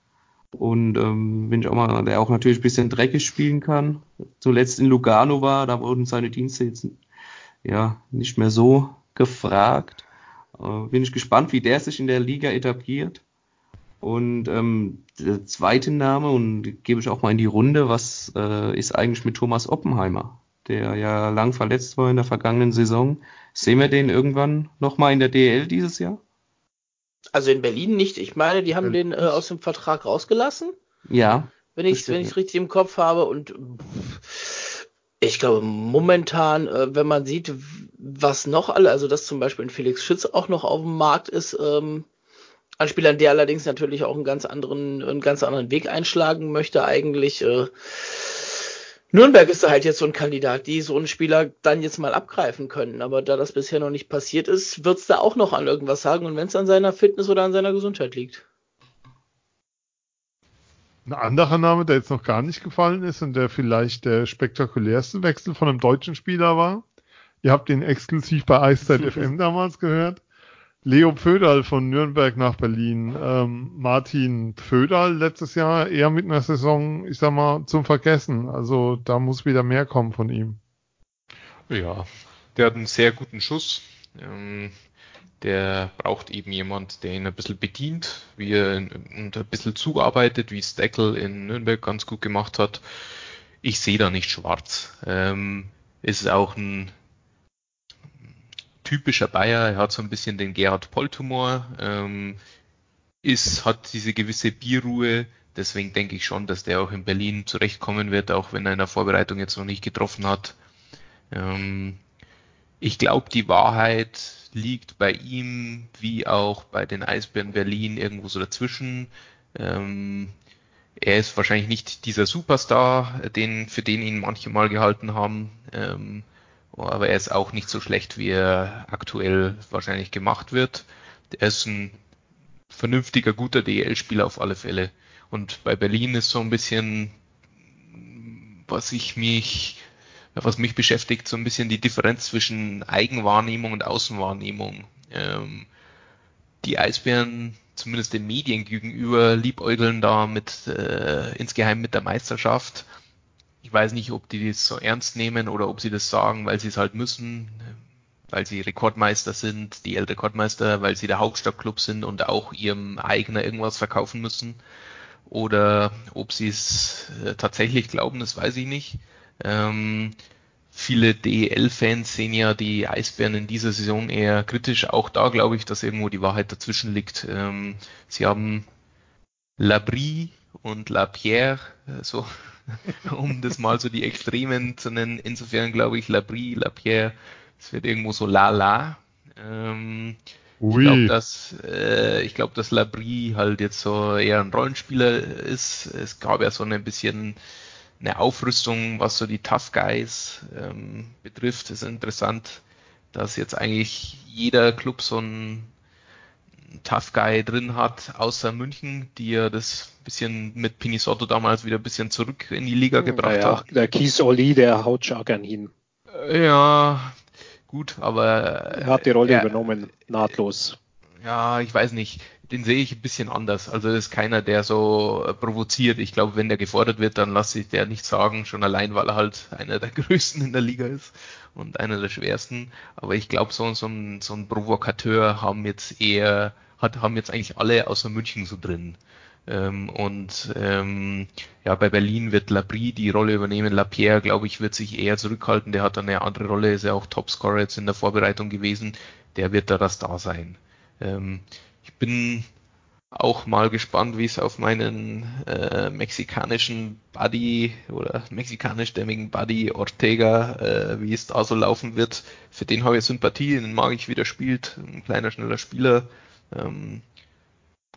Und ähm, bin ich auch mal, der auch natürlich ein bisschen dreckig spielen kann. Zuletzt in Lugano war, da wurden seine Dienste jetzt ja nicht mehr so gefragt. Äh, bin ich gespannt, wie der sich in der Liga etabliert. Und ähm, der zweite Name, und gebe ich auch mal in die Runde, was äh, ist eigentlich mit Thomas Oppenheimer, der ja lang verletzt war in der vergangenen Saison. Sehen wir den irgendwann nochmal in der DL dieses Jahr? Also in Berlin nicht. Ich meine, die haben den äh, aus dem Vertrag rausgelassen. Ja. Wenn ich es richtig im Kopf habe. Und ich glaube, momentan, äh, wenn man sieht, was noch alle, also dass zum Beispiel ein Felix Schütz auch noch auf dem Markt ist, ähm, ein Spieler, der allerdings natürlich auch einen ganz anderen, einen ganz anderen Weg einschlagen möchte, eigentlich. Äh, Nürnberg ist da halt jetzt so ein Kandidat, die so einen Spieler dann jetzt mal abgreifen können. Aber da das bisher noch nicht passiert ist, wird es da auch noch an irgendwas sagen und wenn es an seiner Fitness oder an seiner Gesundheit liegt. Ein anderer Name, der jetzt noch gar nicht gefallen ist und der vielleicht der spektakulärste Wechsel von einem deutschen Spieler war. Ihr habt ihn exklusiv bei Eiszeit FM damals gehört. Leo Pföderl von Nürnberg nach Berlin. Ähm, Martin Pföderl letztes Jahr eher mit einer Saison, ich sag mal, zum Vergessen. Also da muss wieder mehr kommen von ihm. Ja, der hat einen sehr guten Schuss. Ähm, der braucht eben jemand, der ihn ein bisschen bedient, wie er und ein bisschen zuarbeitet, wie Steckel in Nürnberg ganz gut gemacht hat. Ich sehe da nicht schwarz. Ähm, ist auch ein typischer Bayer. Er hat so ein bisschen den Gerhard Poll-Tumor, ähm, ist, hat diese gewisse Bierruhe. Deswegen denke ich schon, dass der auch in Berlin zurechtkommen wird, auch wenn er in der Vorbereitung jetzt noch nicht getroffen hat. Ähm, ich glaube, die Wahrheit liegt bei ihm wie auch bei den Eisbären Berlin irgendwo so dazwischen. Ähm, er ist wahrscheinlich nicht dieser Superstar, den, für den ihn manche mal gehalten haben. Ähm, aber er ist auch nicht so schlecht, wie er aktuell wahrscheinlich gemacht wird. Er ist ein vernünftiger, guter DL-Spieler auf alle Fälle. Und bei Berlin ist so ein bisschen, was ich mich, was mich beschäftigt, so ein bisschen die Differenz zwischen Eigenwahrnehmung und Außenwahrnehmung. Ähm, die Eisbären, zumindest den Medien gegenüber, liebäugeln da mit äh, insgeheim mit der Meisterschaft ich weiß nicht, ob die das so ernst nehmen oder ob sie das sagen, weil sie es halt müssen, weil sie Rekordmeister sind, die Rekordmeister, weil sie der Hauptstadtclub sind und auch ihrem Eigner irgendwas verkaufen müssen. Oder ob sie es äh, tatsächlich glauben, das weiß ich nicht. Ähm, viele DEL-Fans sehen ja die Eisbären in dieser Saison eher kritisch. Auch da glaube ich, dass irgendwo die Wahrheit dazwischen liegt. Ähm, sie haben Labrie und Lapierre, äh, so um das mal so die Extremen zu nennen. Insofern glaube ich, Labrie, Lapierre, es wird irgendwo so la-la. Ähm, ich glaube, dass, äh, ich glaube, dass Labrie halt jetzt so eher ein Rollenspieler ist. Es gab ja so ein bisschen eine Aufrüstung, was so die Tough Guys ähm, betrifft. Es ist interessant, dass jetzt eigentlich jeder Club so ein Tough Guy drin hat, außer München, die ja das bisschen mit Pinisotto damals wieder ein bisschen zurück in die Liga gebracht naja, hat. Der Kies Oli, der haut stark an hin. Äh, ja, gut, aber er hat die Rolle er, übernommen, nahtlos. Ja, ich weiß nicht. Den sehe ich ein bisschen anders. Also ist keiner, der so äh, provoziert. Ich glaube, wenn der gefordert wird, dann lasse ich der nicht sagen, schon allein, weil er halt einer der größten in der Liga ist und einer der schwersten. Aber ich glaube, so, so, ein, so ein Provokateur haben jetzt eher, hat, haben jetzt eigentlich alle außer München so drin. Ähm, und ähm, ja, bei Berlin wird Labrie die Rolle übernehmen. Lapierre, glaube ich, wird sich eher zurückhalten. Der hat dann eine andere Rolle, ist ja auch Topscorer jetzt in der Vorbereitung gewesen. Der wird da das da sein. Ähm, ich bin auch mal gespannt, wie es auf meinen äh, mexikanischen Buddy oder mexikanischstämmigen Buddy Ortega, äh, wie es da so laufen wird. Für den habe ich Sympathie, den mag ich, wie der spielt. Ein kleiner, schneller Spieler. Ähm,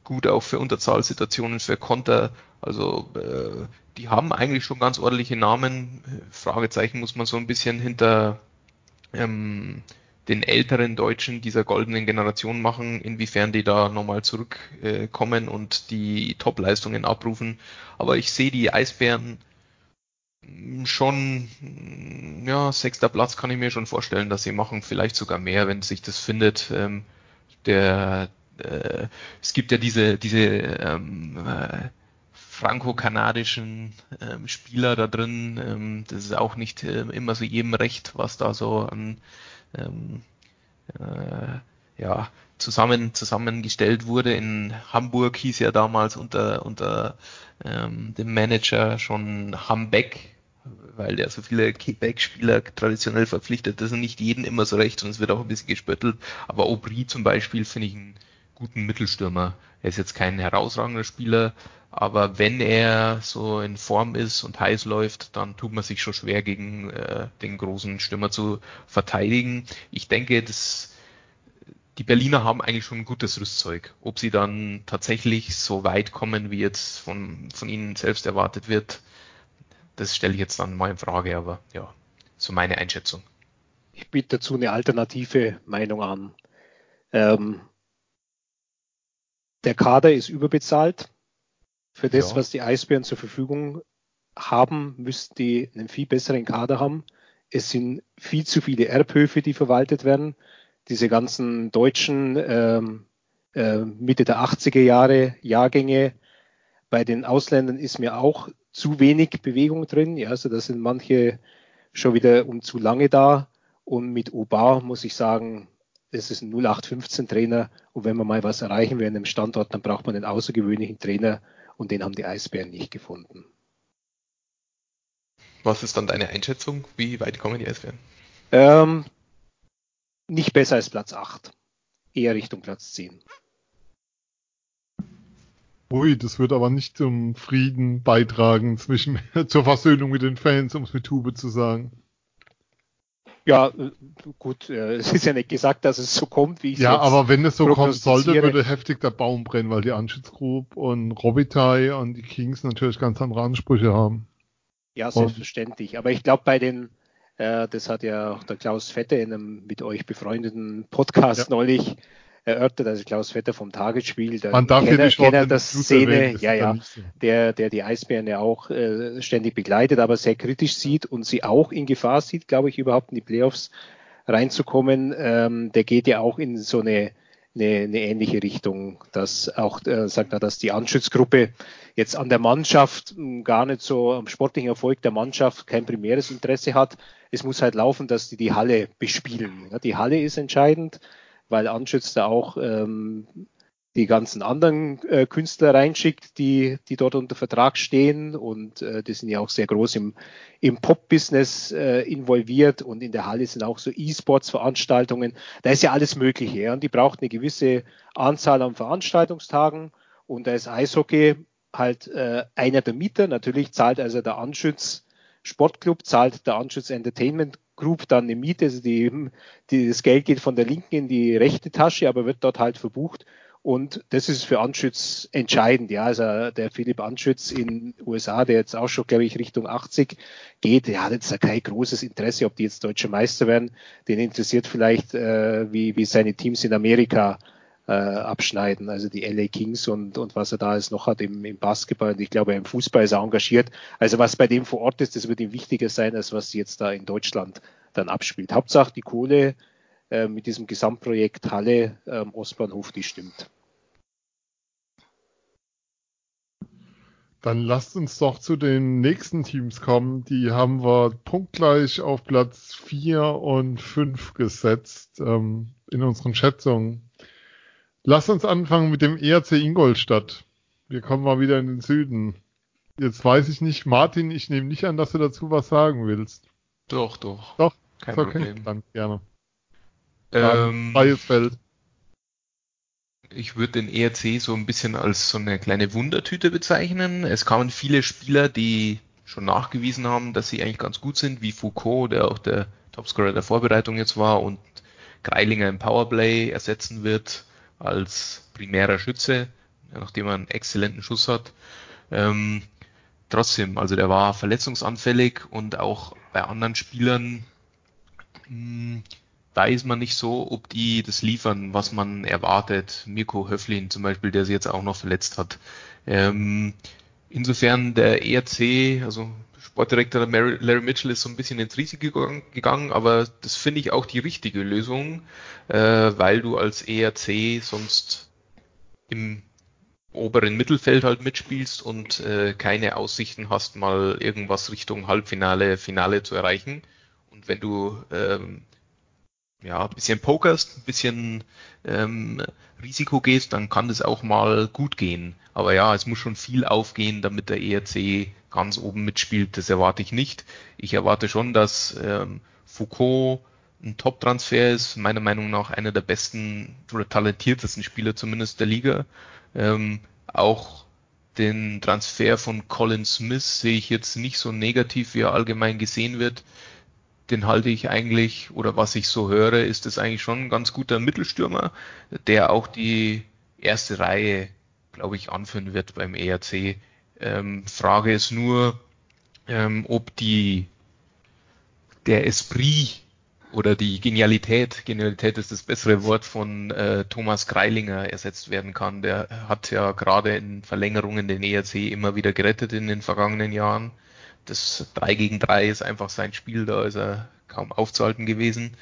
gut auch für Unterzahlsituationen, für Konter. Also äh, die haben eigentlich schon ganz ordentliche Namen. Fragezeichen muss man so ein bisschen hinter ähm, den älteren Deutschen dieser goldenen Generation machen, inwiefern die da nochmal zurückkommen äh, und die Top-Leistungen abrufen. Aber ich sehe die Eisbären schon, ja, sechster Platz kann ich mir schon vorstellen, dass sie machen, vielleicht sogar mehr, wenn sich das findet. Ähm, der, äh, es gibt ja diese, diese ähm, äh, franco-kanadischen ähm, Spieler da drin. Ähm, das ist auch nicht äh, immer so jedem recht, was da so an ähm, äh, ja, zusammen, zusammengestellt wurde. In Hamburg hieß ja damals unter, unter ähm, dem Manager schon Hambeck, weil der so viele Quebec-Spieler traditionell verpflichtet. Das ist nicht jeden immer so recht und es wird auch ein bisschen gespöttelt. Aber Aubry zum Beispiel finde ich einen guten Mittelstürmer. Er ist jetzt kein herausragender Spieler, aber wenn er so in Form ist und heiß läuft, dann tut man sich schon schwer gegen äh, den großen Stürmer zu verteidigen. Ich denke, dass die Berliner haben eigentlich schon ein gutes Rüstzeug. Ob sie dann tatsächlich so weit kommen, wie jetzt von, von ihnen selbst erwartet wird, das stelle ich jetzt dann mal in Frage, aber ja, so meine Einschätzung. Ich biete dazu eine alternative Meinung an. Ähm, der Kader ist überbezahlt. Für das, ja. was die Eisbären zur Verfügung haben, müssten die einen viel besseren Kader haben. Es sind viel zu viele Erbhöfe, die verwaltet werden. Diese ganzen deutschen ähm, äh, Mitte der 80er Jahre Jahrgänge. Bei den Ausländern ist mir auch zu wenig Bewegung drin. Ja, also da sind manche schon wieder um zu lange da. Und mit Obar muss ich sagen, das ist ein 0815 Trainer. Und wenn man mal was erreichen will in einem Standort, dann braucht man einen außergewöhnlichen Trainer. Und den haben die Eisbären nicht gefunden. Was ist dann deine Einschätzung? Wie weit kommen die Eisbären? Ähm, nicht besser als Platz 8. Eher Richtung Platz 10. Ui, das wird aber nicht zum Frieden beitragen zwischen, zur Versöhnung mit den Fans, um es mit Tube zu sagen. Ja, äh, gut, äh, es ist ja nicht gesagt, dass es so kommt, wie ich Ja, aber wenn es so kommen sollte, würde heftig der Baum brennen, weil die Anschützgruppe und Robitaille und die Kings natürlich ganz andere Ansprüche haben. Ja, selbstverständlich. Aber ich glaube, bei den, äh, das hat ja auch der Klaus Fette in einem mit euch befreundeten Podcast ja. neulich erörtert, also Klaus Vetter vom Tagesspiel, der Man darf Kenner, Kenner der Szene, ja, ja, so. der, der die Eisbären ja auch äh, ständig begleitet, aber sehr kritisch sieht und sie auch in Gefahr sieht, glaube ich, überhaupt in die Playoffs reinzukommen. Ähm, der geht ja auch in so eine eine, eine ähnliche Richtung, dass auch, äh, sagt er, dass die Anschützgruppe jetzt an der Mannschaft hm, gar nicht so am sportlichen Erfolg der Mannschaft kein primäres Interesse hat. Es muss halt laufen, dass die die Halle bespielen. Ja, die Halle ist entscheidend, weil Anschütz da auch ähm, die ganzen anderen äh, Künstler reinschickt, die, die dort unter Vertrag stehen und äh, die sind ja auch sehr groß im, im Pop-Business äh, involviert und in der Halle sind auch so E-Sports-Veranstaltungen. Da ist ja alles Mögliche ja? und die braucht eine gewisse Anzahl an Veranstaltungstagen und da ist Eishockey halt äh, einer der Mieter. Natürlich zahlt also der Anschütz Sportclub, zahlt der Anschütz Entertainment Group dann eine Miete, also die, die, das Geld geht von der linken in die rechte Tasche, aber wird dort halt verbucht und das ist für Anschütz entscheidend. Ja, also der Philipp Anschütz in USA, der jetzt auch schon, glaube ich, Richtung 80 geht, der hat jetzt kein großes Interesse, ob die jetzt deutsche Meister werden. Den interessiert vielleicht, äh, wie, wie seine Teams in Amerika äh, abschneiden, also die LA Kings und, und was er da jetzt noch hat im, im Basketball. Und ich glaube, im Fußball ist er engagiert. Also was bei dem vor Ort ist, das wird ihm wichtiger sein, als was jetzt da in Deutschland dann abspielt. Hauptsache die Kohle äh, mit diesem Gesamtprojekt Halle ähm, Ostbahnhof, die stimmt. Dann lasst uns doch zu den nächsten Teams kommen. Die haben wir punktgleich auf Platz 4 und 5 gesetzt ähm, in unseren Schätzungen. Lasst uns anfangen mit dem ERC Ingolstadt. Wir kommen mal wieder in den Süden. Jetzt weiß ich nicht, Martin, ich nehme nicht an, dass du dazu was sagen willst. Doch, doch. Doch, kein okay. Problem. Dann gerne. Ähm, freies Feld. Ich würde den ERC so ein bisschen als so eine kleine Wundertüte bezeichnen. Es kamen viele Spieler, die schon nachgewiesen haben, dass sie eigentlich ganz gut sind, wie Foucault, der auch der Topscorer der Vorbereitung jetzt war und Greilinger im Powerplay ersetzen wird als primärer Schütze, nachdem er einen exzellenten Schuss hat. Ähm, trotzdem, also der war verletzungsanfällig und auch bei anderen Spielern mh, hm, weiß man nicht so, ob die das liefern, was man erwartet. Mirko Höflin zum Beispiel, der sich jetzt auch noch verletzt hat. Ähm, insofern der ERC, also Sportdirektor Larry Mitchell ist so ein bisschen ins Risiko gegangen, aber das finde ich auch die richtige Lösung, äh, weil du als ERC sonst im oberen Mittelfeld halt mitspielst und äh, keine Aussichten hast, mal irgendwas Richtung Halbfinale, Finale zu erreichen. Und wenn du ähm, ja, ein bisschen pokerst, ein bisschen ähm, Risiko gehst, dann kann das auch mal gut gehen. Aber ja, es muss schon viel aufgehen, damit der ERC ganz oben mitspielt. Das erwarte ich nicht. Ich erwarte schon, dass ähm, Foucault ein Top-Transfer ist, meiner Meinung nach einer der besten oder talentiertesten Spieler zumindest der Liga. Ähm, auch den Transfer von Colin Smith sehe ich jetzt nicht so negativ, wie er allgemein gesehen wird den halte ich eigentlich, oder was ich so höre, ist es eigentlich schon ein ganz guter Mittelstürmer, der auch die erste Reihe, glaube ich, anführen wird beim ERC. Ähm, Frage ist nur, ähm, ob die der Esprit oder die Genialität, Genialität ist das bessere Wort von äh, Thomas Greilinger ersetzt werden kann. Der hat ja gerade in Verlängerungen den ERC immer wieder gerettet in den vergangenen Jahren. Das 3 gegen 3 ist einfach sein Spiel, da ist er kaum aufzuhalten gewesen.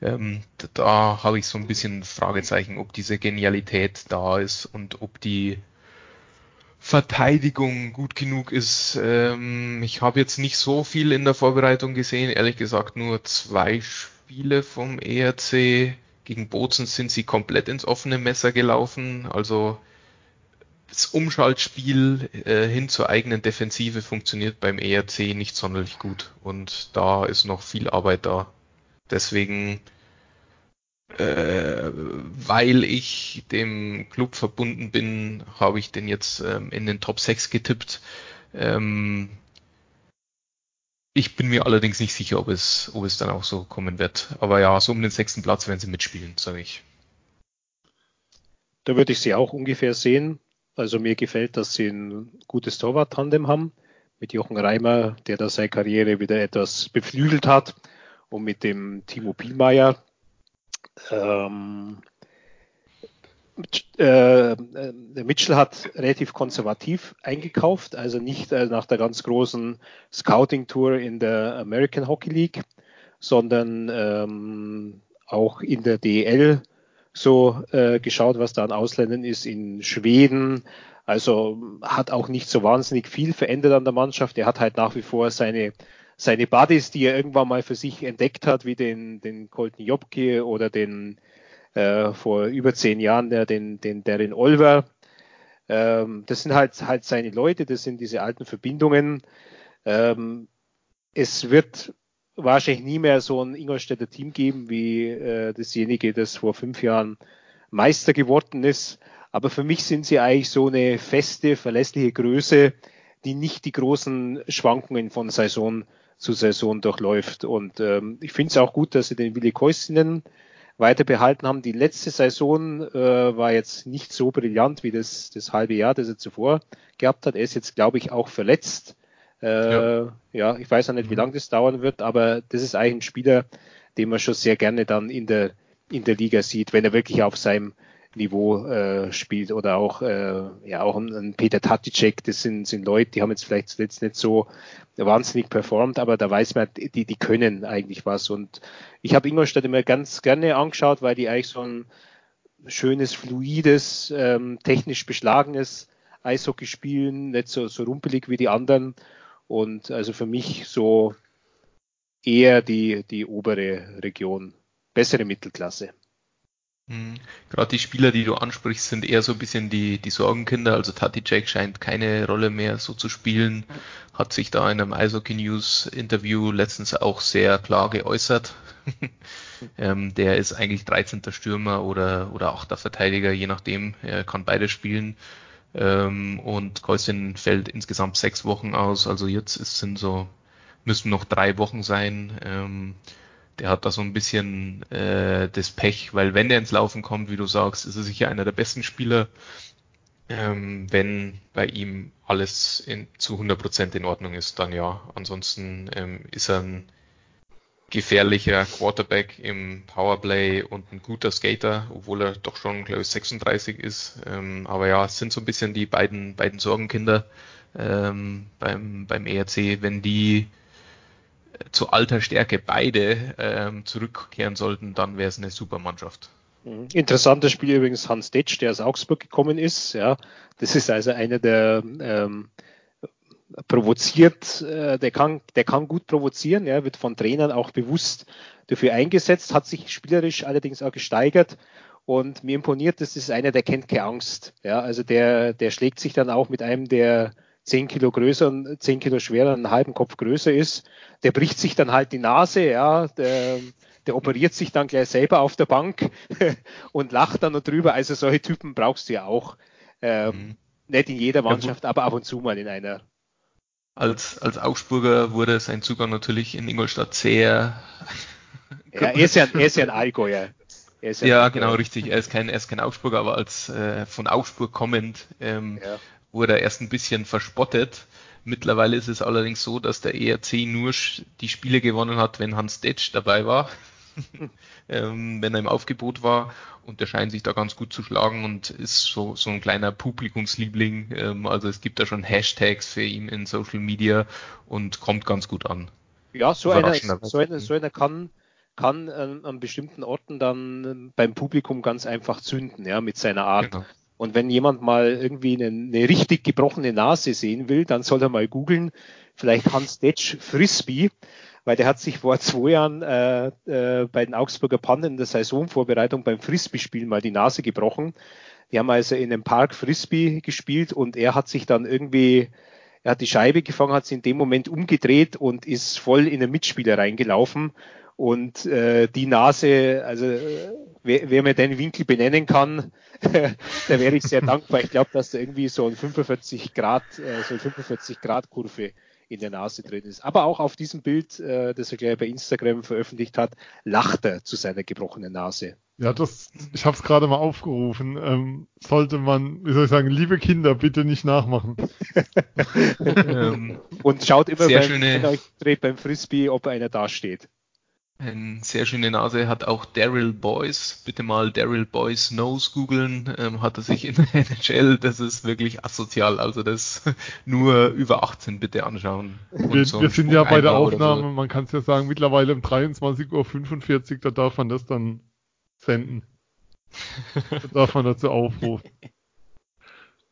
Ähm, da habe ich so ein bisschen Fragezeichen, ob diese Genialität da ist und ob die Verteidigung gut genug ist. Ähm, ich habe jetzt nicht so viel in der Vorbereitung gesehen, ehrlich gesagt nur zwei Spiele vom ERC. Gegen Bozen sind sie komplett ins offene Messer gelaufen. Also das Umschaltspiel äh, hin zur eigenen Defensive funktioniert beim ERC nicht sonderlich gut und da ist noch viel Arbeit da. Deswegen äh, weil ich dem Club verbunden bin, habe ich den jetzt ähm, in den Top 6 getippt. Ähm, ich bin mir allerdings nicht sicher, ob es, ob es dann auch so kommen wird. Aber ja, so um den sechsten Platz werden sie mitspielen, sage ich. Da würde ich sie auch ungefähr sehen. Also mir gefällt, dass sie ein gutes Torwart-Tandem haben mit Jochen Reimer, der da seine Karriere wieder etwas beflügelt hat und mit dem Timo Pielmeier, ähm, äh, der Mitchell hat relativ konservativ eingekauft, also nicht äh, nach der ganz großen Scouting-Tour in der American Hockey League, sondern ähm, auch in der DL so äh, geschaut, was da an Ausländern ist in Schweden. Also hat auch nicht so wahnsinnig viel verändert an der Mannschaft. Er hat halt nach wie vor seine seine Buddies, die er irgendwann mal für sich entdeckt hat, wie den, den Colton Jobke oder den äh, vor über zehn Jahren der, den, den Darren Olver. Ähm, das sind halt, halt seine Leute, das sind diese alten Verbindungen. Ähm, es wird wahrscheinlich nie mehr so ein Ingolstädter Team geben wie äh, dasjenige, das vor fünf Jahren Meister geworden ist. Aber für mich sind sie eigentlich so eine feste, verlässliche Größe, die nicht die großen Schwankungen von Saison zu Saison durchläuft. Und ähm, ich finde es auch gut, dass sie den Willi Koistinen weiter behalten haben. Die letzte Saison äh, war jetzt nicht so brillant wie das, das halbe Jahr, das er zuvor gehabt hat. Er ist jetzt, glaube ich, auch verletzt. Äh, ja. ja. ich weiß auch nicht, wie mhm. lange das dauern wird, aber das ist eigentlich ein Spieler, den man schon sehr gerne dann in der, in der Liga sieht, wenn er wirklich auf seinem Niveau äh, spielt oder auch äh, ja auch ein, ein Peter Taticek, das sind, sind Leute, die haben jetzt vielleicht zuletzt nicht so wahnsinnig performt, aber da weiß man, die, die können eigentlich was. Und ich habe Ingolstadt immer ganz gerne angeschaut, weil die eigentlich so ein schönes, fluides, ähm, technisch beschlagenes Eishockey spielen, nicht so, so rumpelig wie die anderen. Und also für mich so eher die, die obere Region, bessere Mittelklasse. Mhm. Gerade die Spieler, die du ansprichst, sind eher so ein bisschen die, die Sorgenkinder. Also Tati Jack scheint keine Rolle mehr so zu spielen, hat sich da in einem Eishockey News Interview letztens auch sehr klar geäußert. ähm, der ist eigentlich 13. Stürmer oder, oder 8. Verteidiger, je nachdem. Er kann beide spielen. Ähm, und Keusin fällt insgesamt sechs Wochen aus. Also jetzt ist, sind so, müssen noch drei Wochen sein. Ähm, der hat da so ein bisschen äh, das Pech, weil wenn der ins Laufen kommt, wie du sagst, ist er sicher einer der besten Spieler. Ähm, wenn bei ihm alles in, zu 100% in Ordnung ist, dann ja. Ansonsten ähm, ist er ein gefährlicher Quarterback im Powerplay und ein guter Skater, obwohl er doch schon, glaube ich, 36 ist. Ähm, aber ja, es sind so ein bisschen die beiden, beiden Sorgenkinder ähm, beim, beim ERC. Wenn die zu alter Stärke beide ähm, zurückkehren sollten, dann wäre es eine super Mannschaft. Mhm. Interessantes Spiel übrigens Hans Detsch, der aus Augsburg gekommen ist. Ja, das ist also einer, der ähm, provoziert, äh, der kann, der kann gut provozieren, ja, wird von Trainern auch bewusst dafür eingesetzt, hat sich spielerisch allerdings auch gesteigert. Und mir imponiert, das ist einer, der kennt keine Angst. Ja, also der, der schlägt sich dann auch mit einem, der 10 Kilo größer und 10 Kilo schwerer, einen halben Kopf größer ist, der bricht sich dann halt die Nase, ja, der, der operiert sich dann gleich selber auf der Bank und lacht dann noch drüber. Also solche Typen brauchst du ja auch. Ähm, mhm. Nicht in jeder Mannschaft, ja, aber ab und zu mal in einer. Als, als Augsburger wurde sein Zugang natürlich in Ingolstadt sehr. ja, er ist ja, er ist ja ein Allgäuer. Ja, ja genau, richtig. Er ist kein, er ist kein Augsburger, aber als äh, von Augsburg kommend ähm, ja wurde er erst ein bisschen verspottet. Mittlerweile ist es allerdings so, dass der ERC nur die Spiele gewonnen hat, wenn Hans Detsch dabei war, ähm, wenn er im Aufgebot war und der scheint sich da ganz gut zu schlagen und ist so, so ein kleiner Publikumsliebling. Ähm, also es gibt da schon Hashtags für ihn in Social Media und kommt ganz gut an. Ja, so einer, so einer, so einer kann, kann äh, an bestimmten Orten dann beim Publikum ganz einfach zünden, ja, mit seiner Art. Genau. Und wenn jemand mal irgendwie eine, eine, richtig gebrochene Nase sehen will, dann soll er mal googeln, vielleicht Hans Detsch Frisbee, weil der hat sich vor zwei Jahren äh, äh, bei den Augsburger Pannen in der Saisonvorbereitung beim Frisbee-Spielen mal die Nase gebrochen. Die haben also in einem Park Frisbee gespielt und er hat sich dann irgendwie, er hat die Scheibe gefangen, hat sie in dem Moment umgedreht und ist voll in den Mitspieler reingelaufen. Und äh, die Nase, also wer, wer mir den Winkel benennen kann, da wäre ich sehr dankbar. Ich glaube, dass da irgendwie so ein 45 Grad, äh, so eine 45 Grad Kurve in der Nase drin ist. Aber auch auf diesem Bild, äh, das er gleich bei Instagram veröffentlicht hat, lacht er zu seiner gebrochenen Nase. Ja, das, ich habe es gerade mal aufgerufen. Ähm, sollte man, wie soll ich sagen, liebe Kinder, bitte nicht nachmachen. ähm, Und schaut immer, beim, schöne... wenn euch dreht beim Frisbee, ob einer da steht. Eine sehr schöne Nase hat auch Daryl Boyce. Bitte mal Daryl Boyce Nose googeln. Ähm, hat er sich in der NHL. Das ist wirklich asozial. Also das nur über 18 bitte anschauen. Wir, so wir sind ja bei der Aufnahme, so. man kann es ja sagen, mittlerweile um 23.45 Uhr, da darf man das dann senden. da darf man dazu aufrufen.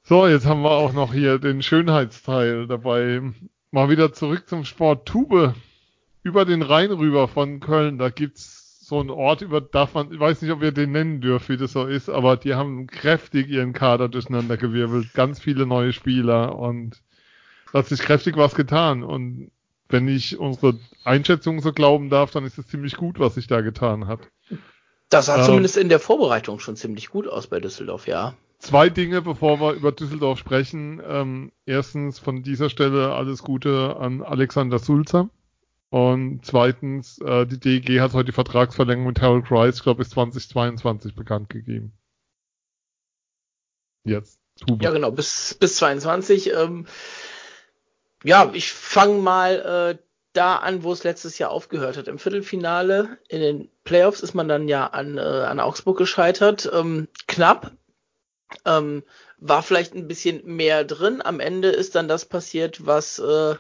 So, jetzt haben wir auch noch hier den Schönheitsteil dabei. Mal wieder zurück zum Sport Tube über den Rhein rüber von Köln, da gibt's so einen Ort, über darf man, ich weiß nicht, ob wir den nennen dürfen, wie das so ist, aber die haben kräftig ihren Kader durcheinander gewirbelt, ganz viele neue Spieler und da hat sich kräftig was getan und wenn ich unsere Einschätzung so glauben darf, dann ist es ziemlich gut, was sich da getan hat. Das sah ähm, zumindest in der Vorbereitung schon ziemlich gut aus bei Düsseldorf, ja. Zwei Dinge, bevor wir über Düsseldorf sprechen. Ähm, erstens von dieser Stelle alles Gute an Alexander Sulzer. Und zweitens, äh, die DEG hat heute die Vertragsverlängerung mit Harold Rice, glaube ich, bis 2022 bekannt gegeben. Jetzt. Tube. Ja, genau, bis, bis 22. Ähm, ja, ich fange mal äh, da an, wo es letztes Jahr aufgehört hat. Im Viertelfinale in den Playoffs ist man dann ja an, äh, an Augsburg gescheitert. Ähm, knapp. Ähm, war vielleicht ein bisschen mehr drin. Am Ende ist dann das passiert, was äh,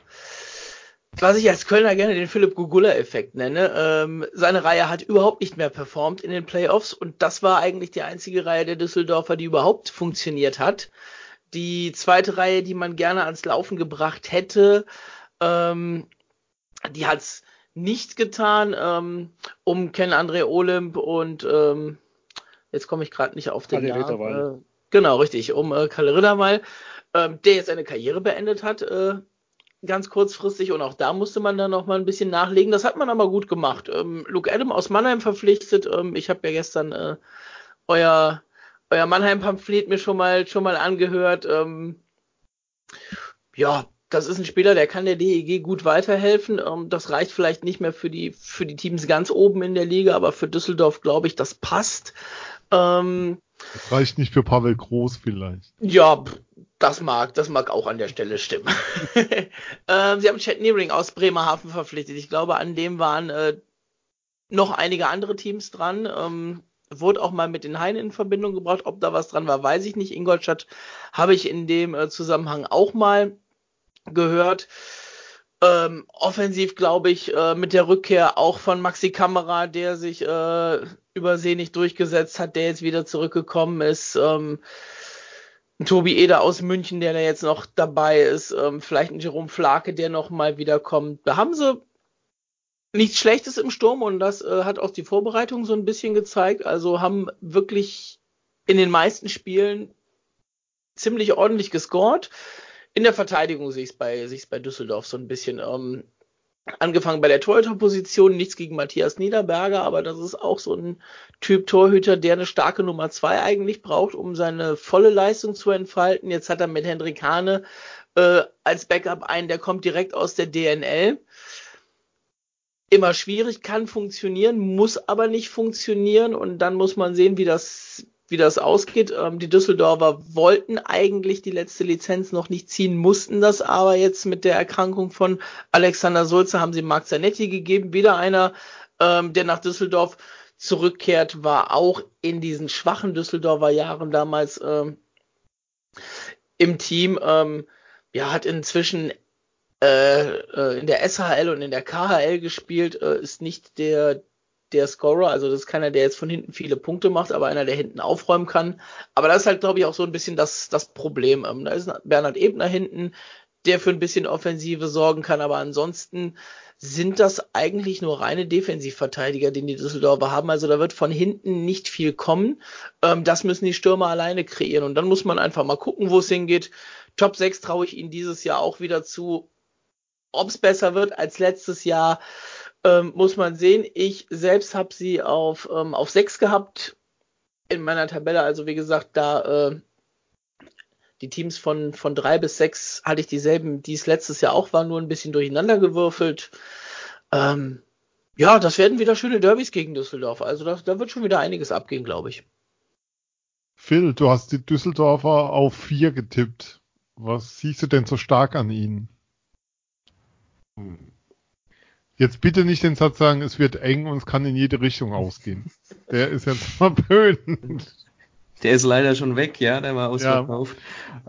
was ich als Kölner gerne den Philipp Gugula-Effekt nenne. Ähm, seine Reihe hat überhaupt nicht mehr performt in den Playoffs und das war eigentlich die einzige Reihe der Düsseldorfer, die überhaupt funktioniert hat. Die zweite Reihe, die man gerne ans Laufen gebracht hätte, ähm, die hat's nicht getan, ähm, um Ken André Olymp und ähm, jetzt komme ich gerade nicht auf den Kalle Namen. Äh, genau, richtig, um äh, Kalle Ritterwall, äh, der jetzt eine Karriere beendet hat, äh, ganz kurzfristig und auch da musste man dann noch mal ein bisschen nachlegen. Das hat man aber gut gemacht. Ähm, Luke Adam aus Mannheim verpflichtet. Ähm, ich habe ja gestern äh, euer euer Mannheim-Pamphlet mir schon mal schon mal angehört. Ähm, ja, das ist ein Spieler, der kann der DEG gut weiterhelfen. Ähm, das reicht vielleicht nicht mehr für die für die Teams ganz oben in der Liga, aber für Düsseldorf glaube ich, das passt. Ähm, das reicht nicht für Pavel Groß vielleicht. Ja, das mag, das mag auch an der Stelle stimmen. ähm, sie haben Chad Nearing aus Bremerhaven verpflichtet. Ich glaube, an dem waren äh, noch einige andere Teams dran. Ähm, wurde auch mal mit den Haien in Verbindung gebracht. Ob da was dran war, weiß ich nicht. Ingolstadt habe ich in dem äh, Zusammenhang auch mal gehört. Ähm, offensiv glaube ich äh, mit der Rückkehr auch von Maxi Kamera, der sich äh, übersehnig durchgesetzt hat, der jetzt wieder zurückgekommen ist. Ähm, Tobi Eder aus München, der da jetzt noch dabei ist, ähm, vielleicht ein Jerome Flake, der noch mal wiederkommt. Da haben sie nichts Schlechtes im Sturm und das äh, hat auch die Vorbereitung so ein bisschen gezeigt. Also haben wirklich in den meisten Spielen ziemlich ordentlich gescored. In der Verteidigung sehe ich es bei, bei Düsseldorf so ein bisschen. Ähm, angefangen bei der Torhüterposition, nichts gegen Matthias Niederberger, aber das ist auch so ein Typ Torhüter, der eine starke Nummer zwei eigentlich braucht, um seine volle Leistung zu entfalten. Jetzt hat er mit Hendrik Hane äh, als Backup einen, der kommt direkt aus der DNL. Immer schwierig, kann funktionieren, muss aber nicht funktionieren und dann muss man sehen, wie das wie das ausgeht. Ähm, die Düsseldorfer wollten eigentlich die letzte Lizenz noch nicht ziehen, mussten das aber jetzt mit der Erkrankung von Alexander Sulze haben sie Marc Zanetti gegeben. Wieder einer, ähm, der nach Düsseldorf zurückkehrt, war auch in diesen schwachen Düsseldorfer Jahren damals ähm, im Team. Ähm, ja, hat inzwischen äh, äh, in der SHL und in der KHL gespielt, äh, ist nicht der der Scorer, also das ist keiner, der jetzt von hinten viele Punkte macht, aber einer, der hinten aufräumen kann. Aber das ist halt, glaube ich, auch so ein bisschen das, das Problem. Ähm, da ist Bernhard Ebner hinten, der für ein bisschen Offensive sorgen kann, aber ansonsten sind das eigentlich nur reine Defensivverteidiger, den die Düsseldorfer haben. Also da wird von hinten nicht viel kommen. Ähm, das müssen die Stürmer alleine kreieren. Und dann muss man einfach mal gucken, wo es hingeht. Top 6 traue ich ihnen dieses Jahr auch wieder zu. Ob es besser wird als letztes Jahr, ähm, muss man sehen. Ich selbst habe sie auf, ähm, auf 6 gehabt in meiner Tabelle. Also wie gesagt, da äh, die Teams von, von drei bis sechs hatte ich dieselben, die es letztes Jahr auch war, nur ein bisschen durcheinander gewürfelt. Ähm, ja, das werden wieder schöne Derbys gegen Düsseldorf. Also da, da wird schon wieder einiges abgehen, glaube ich. Phil, du hast die Düsseldorfer auf vier getippt. Was siehst du denn so stark an ihnen? Jetzt bitte nicht den Satz sagen, es wird eng und es kann in jede Richtung ausgehen. Der ist jetzt verpönt. Der ist leider schon weg, ja, der war ausverkauft.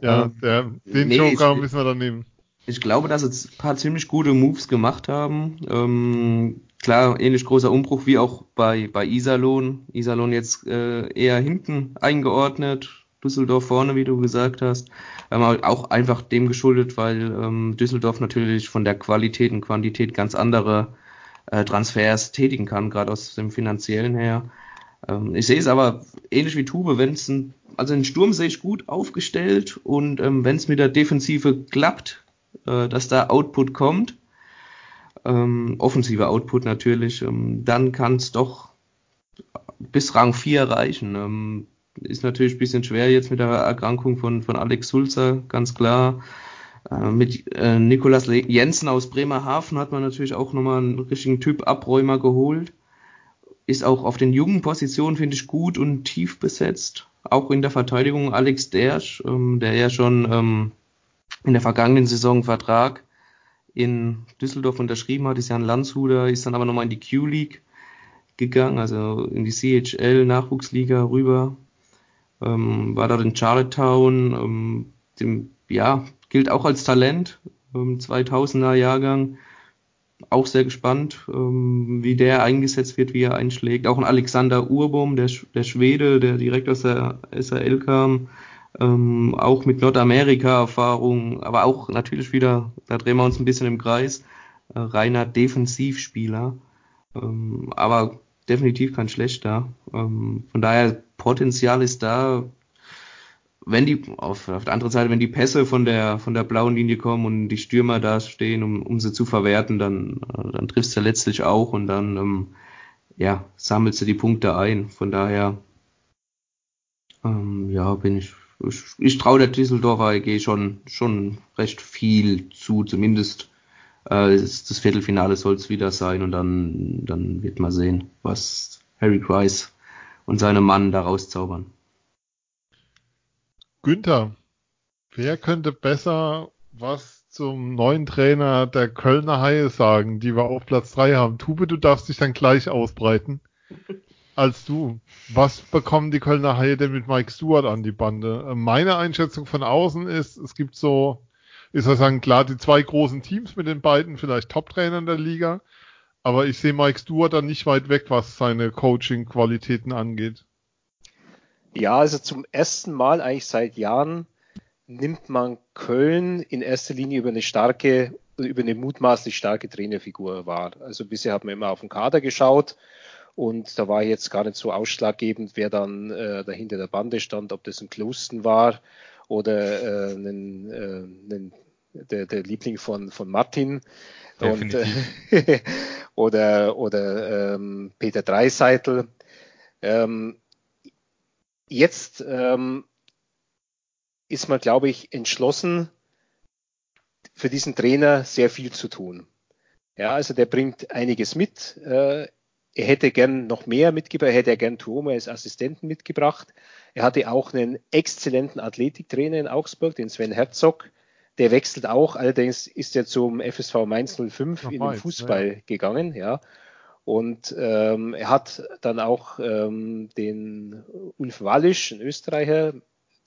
Ja, ja der, den nee, Joker müssen wir dann nehmen. Ich glaube, dass sie ein paar ziemlich gute Moves gemacht haben. Ähm, klar, ähnlich großer Umbruch wie auch bei, bei Iserlohn. Iserlohn jetzt äh, eher hinten eingeordnet, Düsseldorf vorne, wie du gesagt hast. Ähm, auch einfach dem geschuldet, weil ähm, Düsseldorf natürlich von der Qualität und Quantität ganz andere äh, Transfers tätigen kann, gerade aus dem finanziellen her. Ähm, ich sehe es aber ähnlich wie Tube, wenn es ein, also den Sturm sehe ich gut aufgestellt und ähm, wenn es mit der Defensive klappt, äh, dass da Output kommt, ähm, offensive Output natürlich, ähm, dann kann es doch bis Rang 4 reichen. Ähm, ist natürlich ein bisschen schwer jetzt mit der Erkrankung von, von Alex Sulzer, ganz klar. Äh, mit äh, Nikolas Jensen aus Bremerhaven hat man natürlich auch nochmal einen richtigen Typ Abräumer geholt ist auch auf den jungen Positionen, finde ich, gut und tief besetzt. Auch in der Verteidigung Alex Dersch, ähm, der ja schon ähm, in der vergangenen Saison einen Vertrag in Düsseldorf unterschrieben hat, ist ja ein Landshuter, ist dann aber nochmal in die Q-League gegangen, also in die CHL Nachwuchsliga rüber, ähm, war dort in Charlottetown, ähm, dem, ja, gilt auch als Talent, ähm, 2000er Jahrgang, auch sehr gespannt, ähm, wie der eingesetzt wird, wie er einschlägt. Auch ein Alexander Urbum, der, der Schwede, der direkt aus der SRL kam, ähm, auch mit Nordamerika-Erfahrung, aber auch natürlich wieder, da drehen wir uns ein bisschen im Kreis, äh, reiner Defensivspieler, ähm, aber definitiv kein schlechter. Ähm, von daher Potenzial ist da, wenn die, auf, auf der anderen Seite, wenn die Pässe von der, von der blauen Linie kommen und die Stürmer da stehen, um, um sie zu verwerten, dann, äh, dann triffst du letztlich auch und dann, ähm, ja, sammelst du die Punkte ein. Von daher, ähm, ja, bin ich, ich, ich traue der Düsseldorfer AG schon, schon recht viel zu, zumindest äh, das, Viertelfinale soll es wieder sein und dann, dann wird man sehen, was Harry Price und seine Mann daraus zaubern. Günther, wer könnte besser was zum neuen Trainer der Kölner Haie sagen, die wir auf Platz 3 haben? Tube, du darfst dich dann gleich ausbreiten als du. Was bekommen die Kölner Haie denn mit Mike Stewart an die Bande? Meine Einschätzung von außen ist, es gibt so, ist sagen klar, die zwei großen Teams mit den beiden vielleicht Top-Trainern der Liga, aber ich sehe Mike Stewart dann nicht weit weg, was seine Coaching-Qualitäten angeht. Ja, also zum ersten Mal eigentlich seit Jahren nimmt man Köln in erster Linie über eine starke, über eine mutmaßlich starke Trainerfigur wahr. Also bisher hat man immer auf den Kader geschaut und da war jetzt gar nicht so ausschlaggebend, wer dann äh, dahinter der Bande stand, ob das ein Klosten war oder äh, ein, äh, ein, der, der Liebling von, von Martin und, äh, oder, oder ähm, Peter Dreiseitel. Ähm, jetzt ähm, ist man, glaube ich, entschlossen, für diesen Trainer sehr viel zu tun. Ja, also der bringt einiges mit. Äh, er hätte gern noch mehr mitgebracht, er hätte gern Tuomo als Assistenten mitgebracht. Er hatte auch einen exzellenten Athletiktrainer in Augsburg, den Sven Herzog. Der wechselt auch, allerdings ist er zum FSV Mainz 05 Ach, in den Fußball ja. gegangen, ja. Und ähm, er hat dann auch ähm, den Ulf Wallisch, ein Österreicher,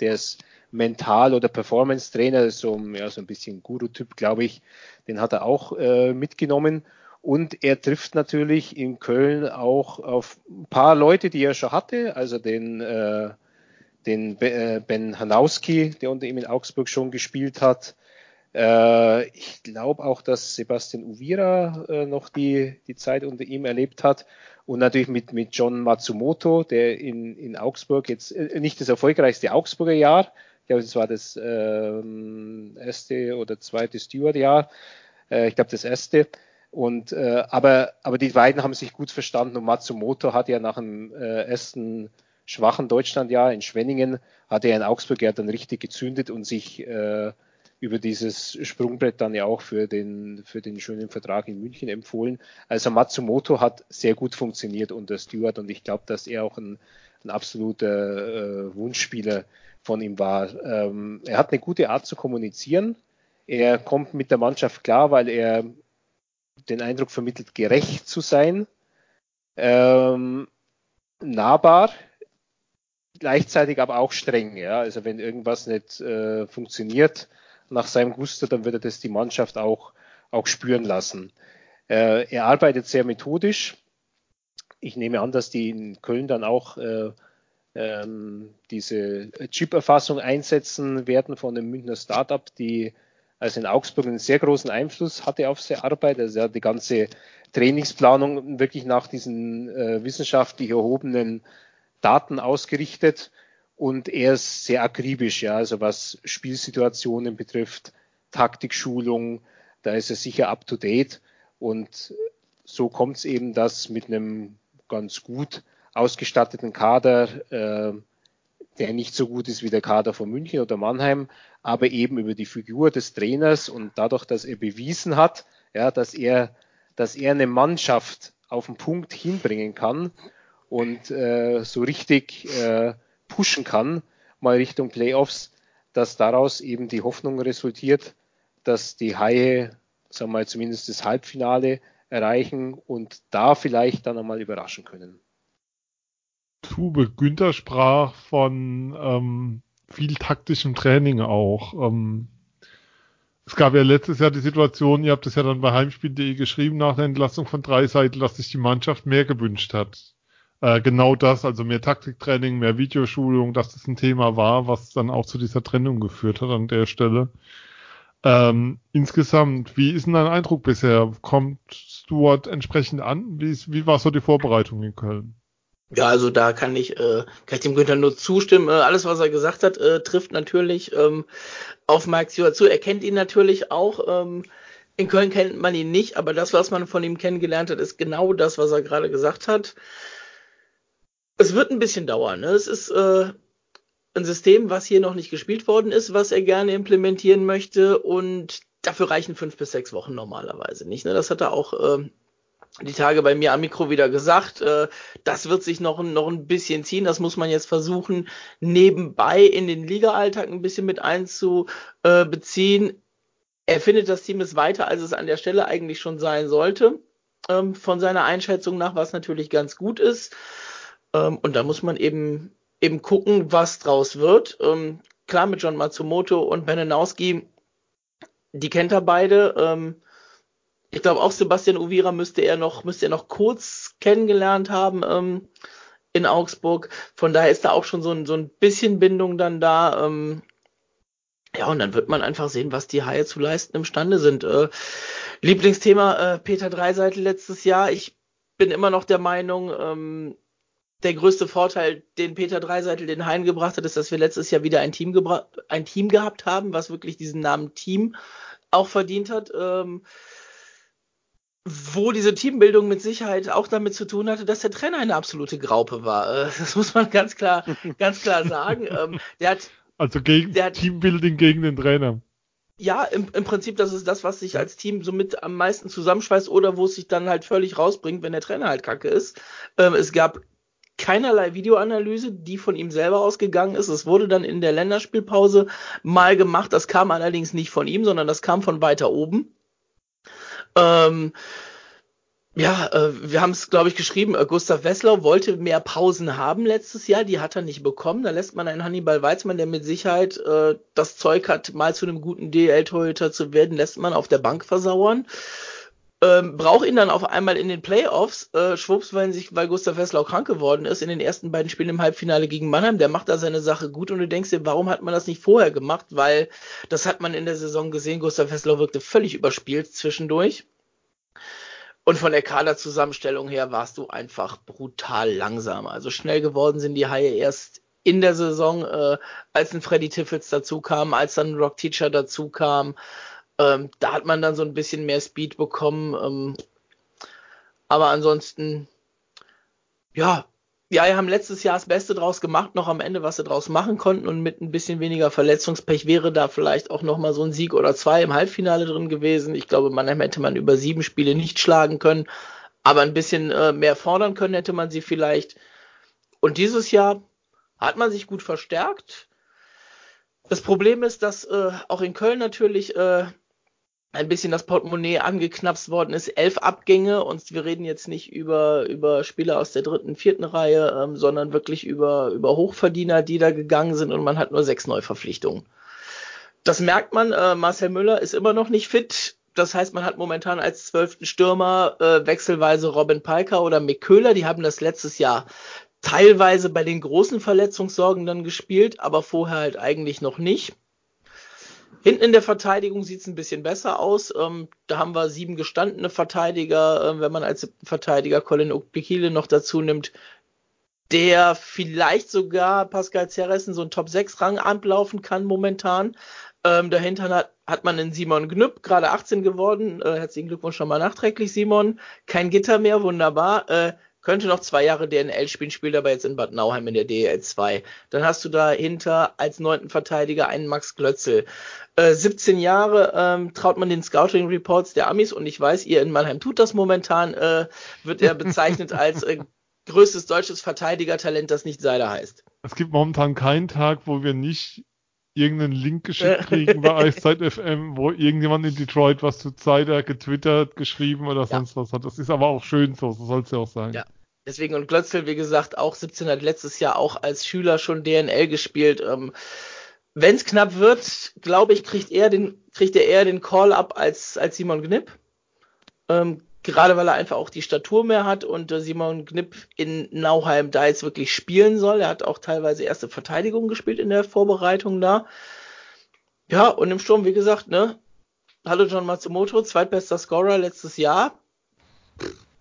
der ist Mental- oder Performance-Trainer, so, ja, so ein bisschen Guru-Typ, glaube ich, den hat er auch äh, mitgenommen. Und er trifft natürlich in Köln auch auf ein paar Leute, die er schon hatte, also den, äh, den äh, Ben Hanowski, der unter ihm in Augsburg schon gespielt hat. Äh, ich glaube auch, dass Sebastian Uvira äh, noch die, die Zeit unter ihm erlebt hat. Und natürlich mit, mit John Matsumoto, der in, in Augsburg jetzt nicht das erfolgreichste Augsburger Jahr, ich glaube, das war das ähm, erste oder zweite Steward-Jahr, äh, ich glaube das erste, und äh, aber, aber die beiden haben sich gut verstanden und Matsumoto hat ja nach dem äh, ersten schwachen Deutschlandjahr in Schwenningen, hat er in Augsburg ja dann richtig gezündet und sich äh, über dieses Sprungbrett dann ja auch für den, für den schönen Vertrag in München empfohlen. Also Matsumoto hat sehr gut funktioniert unter Stewart und ich glaube, dass er auch ein, ein absoluter äh, Wunschspieler von ihm war. Ähm, er hat eine gute Art zu kommunizieren. Er kommt mit der Mannschaft klar, weil er den Eindruck vermittelt, gerecht zu sein, ähm, nahbar, gleichzeitig aber auch streng. Ja? Also wenn irgendwas nicht äh, funktioniert nach seinem Gusto, dann wird er das die Mannschaft auch, auch spüren lassen. Äh, er arbeitet sehr methodisch. Ich nehme an, dass die in Köln dann auch äh, ähm, diese Chip-Erfassung einsetzen werden von einem Münchner Startup, die also in Augsburg einen sehr großen Einfluss hatte auf seine Arbeit. Also er hat die ganze Trainingsplanung wirklich nach diesen äh, wissenschaftlich erhobenen Daten ausgerichtet und er ist sehr akribisch, ja, also was Spielsituationen betrifft, Taktikschulung, da ist er sicher up to date und so kommt es eben, dass mit einem ganz gut ausgestatteten Kader äh, der nicht so gut ist wie der Kader von München oder Mannheim, aber eben über die Figur des Trainers und dadurch, dass er bewiesen hat, ja, dass er, dass er eine Mannschaft auf den Punkt hinbringen kann und äh, so richtig äh, pushen kann, mal Richtung Playoffs, dass daraus eben die Hoffnung resultiert, dass die Haie, sagen wir mal, zumindest das Halbfinale erreichen und da vielleicht dann einmal überraschen können. Tube Günther sprach von ähm, viel taktischem Training auch. Ähm, es gab ja letztes Jahr die Situation, ihr habt es ja dann bei Heimspiel.de geschrieben nach der Entlassung von drei Seiten, dass sich die Mannschaft mehr gewünscht hat. Äh, genau das, also mehr Taktiktraining, mehr Videoschulung, dass das ein Thema war, was dann auch zu dieser Trennung geführt hat an der Stelle. Ähm, insgesamt, wie ist denn dein Eindruck bisher? Kommt Stuart entsprechend an? Wie, ist, wie war so die Vorbereitung in Köln? Ja, also da kann ich, äh, kann ich dem Günther nur zustimmen. Äh, alles, was er gesagt hat, äh, trifft natürlich ähm, auf Mike Stewart zu. Er kennt ihn natürlich auch. Ähm, in Köln kennt man ihn nicht, aber das, was man von ihm kennengelernt hat, ist genau das, was er gerade gesagt hat. Es wird ein bisschen dauern. Ne? Es ist äh, ein System, was hier noch nicht gespielt worden ist, was er gerne implementieren möchte und dafür reichen fünf bis sechs Wochen normalerweise nicht. Ne? Das hat er auch äh, die Tage bei mir am Mikro wieder gesagt. Äh, das wird sich noch, noch ein bisschen ziehen. Das muss man jetzt versuchen, nebenbei in den Liga-Alltag ein bisschen mit einzubeziehen. Er findet, das Team ist weiter, als es an der Stelle eigentlich schon sein sollte. Ähm, von seiner Einschätzung nach, was natürlich ganz gut ist. Ähm, und da muss man eben, eben gucken, was draus wird. Ähm, klar, mit John Matsumoto und Benenowski, die kennt er beide. Ähm, ich glaube auch Sebastian Uvira müsste er noch, müsste er noch kurz kennengelernt haben ähm, in Augsburg. Von daher ist da auch schon so ein, so ein bisschen Bindung dann da. Ähm, ja, und dann wird man einfach sehen, was die Haie zu leisten imstande sind. Äh, Lieblingsthema äh, Peter Dreiseitel letztes Jahr. Ich bin immer noch der Meinung, ähm, der größte Vorteil, den Peter Dreiseitel den Haien gebracht hat, ist, dass wir letztes Jahr wieder ein Team, ein Team gehabt haben, was wirklich diesen Namen Team auch verdient hat. Ähm, wo diese Teambildung mit Sicherheit auch damit zu tun hatte, dass der Trainer eine absolute Graupe war. Äh, das muss man ganz klar, ganz klar sagen. Ähm, der hat, also gegen der hat, Teambuilding gegen den Trainer. Ja, im, im Prinzip, das ist das, was sich als Team somit am meisten zusammenschweißt oder wo es sich dann halt völlig rausbringt, wenn der Trainer halt kacke ist. Ähm, es gab keinerlei Videoanalyse, die von ihm selber ausgegangen ist. Es wurde dann in der Länderspielpause mal gemacht. Das kam allerdings nicht von ihm, sondern das kam von weiter oben. Ähm, ja, äh, wir haben es, glaube ich, geschrieben. Äh, Gustav Wessler wollte mehr Pausen haben letztes Jahr, die hat er nicht bekommen. Da lässt man einen Hannibal Weizmann, der mit Sicherheit äh, das Zeug hat, mal zu einem guten DL-Torhüter zu werden, lässt man auf der Bank versauern. Ähm, braucht ihn dann auf einmal in den Playoffs, äh, schwupps, weil, sich, weil Gustav Wessler krank geworden ist, in den ersten beiden Spielen im Halbfinale gegen Mannheim. Der macht da seine Sache gut und du denkst dir, warum hat man das nicht vorher gemacht? Weil das hat man in der Saison gesehen. Gustav Wessler wirkte völlig überspielt zwischendurch. Und von der Kaderzusammenstellung her warst du einfach brutal langsam. Also schnell geworden sind die Haie erst in der Saison, äh, als ein Freddy Tiffels dazu kam, als dann ein Rock Teacher dazu kam. Ähm, da hat man dann so ein bisschen mehr Speed bekommen. Ähm, aber ansonsten, ja, ja, wir haben letztes Jahr das Beste draus gemacht, noch am Ende, was sie draus machen konnten und mit ein bisschen weniger Verletzungspech wäre da vielleicht auch noch mal so ein Sieg oder zwei im Halbfinale drin gewesen. Ich glaube, man hätte man über sieben Spiele nicht schlagen können, aber ein bisschen äh, mehr fordern können hätte man sie vielleicht. Und dieses Jahr hat man sich gut verstärkt. Das Problem ist, dass äh, auch in Köln natürlich äh, ein bisschen das Portemonnaie angeknapst worden ist. Elf Abgänge und wir reden jetzt nicht über, über Spieler aus der dritten, vierten Reihe, ähm, sondern wirklich über, über Hochverdiener, die da gegangen sind und man hat nur sechs Neuverpflichtungen. Das merkt man, äh, Marcel Müller ist immer noch nicht fit. Das heißt, man hat momentan als zwölften Stürmer äh, wechselweise Robin Piker oder Mick Köhler. Die haben das letztes Jahr teilweise bei den großen Verletzungssorgen dann gespielt, aber vorher halt eigentlich noch nicht. Hinten in der Verteidigung sieht es ein bisschen besser aus. Ähm, da haben wir sieben gestandene Verteidiger, äh, wenn man als Verteidiger Colin Okpekile noch dazu nimmt, der vielleicht sogar Pascal Zerressen so einen Top-6-Rang ablaufen kann momentan. Ähm, dahinter hat, hat man einen Simon Gnüpp, gerade 18 geworden. Äh, herzlichen Glückwunsch schon mal nachträglich, Simon. Kein Gitter mehr, wunderbar. Äh, könnte noch zwei Jahre DNL spielen, spielt aber jetzt in Bad Nauheim in der DL 2. Dann hast du dahinter als neunten Verteidiger einen Max Glötzel. Äh, 17 Jahre ähm, traut man den Scouting Reports der Amis und ich weiß, ihr in Mannheim tut das momentan, äh, wird er bezeichnet als äh, größtes deutsches Verteidigertalent, das nicht Seiler heißt. Es gibt momentan keinen Tag, wo wir nicht irgendeinen Link geschickt kriegen bei Eiszeit FM, wo irgendjemand in Detroit was zu Zeider getwittert, geschrieben oder sonst ja. was hat. Das ist aber auch schön so, so soll es ja auch sein. Ja. Deswegen und Glötzel, wie gesagt, auch 17 hat letztes Jahr auch als Schüler schon DNL gespielt. Ähm, Wenn es knapp wird, glaube ich, kriegt er den, kriegt er eher den Call up als, als Simon Gnipp. Ähm, gerade weil er einfach auch die Statur mehr hat und äh, Simon Gnipp in Nauheim da jetzt wirklich spielen soll. Er hat auch teilweise erste Verteidigung gespielt in der Vorbereitung da. Ja, und im Sturm, wie gesagt, ne? Hallo John Matsumoto, zweitbester Scorer letztes Jahr.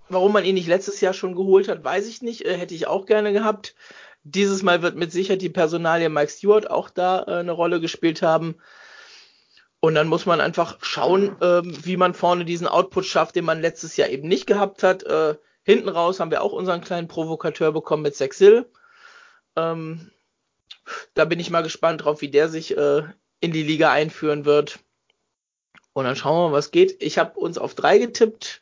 Warum man ihn nicht letztes Jahr schon geholt hat, weiß ich nicht. Äh, hätte ich auch gerne gehabt. Dieses Mal wird mit Sicherheit die Personalie Mike Stewart auch da äh, eine Rolle gespielt haben. Und dann muss man einfach schauen, ähm, wie man vorne diesen Output schafft, den man letztes Jahr eben nicht gehabt hat. Äh, hinten raus haben wir auch unseren kleinen Provokateur bekommen mit Sexil. Ähm, da bin ich mal gespannt drauf, wie der sich äh, in die Liga einführen wird. Und dann schauen wir mal, was geht. Ich habe uns auf drei getippt.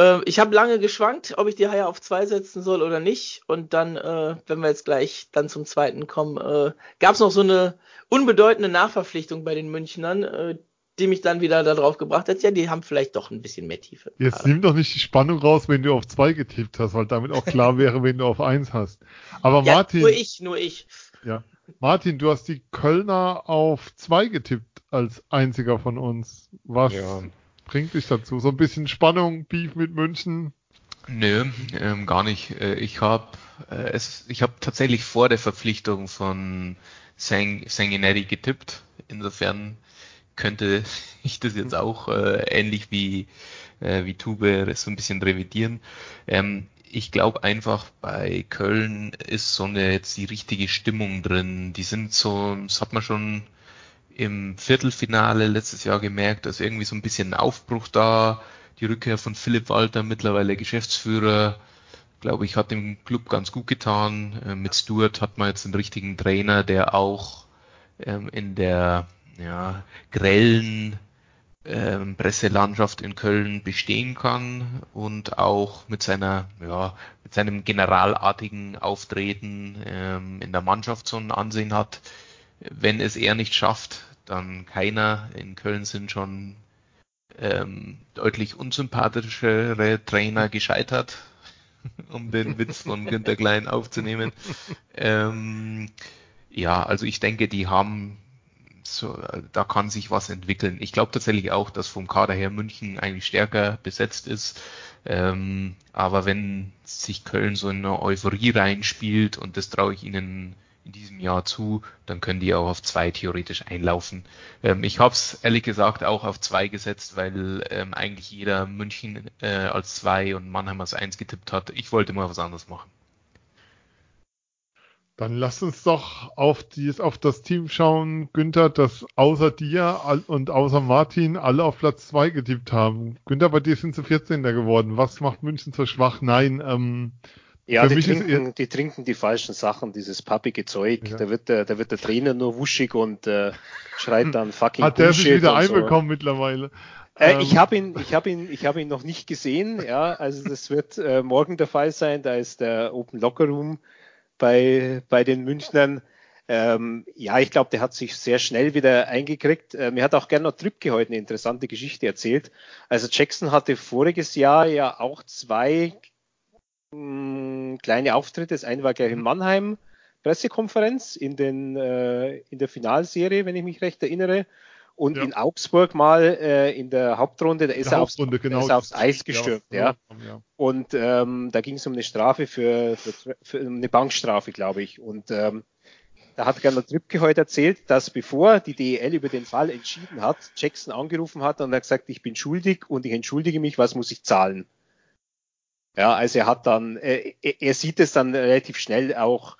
Äh, ich habe lange geschwankt, ob ich die Haie auf zwei setzen soll oder nicht. Und dann, äh, wenn wir jetzt gleich dann zum zweiten kommen, äh, gab es noch so eine unbedeutende Nachverpflichtung bei den Münchnern, äh, die mich dann wieder darauf gebracht hat, ja, die haben vielleicht doch ein bisschen mehr Tiefe. Jetzt nimm doch nicht die Spannung raus, wenn du auf zwei getippt hast, weil damit auch klar wäre, wenn du auf eins hast. Aber ja, Martin. Nur ich, nur ich. Ja. Martin, du hast die Kölner auf zwei getippt als einziger von uns. Was ja bringt dich dazu? So ein bisschen Spannung, Beef mit München? Nö, ähm, gar nicht. Äh, ich habe äh, es, tatsächlich vor der Verpflichtung von Sang, getippt. Insofern könnte ich das jetzt auch äh, ähnlich wie äh, wie Tube so ein bisschen revidieren. Ähm, ich glaube einfach bei Köln ist so eine jetzt die richtige Stimmung drin. Die sind so, das hat man schon im Viertelfinale letztes Jahr gemerkt, dass irgendwie so ein bisschen ein Aufbruch da, die Rückkehr von Philipp Walter, mittlerweile Geschäftsführer, glaube ich, hat dem Club ganz gut getan. Äh, mit Stuart hat man jetzt einen richtigen Trainer, der auch ähm, in der ja, grellen ähm, Presselandschaft in Köln bestehen kann und auch mit seiner, ja, mit seinem generalartigen Auftreten ähm, in der Mannschaft so ein Ansehen hat. Wenn es er nicht schafft, dann keiner. In Köln sind schon ähm, deutlich unsympathischere Trainer gescheitert, um den Witz von Günter Klein aufzunehmen. Ähm, ja, also ich denke, die haben so, da kann sich was entwickeln. Ich glaube tatsächlich auch, dass vom Kader her München eigentlich stärker besetzt ist. Ähm, aber wenn sich Köln so in eine Euphorie reinspielt und das traue ich ihnen in diesem Jahr zu, dann können die auch auf zwei theoretisch einlaufen. Ähm, ich habe es ehrlich gesagt auch auf zwei gesetzt, weil ähm, eigentlich jeder München äh, als zwei und Mannheim als eins getippt hat. Ich wollte mal was anderes machen. Dann lass uns doch auf, dies, auf das Team schauen, Günther, das außer dir und außer Martin alle auf Platz 2 getippt haben. Günther, bei dir sind sie 14. geworden. Was macht München so schwach? Nein, ähm, ja, die trinken, die trinken die falschen Sachen, dieses pappige Zeug. Ja. Da, wird der, da wird der Trainer nur wuschig und äh, schreit dann fucking Hat der sich wieder einbekommen so. mittlerweile? Äh, ich ähm. habe ihn, ich habe ihn, ich habe ihn noch nicht gesehen. Ja, also das wird äh, morgen der Fall sein. Da ist der Open Locker Room bei bei den Münchnern. Ähm, ja, ich glaube, der hat sich sehr schnell wieder eingekriegt. Äh, mir hat auch Gernot Trübke heute eine interessante Geschichte erzählt. Also Jackson hatte voriges Jahr ja auch zwei mh, kleine Auftritte. Das eine war gleich in Mannheim, Pressekonferenz in, den, äh, in der Finalserie, wenn ich mich recht erinnere. Und ja. in Augsburg mal äh, in der Hauptrunde, da ist, er aufs, genau. ist er aufs Eis gestürmt. Ja, ja. Und ähm, da ging es um eine Strafe für, für, für eine Bankstrafe, glaube ich. Und ähm, da hat Gernot Trippke heute erzählt, dass bevor die DEL über den Fall entschieden hat, Jackson angerufen hat und hat gesagt, ich bin schuldig und ich entschuldige mich, was muss ich zahlen? Ja, also er hat dann, äh, er sieht es dann relativ schnell auch,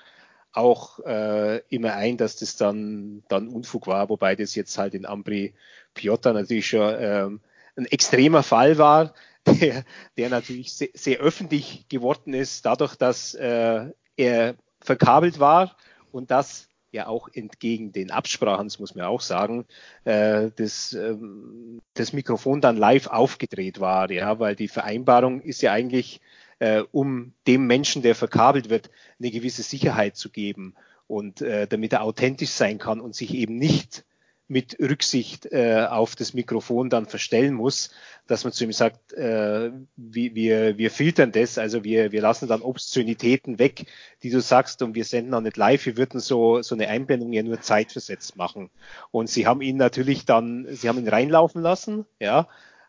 auch äh, immer ein, dass das dann, dann Unfug war, wobei das jetzt halt in Ambri Piotta natürlich schon ähm, ein extremer Fall war, der, der natürlich sehr, sehr öffentlich geworden ist, dadurch, dass äh, er verkabelt war und das ja auch entgegen den Absprachen, das muss man auch sagen, äh, das, ähm, das Mikrofon dann live aufgedreht war, ja, weil die Vereinbarung ist ja eigentlich äh, um dem Menschen, der verkabelt wird, eine gewisse Sicherheit zu geben und äh, damit er authentisch sein kann und sich eben nicht mit Rücksicht äh, auf das Mikrofon dann verstellen muss, dass man zu ihm sagt, äh, wir, wir, wir filtern das, also wir, wir lassen dann Obszönitäten weg, die du sagst und wir senden auch nicht live, wir würden so, so eine Einblendung ja nur zeitversetzt machen. Und sie haben ihn natürlich dann, sie haben ihn reinlaufen lassen, ja,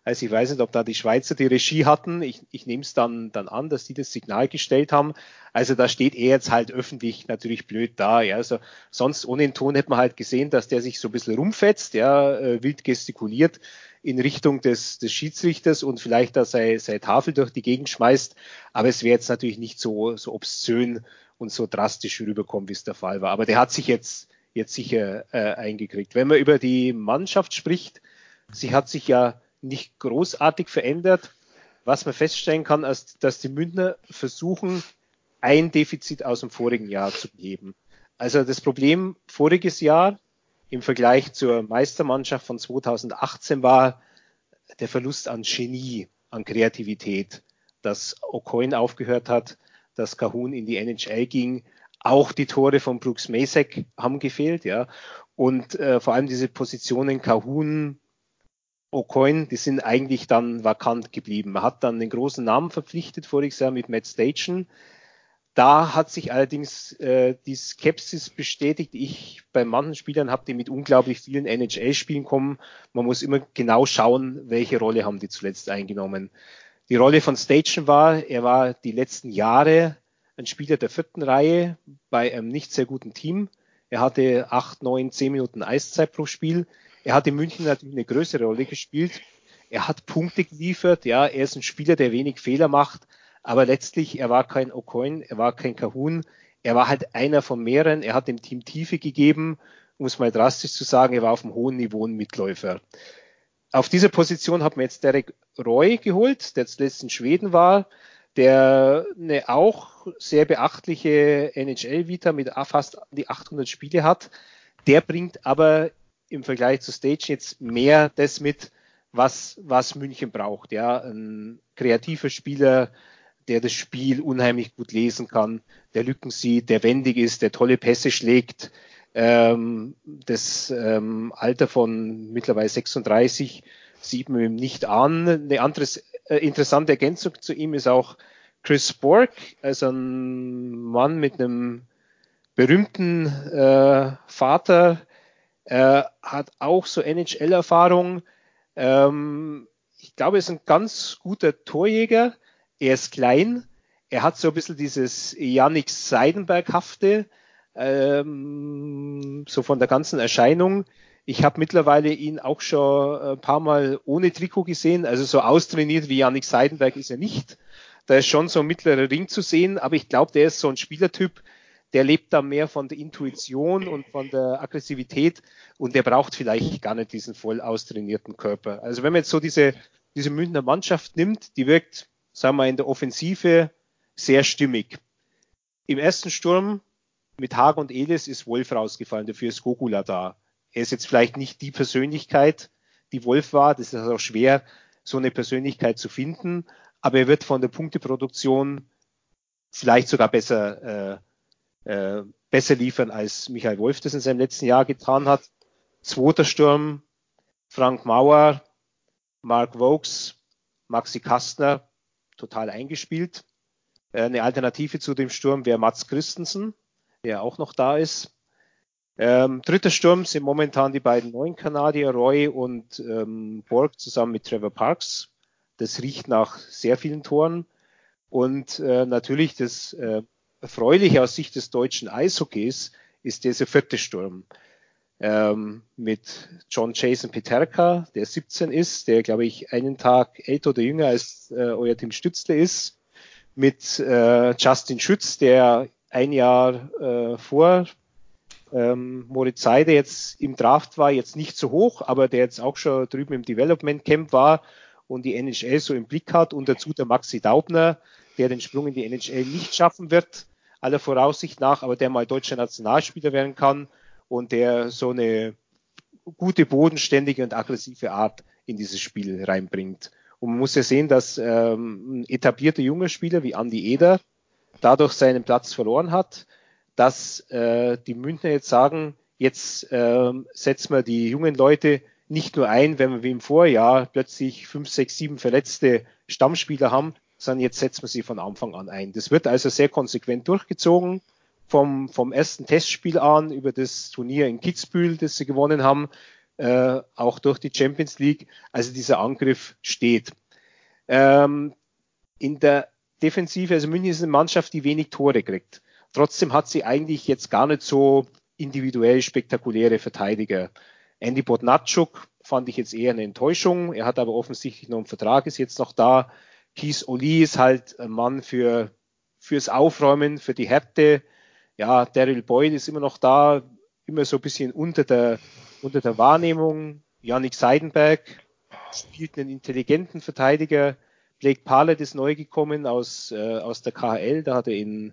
also ich weiß nicht, ob da die Schweizer die Regie hatten. Ich, ich nehme es dann, dann an, dass die das Signal gestellt haben. Also da steht er jetzt halt öffentlich natürlich blöd da. Ja. Also sonst ohne den Ton hätte man halt gesehen, dass der sich so ein bisschen rumfetzt, ja, äh, wild gestikuliert in Richtung des, des Schiedsrichters und vielleicht da seine, seine Tafel durch die Gegend schmeißt. Aber es wäre jetzt natürlich nicht so, so obszön und so drastisch rüberkommen, wie es der Fall war. Aber der hat sich jetzt, jetzt sicher äh, eingekriegt. Wenn man über die Mannschaft spricht, sie hat sich ja nicht großartig verändert. Was man feststellen kann, ist, dass die Münchner versuchen, ein Defizit aus dem vorigen Jahr zu beheben. Also das Problem voriges Jahr im Vergleich zur Meistermannschaft von 2018 war der Verlust an Genie, an Kreativität, dass O'Coin aufgehört hat, dass Kahun in die NHL ging. Auch die Tore von Brooks Masek haben gefehlt, ja. Und äh, vor allem diese Positionen Kahun, O'Coin, die sind eigentlich dann vakant geblieben. Man hat dann den großen Namen verpflichtet voriges Jahr mit Matt Station. Da hat sich allerdings äh, die Skepsis bestätigt. Ich bei manchen Spielern habe die mit unglaublich vielen NHL-Spielen kommen. Man muss immer genau schauen, welche Rolle haben die zuletzt eingenommen. Die Rolle von Station war, er war die letzten Jahre ein Spieler der vierten Reihe bei einem nicht sehr guten Team. Er hatte acht, neun, zehn Minuten Eiszeit pro Spiel. Er hat in München natürlich eine größere Rolle gespielt. Er hat Punkte geliefert. Ja, er ist ein Spieler, der wenig Fehler macht. Aber letztlich, er war kein O'Coin, er war kein Kahun. Er war halt einer von mehreren. Er hat dem Team Tiefe gegeben, um es mal drastisch zu sagen. Er war auf einem hohen Niveau ein Mitläufer. Auf dieser Position hat man jetzt Derek Roy geholt, der zuletzt in Schweden war, der eine auch sehr beachtliche NHL-Vita mit fast die 800 Spiele hat. Der bringt aber im Vergleich zu Stage jetzt mehr das mit, was, was München braucht. Ja, ein kreativer Spieler, der das Spiel unheimlich gut lesen kann, der Lücken sieht, der wendig ist, der tolle Pässe schlägt. Ähm, das ähm, Alter von mittlerweile 36 sieht man ihm nicht an. Eine andere äh, interessante Ergänzung zu ihm ist auch Chris Borg, also ein Mann mit einem berühmten äh, Vater, äh, hat auch so NHL-Erfahrung. Ähm, ich glaube, er ist ein ganz guter Torjäger. Er ist klein. Er hat so ein bisschen dieses Yannick Seidenberg-hafte, ähm, so von der ganzen Erscheinung. Ich habe mittlerweile ihn auch schon ein paar Mal ohne Trikot gesehen, also so austrainiert wie Yannick Seidenberg ist er nicht. Da ist schon so ein mittlerer Ring zu sehen, aber ich glaube, der ist so ein Spielertyp, der lebt da mehr von der Intuition und von der Aggressivität und der braucht vielleicht gar nicht diesen voll austrainierten Körper. Also wenn man jetzt so diese, diese Münchner Mannschaft nimmt, die wirkt, sagen wir, in der Offensive sehr stimmig. Im ersten Sturm mit Haag und Elis ist Wolf rausgefallen, dafür ist Gogula da. Er ist jetzt vielleicht nicht die Persönlichkeit, die Wolf war. Das ist auch schwer, so eine Persönlichkeit zu finden. Aber er wird von der Punkteproduktion vielleicht sogar besser, äh, äh, besser liefern, als Michael Wolf das in seinem letzten Jahr getan hat. Zweiter Sturm, Frank Mauer, Mark Vokes, Maxi Kastner, total eingespielt. Äh, eine Alternative zu dem Sturm wäre Mats Christensen, der auch noch da ist. Ähm, dritter Sturm sind momentan die beiden neuen Kanadier, Roy und ähm, Borg zusammen mit Trevor Parks. Das riecht nach sehr vielen Toren. Und äh, natürlich das äh, Erfreuliche aus Sicht des deutschen Eishockeys ist dieser vierte Sturm ähm, mit John Jason Peterka, der 17 ist, der glaube ich einen Tag älter oder jünger als äh, euer Tim Stützle ist, mit äh, Justin Schütz, der ein Jahr äh, vor ähm, Moritz Seide jetzt im Draft war, jetzt nicht so hoch, aber der jetzt auch schon drüben im Development Camp war und die NHL so im Blick hat und dazu der Maxi Daubner, der den Sprung in die NHL nicht schaffen wird, aller Voraussicht nach, aber der mal deutscher Nationalspieler werden kann und der so eine gute, bodenständige und aggressive Art in dieses Spiel reinbringt. Und man muss ja sehen, dass ähm, ein etablierter junger Spieler wie Andy Eder dadurch seinen Platz verloren hat dass äh, die Münchner jetzt sagen, jetzt äh, setzen wir die jungen Leute nicht nur ein, wenn wir wie im Vorjahr plötzlich fünf, sechs, sieben verletzte Stammspieler haben, sondern jetzt setzen wir sie von Anfang an ein. Das wird also sehr konsequent durchgezogen, vom, vom ersten Testspiel an über das Turnier in Kitzbühel, das sie gewonnen haben, äh, auch durch die Champions League. Also dieser Angriff steht. Ähm, in der Defensive, also München ist eine Mannschaft, die wenig Tore kriegt. Trotzdem hat sie eigentlich jetzt gar nicht so individuell spektakuläre Verteidiger. Andy Bodnatschuk fand ich jetzt eher eine Enttäuschung. Er hat aber offensichtlich noch einen Vertrag, ist jetzt noch da. Keith Oli ist halt ein Mann für, fürs Aufräumen, für die Härte. Ja, Daryl Boyd ist immer noch da, immer so ein bisschen unter der, unter der Wahrnehmung. Yannick Seidenberg spielt einen intelligenten Verteidiger. Blake Pallet ist neu gekommen aus, äh, aus der KHL, da hat er in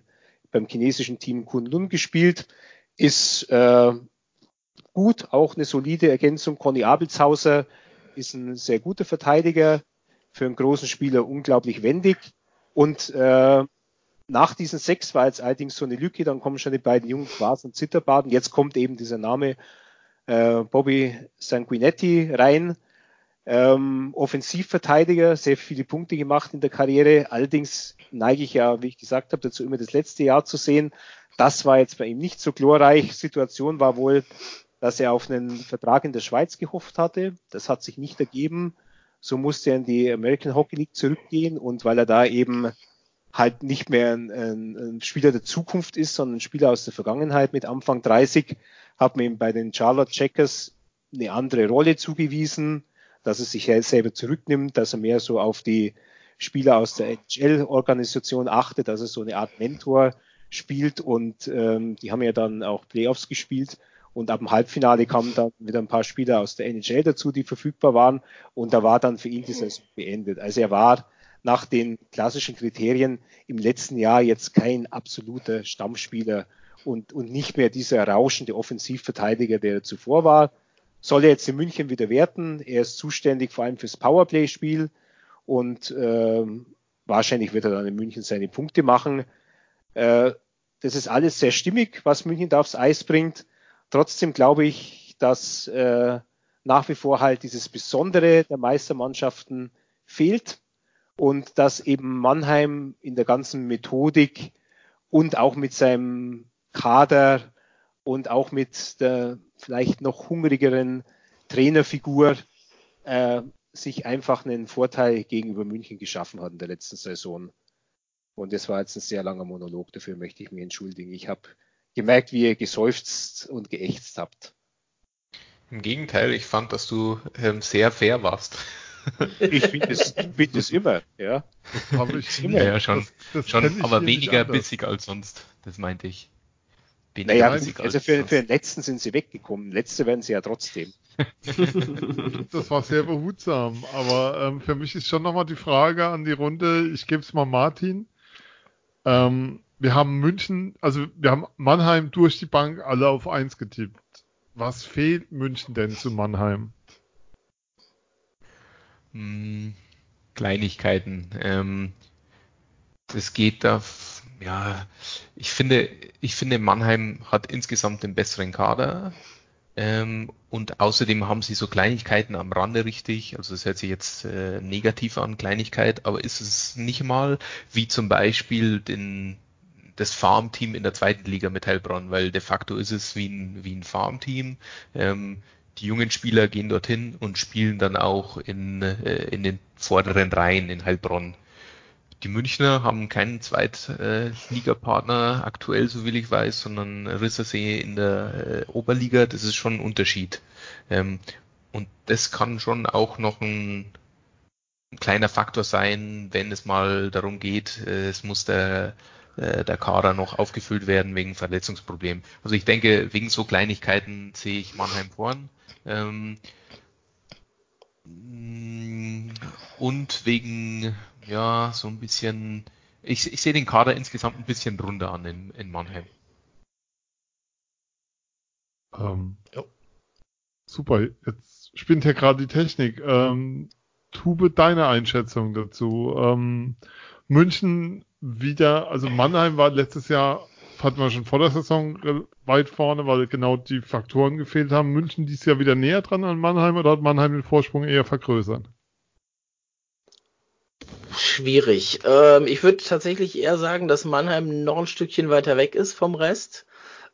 beim chinesischen Team Kunlun gespielt, ist äh, gut, auch eine solide Ergänzung. Conny Abelshauser ist ein sehr guter Verteidiger, für einen großen Spieler unglaublich wendig. Und äh, nach diesen sechs war jetzt allerdings so eine Lücke, dann kommen schon die beiden jungen Quas und Zitterbaden. Jetzt kommt eben dieser Name äh, Bobby Sanguinetti rein, ähm, Offensivverteidiger, sehr viele Punkte gemacht in der Karriere. Allerdings neige ich ja, wie ich gesagt habe, dazu immer das letzte Jahr zu sehen. Das war jetzt bei ihm nicht so glorreich. Situation war wohl, dass er auf einen Vertrag in der Schweiz gehofft hatte. Das hat sich nicht ergeben. So musste er in die American Hockey League zurückgehen und weil er da eben halt nicht mehr ein, ein, ein Spieler der Zukunft ist, sondern ein Spieler aus der Vergangenheit mit Anfang 30, hat man ihm bei den Charlotte Checkers eine andere Rolle zugewiesen dass er sich selber zurücknimmt, dass er mehr so auf die Spieler aus der NHL-Organisation achtet, dass er so eine Art Mentor spielt und ähm, die haben ja dann auch Playoffs gespielt und ab dem Halbfinale kamen dann wieder ein paar Spieler aus der NHL dazu, die verfügbar waren und da war dann für ihn die Saison beendet. Also er war nach den klassischen Kriterien im letzten Jahr jetzt kein absoluter Stammspieler und, und nicht mehr dieser rauschende Offensivverteidiger, der er zuvor war, soll er jetzt in München wieder werten. Er ist zuständig vor allem fürs Powerplay-Spiel und äh, wahrscheinlich wird er dann in München seine Punkte machen. Äh, das ist alles sehr stimmig, was München da aufs Eis bringt. Trotzdem glaube ich, dass äh, nach wie vor halt dieses Besondere der Meistermannschaften fehlt und dass eben Mannheim in der ganzen Methodik und auch mit seinem Kader und auch mit der vielleicht noch hungrigeren Trainerfigur äh, sich einfach einen Vorteil gegenüber München geschaffen hat in der letzten Saison. Und das war jetzt ein sehr langer Monolog, dafür möchte ich mich entschuldigen. Ich habe gemerkt, wie ihr geseufzt und geächtzt habt. Im Gegenteil, ich fand, dass du ähm, sehr fair warst. Ich finde es, find es immer, ja. Aber ich immer. Ja, schon, das, das schon aber weniger bissig als sonst. Das meinte ich. Weniger naja, bissig also für, für den letzten sind sie weggekommen. Letzte werden sie ja trotzdem. das war sehr behutsam. Aber ähm, für mich ist schon nochmal die Frage an die Runde. Ich gebe es mal Martin. Ähm, wir haben München, also wir haben Mannheim durch die Bank alle auf eins getippt. Was fehlt München denn zu Mannheim? Hm, Kleinigkeiten. Ähm, es geht da, ja, ich finde, ich finde, Mannheim hat insgesamt den besseren Kader. Ähm, und außerdem haben sie so Kleinigkeiten am Rande richtig. Also es hört sich jetzt äh, negativ an, Kleinigkeit, aber ist es nicht mal wie zum Beispiel den, das Farmteam in der zweiten Liga mit Heilbronn, weil de facto ist es wie ein, wie ein Farmteam. Ähm, die jungen Spieler gehen dorthin und spielen dann auch in, äh, in den vorderen Reihen in Heilbronn. Die Münchner haben keinen Zweitligapartner aktuell, so will ich weiß, sondern Rissersee in der äh, Oberliga. Das ist schon ein Unterschied. Ähm, und das kann schon auch noch ein, ein kleiner Faktor sein, wenn es mal darum geht, äh, es muss der äh, der Kader noch aufgefüllt werden wegen Verletzungsproblemen. Also ich denke, wegen so Kleinigkeiten sehe ich Mannheim vorn. Ähm, und wegen, ja, so ein bisschen, ich, ich sehe den Kader insgesamt ein bisschen runder an in, in Mannheim. Ähm, ja. Super, jetzt spinnt ja gerade die Technik. Ähm, Tube, deine Einschätzung dazu. Ähm, München wieder, also Mannheim war letztes Jahr, hatten wir schon vor der Saison weit vorne, weil genau die Faktoren gefehlt haben. München dieses Jahr wieder näher dran an Mannheim oder hat Mannheim den Vorsprung eher vergrößert? Schwierig. Ähm, ich würde tatsächlich eher sagen, dass Mannheim noch ein Stückchen weiter weg ist vom Rest.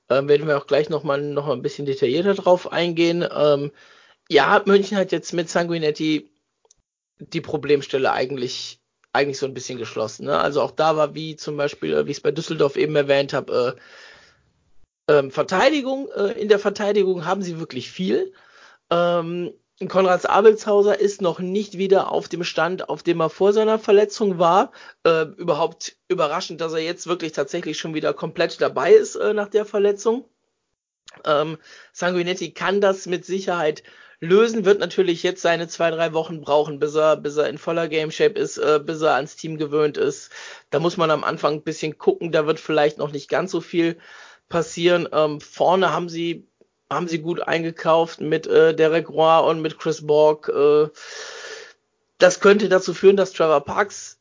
Ähm, werden wir auch gleich nochmal noch ein bisschen detaillierter drauf eingehen. Ähm, ja, München hat jetzt mit Sanguinetti die Problemstelle eigentlich eigentlich so ein bisschen geschlossen. Ne? Also auch da war, wie zum Beispiel, äh, wie ich es bei Düsseldorf eben erwähnt habe, äh, ähm, Verteidigung. Äh, in der Verteidigung haben sie wirklich viel. Ähm, Konrads Abelshauser ist noch nicht wieder auf dem Stand, auf dem er vor seiner Verletzung war. Äh, überhaupt überraschend, dass er jetzt wirklich tatsächlich schon wieder komplett dabei ist äh, nach der Verletzung. Ähm, Sanguinetti kann das mit Sicherheit lösen, wird natürlich jetzt seine zwei, drei Wochen brauchen, bis er, bis er in voller Game Shape ist, äh, bis er ans Team gewöhnt ist. Da muss man am Anfang ein bisschen gucken, da wird vielleicht noch nicht ganz so viel passieren. Ähm, vorne haben sie, haben sie gut eingekauft mit äh, Derek Roy und mit Chris Borg. Äh, das könnte dazu führen, dass Trevor Parks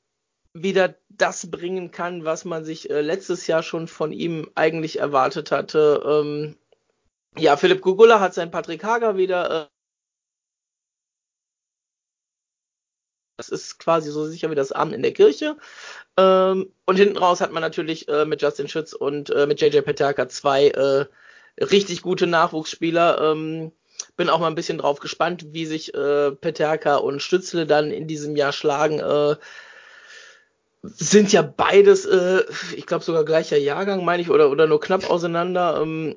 wieder das bringen kann, was man sich äh, letztes Jahr schon von ihm eigentlich erwartet hatte. Ähm, ja, Philipp Gugula hat sein Patrick Hager wieder Das ist quasi so sicher wie das Abend in der Kirche. Ähm, und hinten raus hat man natürlich äh, mit Justin Schütz und äh, mit JJ Peterka zwei äh, richtig gute Nachwuchsspieler. Ähm, bin auch mal ein bisschen drauf gespannt, wie sich äh, Peterka und Stützle dann in diesem Jahr schlagen. Äh, sind ja beides, äh, ich glaube sogar gleicher Jahrgang, meine ich, oder, oder nur knapp auseinander. Ähm,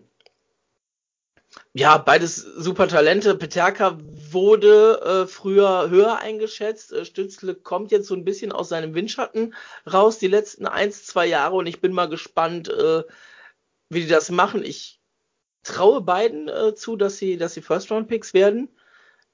ja, beides super Talente. Peterka wurde äh, früher höher eingeschätzt. Äh, Stützle kommt jetzt so ein bisschen aus seinem Windschatten raus, die letzten eins, zwei Jahre. Und ich bin mal gespannt, äh, wie die das machen. Ich traue beiden äh, zu, dass sie, dass sie First-Round-Picks werden.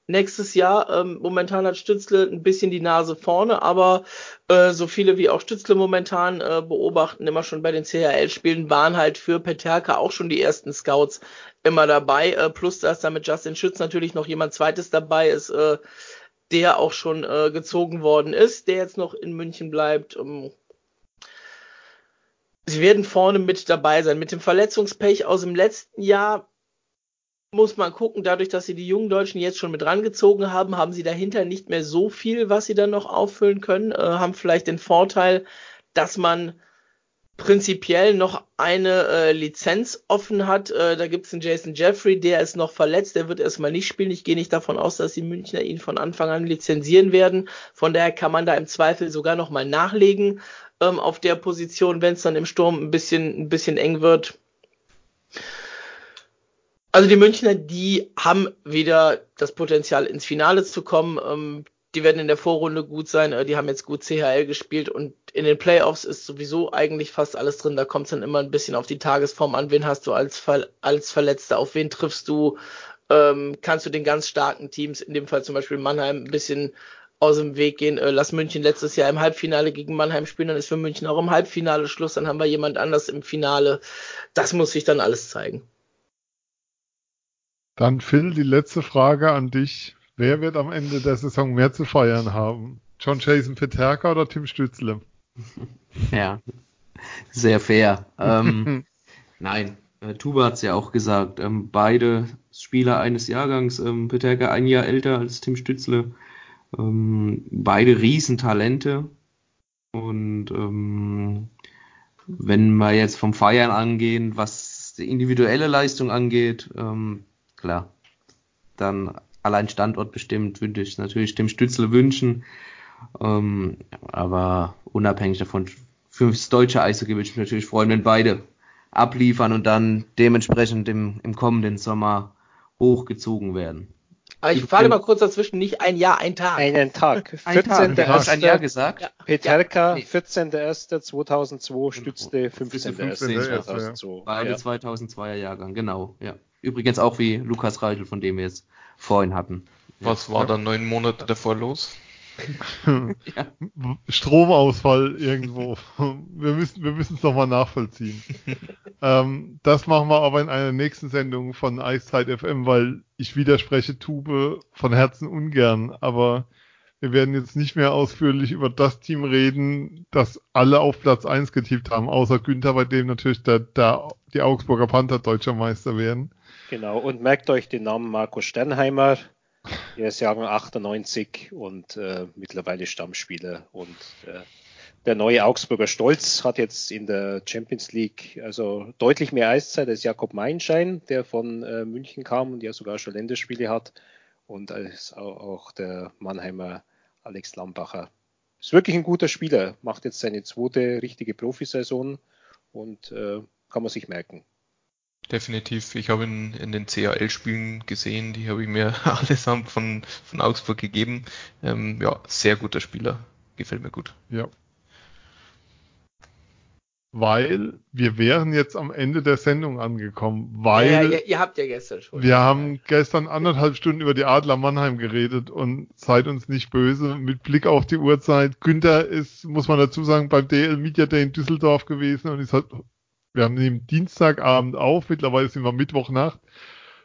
Nächstes Jahr. Ähm, momentan hat Stützle ein bisschen die Nase vorne, aber äh, so viele wie auch Stützle momentan äh, beobachten, immer schon bei den CHL-Spielen, waren halt für Peterka auch schon die ersten Scouts immer dabei. Äh, plus, dass da mit Justin Schütz natürlich noch jemand zweites dabei ist, äh, der auch schon äh, gezogen worden ist, der jetzt noch in München bleibt. Ähm, sie werden vorne mit dabei sein. Mit dem Verletzungspech aus dem letzten Jahr muss man gucken, dadurch, dass sie die jungen Deutschen jetzt schon mit rangezogen haben, haben sie dahinter nicht mehr so viel, was sie dann noch auffüllen können, äh, haben vielleicht den Vorteil, dass man prinzipiell noch eine äh, Lizenz offen hat. Äh, da gibt es einen Jason Jeffrey, der ist noch verletzt, der wird erstmal nicht spielen. Ich gehe nicht davon aus, dass die Münchner ihn von Anfang an lizenzieren werden. Von daher kann man da im Zweifel sogar noch mal nachlegen ähm, auf der Position, wenn es dann im Sturm ein bisschen, ein bisschen eng wird. Also die Münchner, die haben wieder das Potenzial ins Finale zu kommen. Ähm, die werden in der Vorrunde gut sein. Äh, die haben jetzt gut CHL gespielt und in den Playoffs ist sowieso eigentlich fast alles drin. Da kommt es dann immer ein bisschen auf die Tagesform an. Wen hast du als, Ver als Verletzter? Auf wen triffst du? Ähm, kannst du den ganz starken Teams, in dem Fall zum Beispiel Mannheim, ein bisschen aus dem Weg gehen. Äh, lass München letztes Jahr im Halbfinale gegen Mannheim spielen, dann ist für München auch im Halbfinale Schluss, dann haben wir jemand anders im Finale. Das muss sich dann alles zeigen. Dann Phil, die letzte Frage an dich. Wer wird am Ende der Saison mehr zu feiern haben? John Jason Peterka oder Tim Stützle? Ja, sehr fair. ähm, nein, äh, Tuba hat es ja auch gesagt. Ähm, beide Spieler eines Jahrgangs. Ähm, Peterka ein Jahr älter als Tim Stützle. Ähm, beide Riesentalente. Und ähm, wenn wir jetzt vom Feiern angehen, was die individuelle Leistung angeht, ähm, klar. Dann allein Standort bestimmt würde ich natürlich dem Stützle wünschen. Ähm, aber unabhängig davon, fürs deutsche Eishockey würde ich mich natürlich freuen, wenn beide abliefern und dann dementsprechend im, im kommenden Sommer hochgezogen werden. Aber ich frage mal kurz dazwischen, nicht ein Jahr, ein Tag. Einen Tag. 14. Du hast ein Jahr gesagt? Ja. Peterka, ja. 14.01.2002, Stützte 15.01.2002. Beide ja. 2002er Jahrgang, genau, ja. Übrigens auch wie Lukas Reichel, von dem wir jetzt vorhin hatten. Was war dann neun Monate davor los? ja. Stromausfall irgendwo. Wir müssen wir müssen es nochmal nachvollziehen. ähm, das machen wir aber in einer nächsten Sendung von Eiszeit FM, weil ich widerspreche Tube von Herzen ungern, aber wir werden jetzt nicht mehr ausführlich über das Team reden, das alle auf Platz 1 getippt haben, außer Günther, bei dem natürlich der, der, die Augsburger Panther deutscher Meister werden. Genau, und merkt euch den Namen Marco Sternheimer. Er ist Jahrgang 98 und äh, mittlerweile Stammspieler. Und äh, der neue Augsburger Stolz hat jetzt in der Champions League also deutlich mehr Eiszeit als Jakob Meinschein, der von äh, München kam und ja sogar schon Länderspiele hat. Und als auch der Mannheimer Alex Lambacher. Ist wirklich ein guter Spieler, macht jetzt seine zweite richtige Profisaison und äh, kann man sich merken definitiv. Ich habe ihn in den CAL-Spielen gesehen, die habe ich mir allesamt von, von Augsburg gegeben. Ähm, ja, sehr guter Spieler. Gefällt mir gut. Ja. Weil wir wären jetzt am Ende der Sendung angekommen, weil ja, ja, ihr, ihr, habt ja gestern schon. Wir haben gestern anderthalb Stunden über die Adler Mannheim geredet und seid uns nicht böse. Mit Blick auf die Uhrzeit. Günther ist, muss man dazu sagen, beim DL Media Day in Düsseldorf gewesen und ist halt wir haben nehmen Dienstagabend auf, mittlerweile sind wir Mittwochnacht.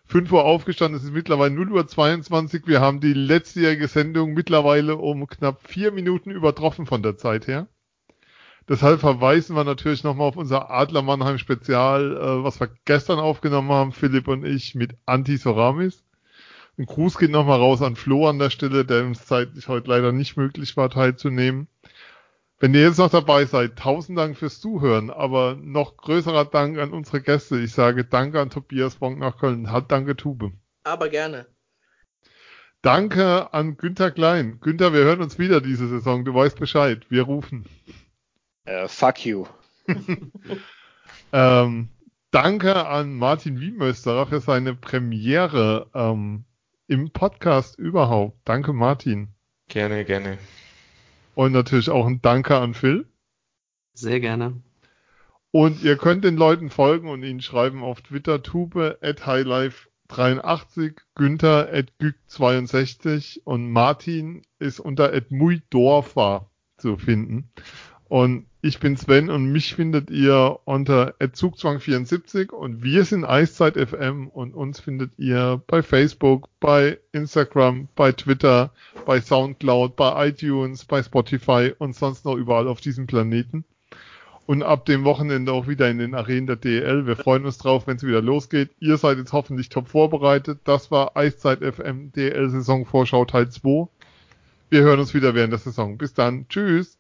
5 Uhr aufgestanden, es ist mittlerweile 0 Uhr 22. Wir haben die letztjährige Sendung mittlerweile um knapp vier Minuten übertroffen von der Zeit her. Deshalb verweisen wir natürlich nochmal auf unser Adler Mannheim Spezial, äh, was wir gestern aufgenommen haben, Philipp und ich, mit Anti Soramis. Ein Gruß geht nochmal raus an Flo an der Stelle, der uns zeitlich heute leider nicht möglich war, teilzunehmen. Wenn ihr jetzt noch dabei seid, tausend Dank fürs Zuhören, aber noch größerer Dank an unsere Gäste. Ich sage Danke an Tobias Bonk nach Köln. Hat Danke Tube. Aber gerne. Danke an Günther Klein. Günther, wir hören uns wieder diese Saison. Du weißt Bescheid. Wir rufen. Uh, fuck you. ähm, danke an Martin Wiemösterer für seine Premiere ähm, im Podcast überhaupt. Danke, Martin. Gerne, gerne. Und natürlich auch ein Danke an Phil. Sehr gerne. Und ihr könnt den Leuten folgen und ihnen schreiben auf Twitter tube at highlife 83, Günther at Güg62 und Martin ist unter at Muidorfer zu finden. Und ich bin Sven und mich findet ihr unter Zugzwang74 und wir sind Eiszeit FM und uns findet ihr bei Facebook, bei Instagram, bei Twitter, bei Soundcloud, bei iTunes, bei Spotify und sonst noch überall auf diesem Planeten. Und ab dem Wochenende auch wieder in den Arenen der DL. Wir freuen uns drauf, wenn es wieder losgeht. Ihr seid jetzt hoffentlich top vorbereitet. Das war Eiszeit FM DL Saison Vorschau Teil 2. Wir hören uns wieder während der Saison. Bis dann. Tschüss.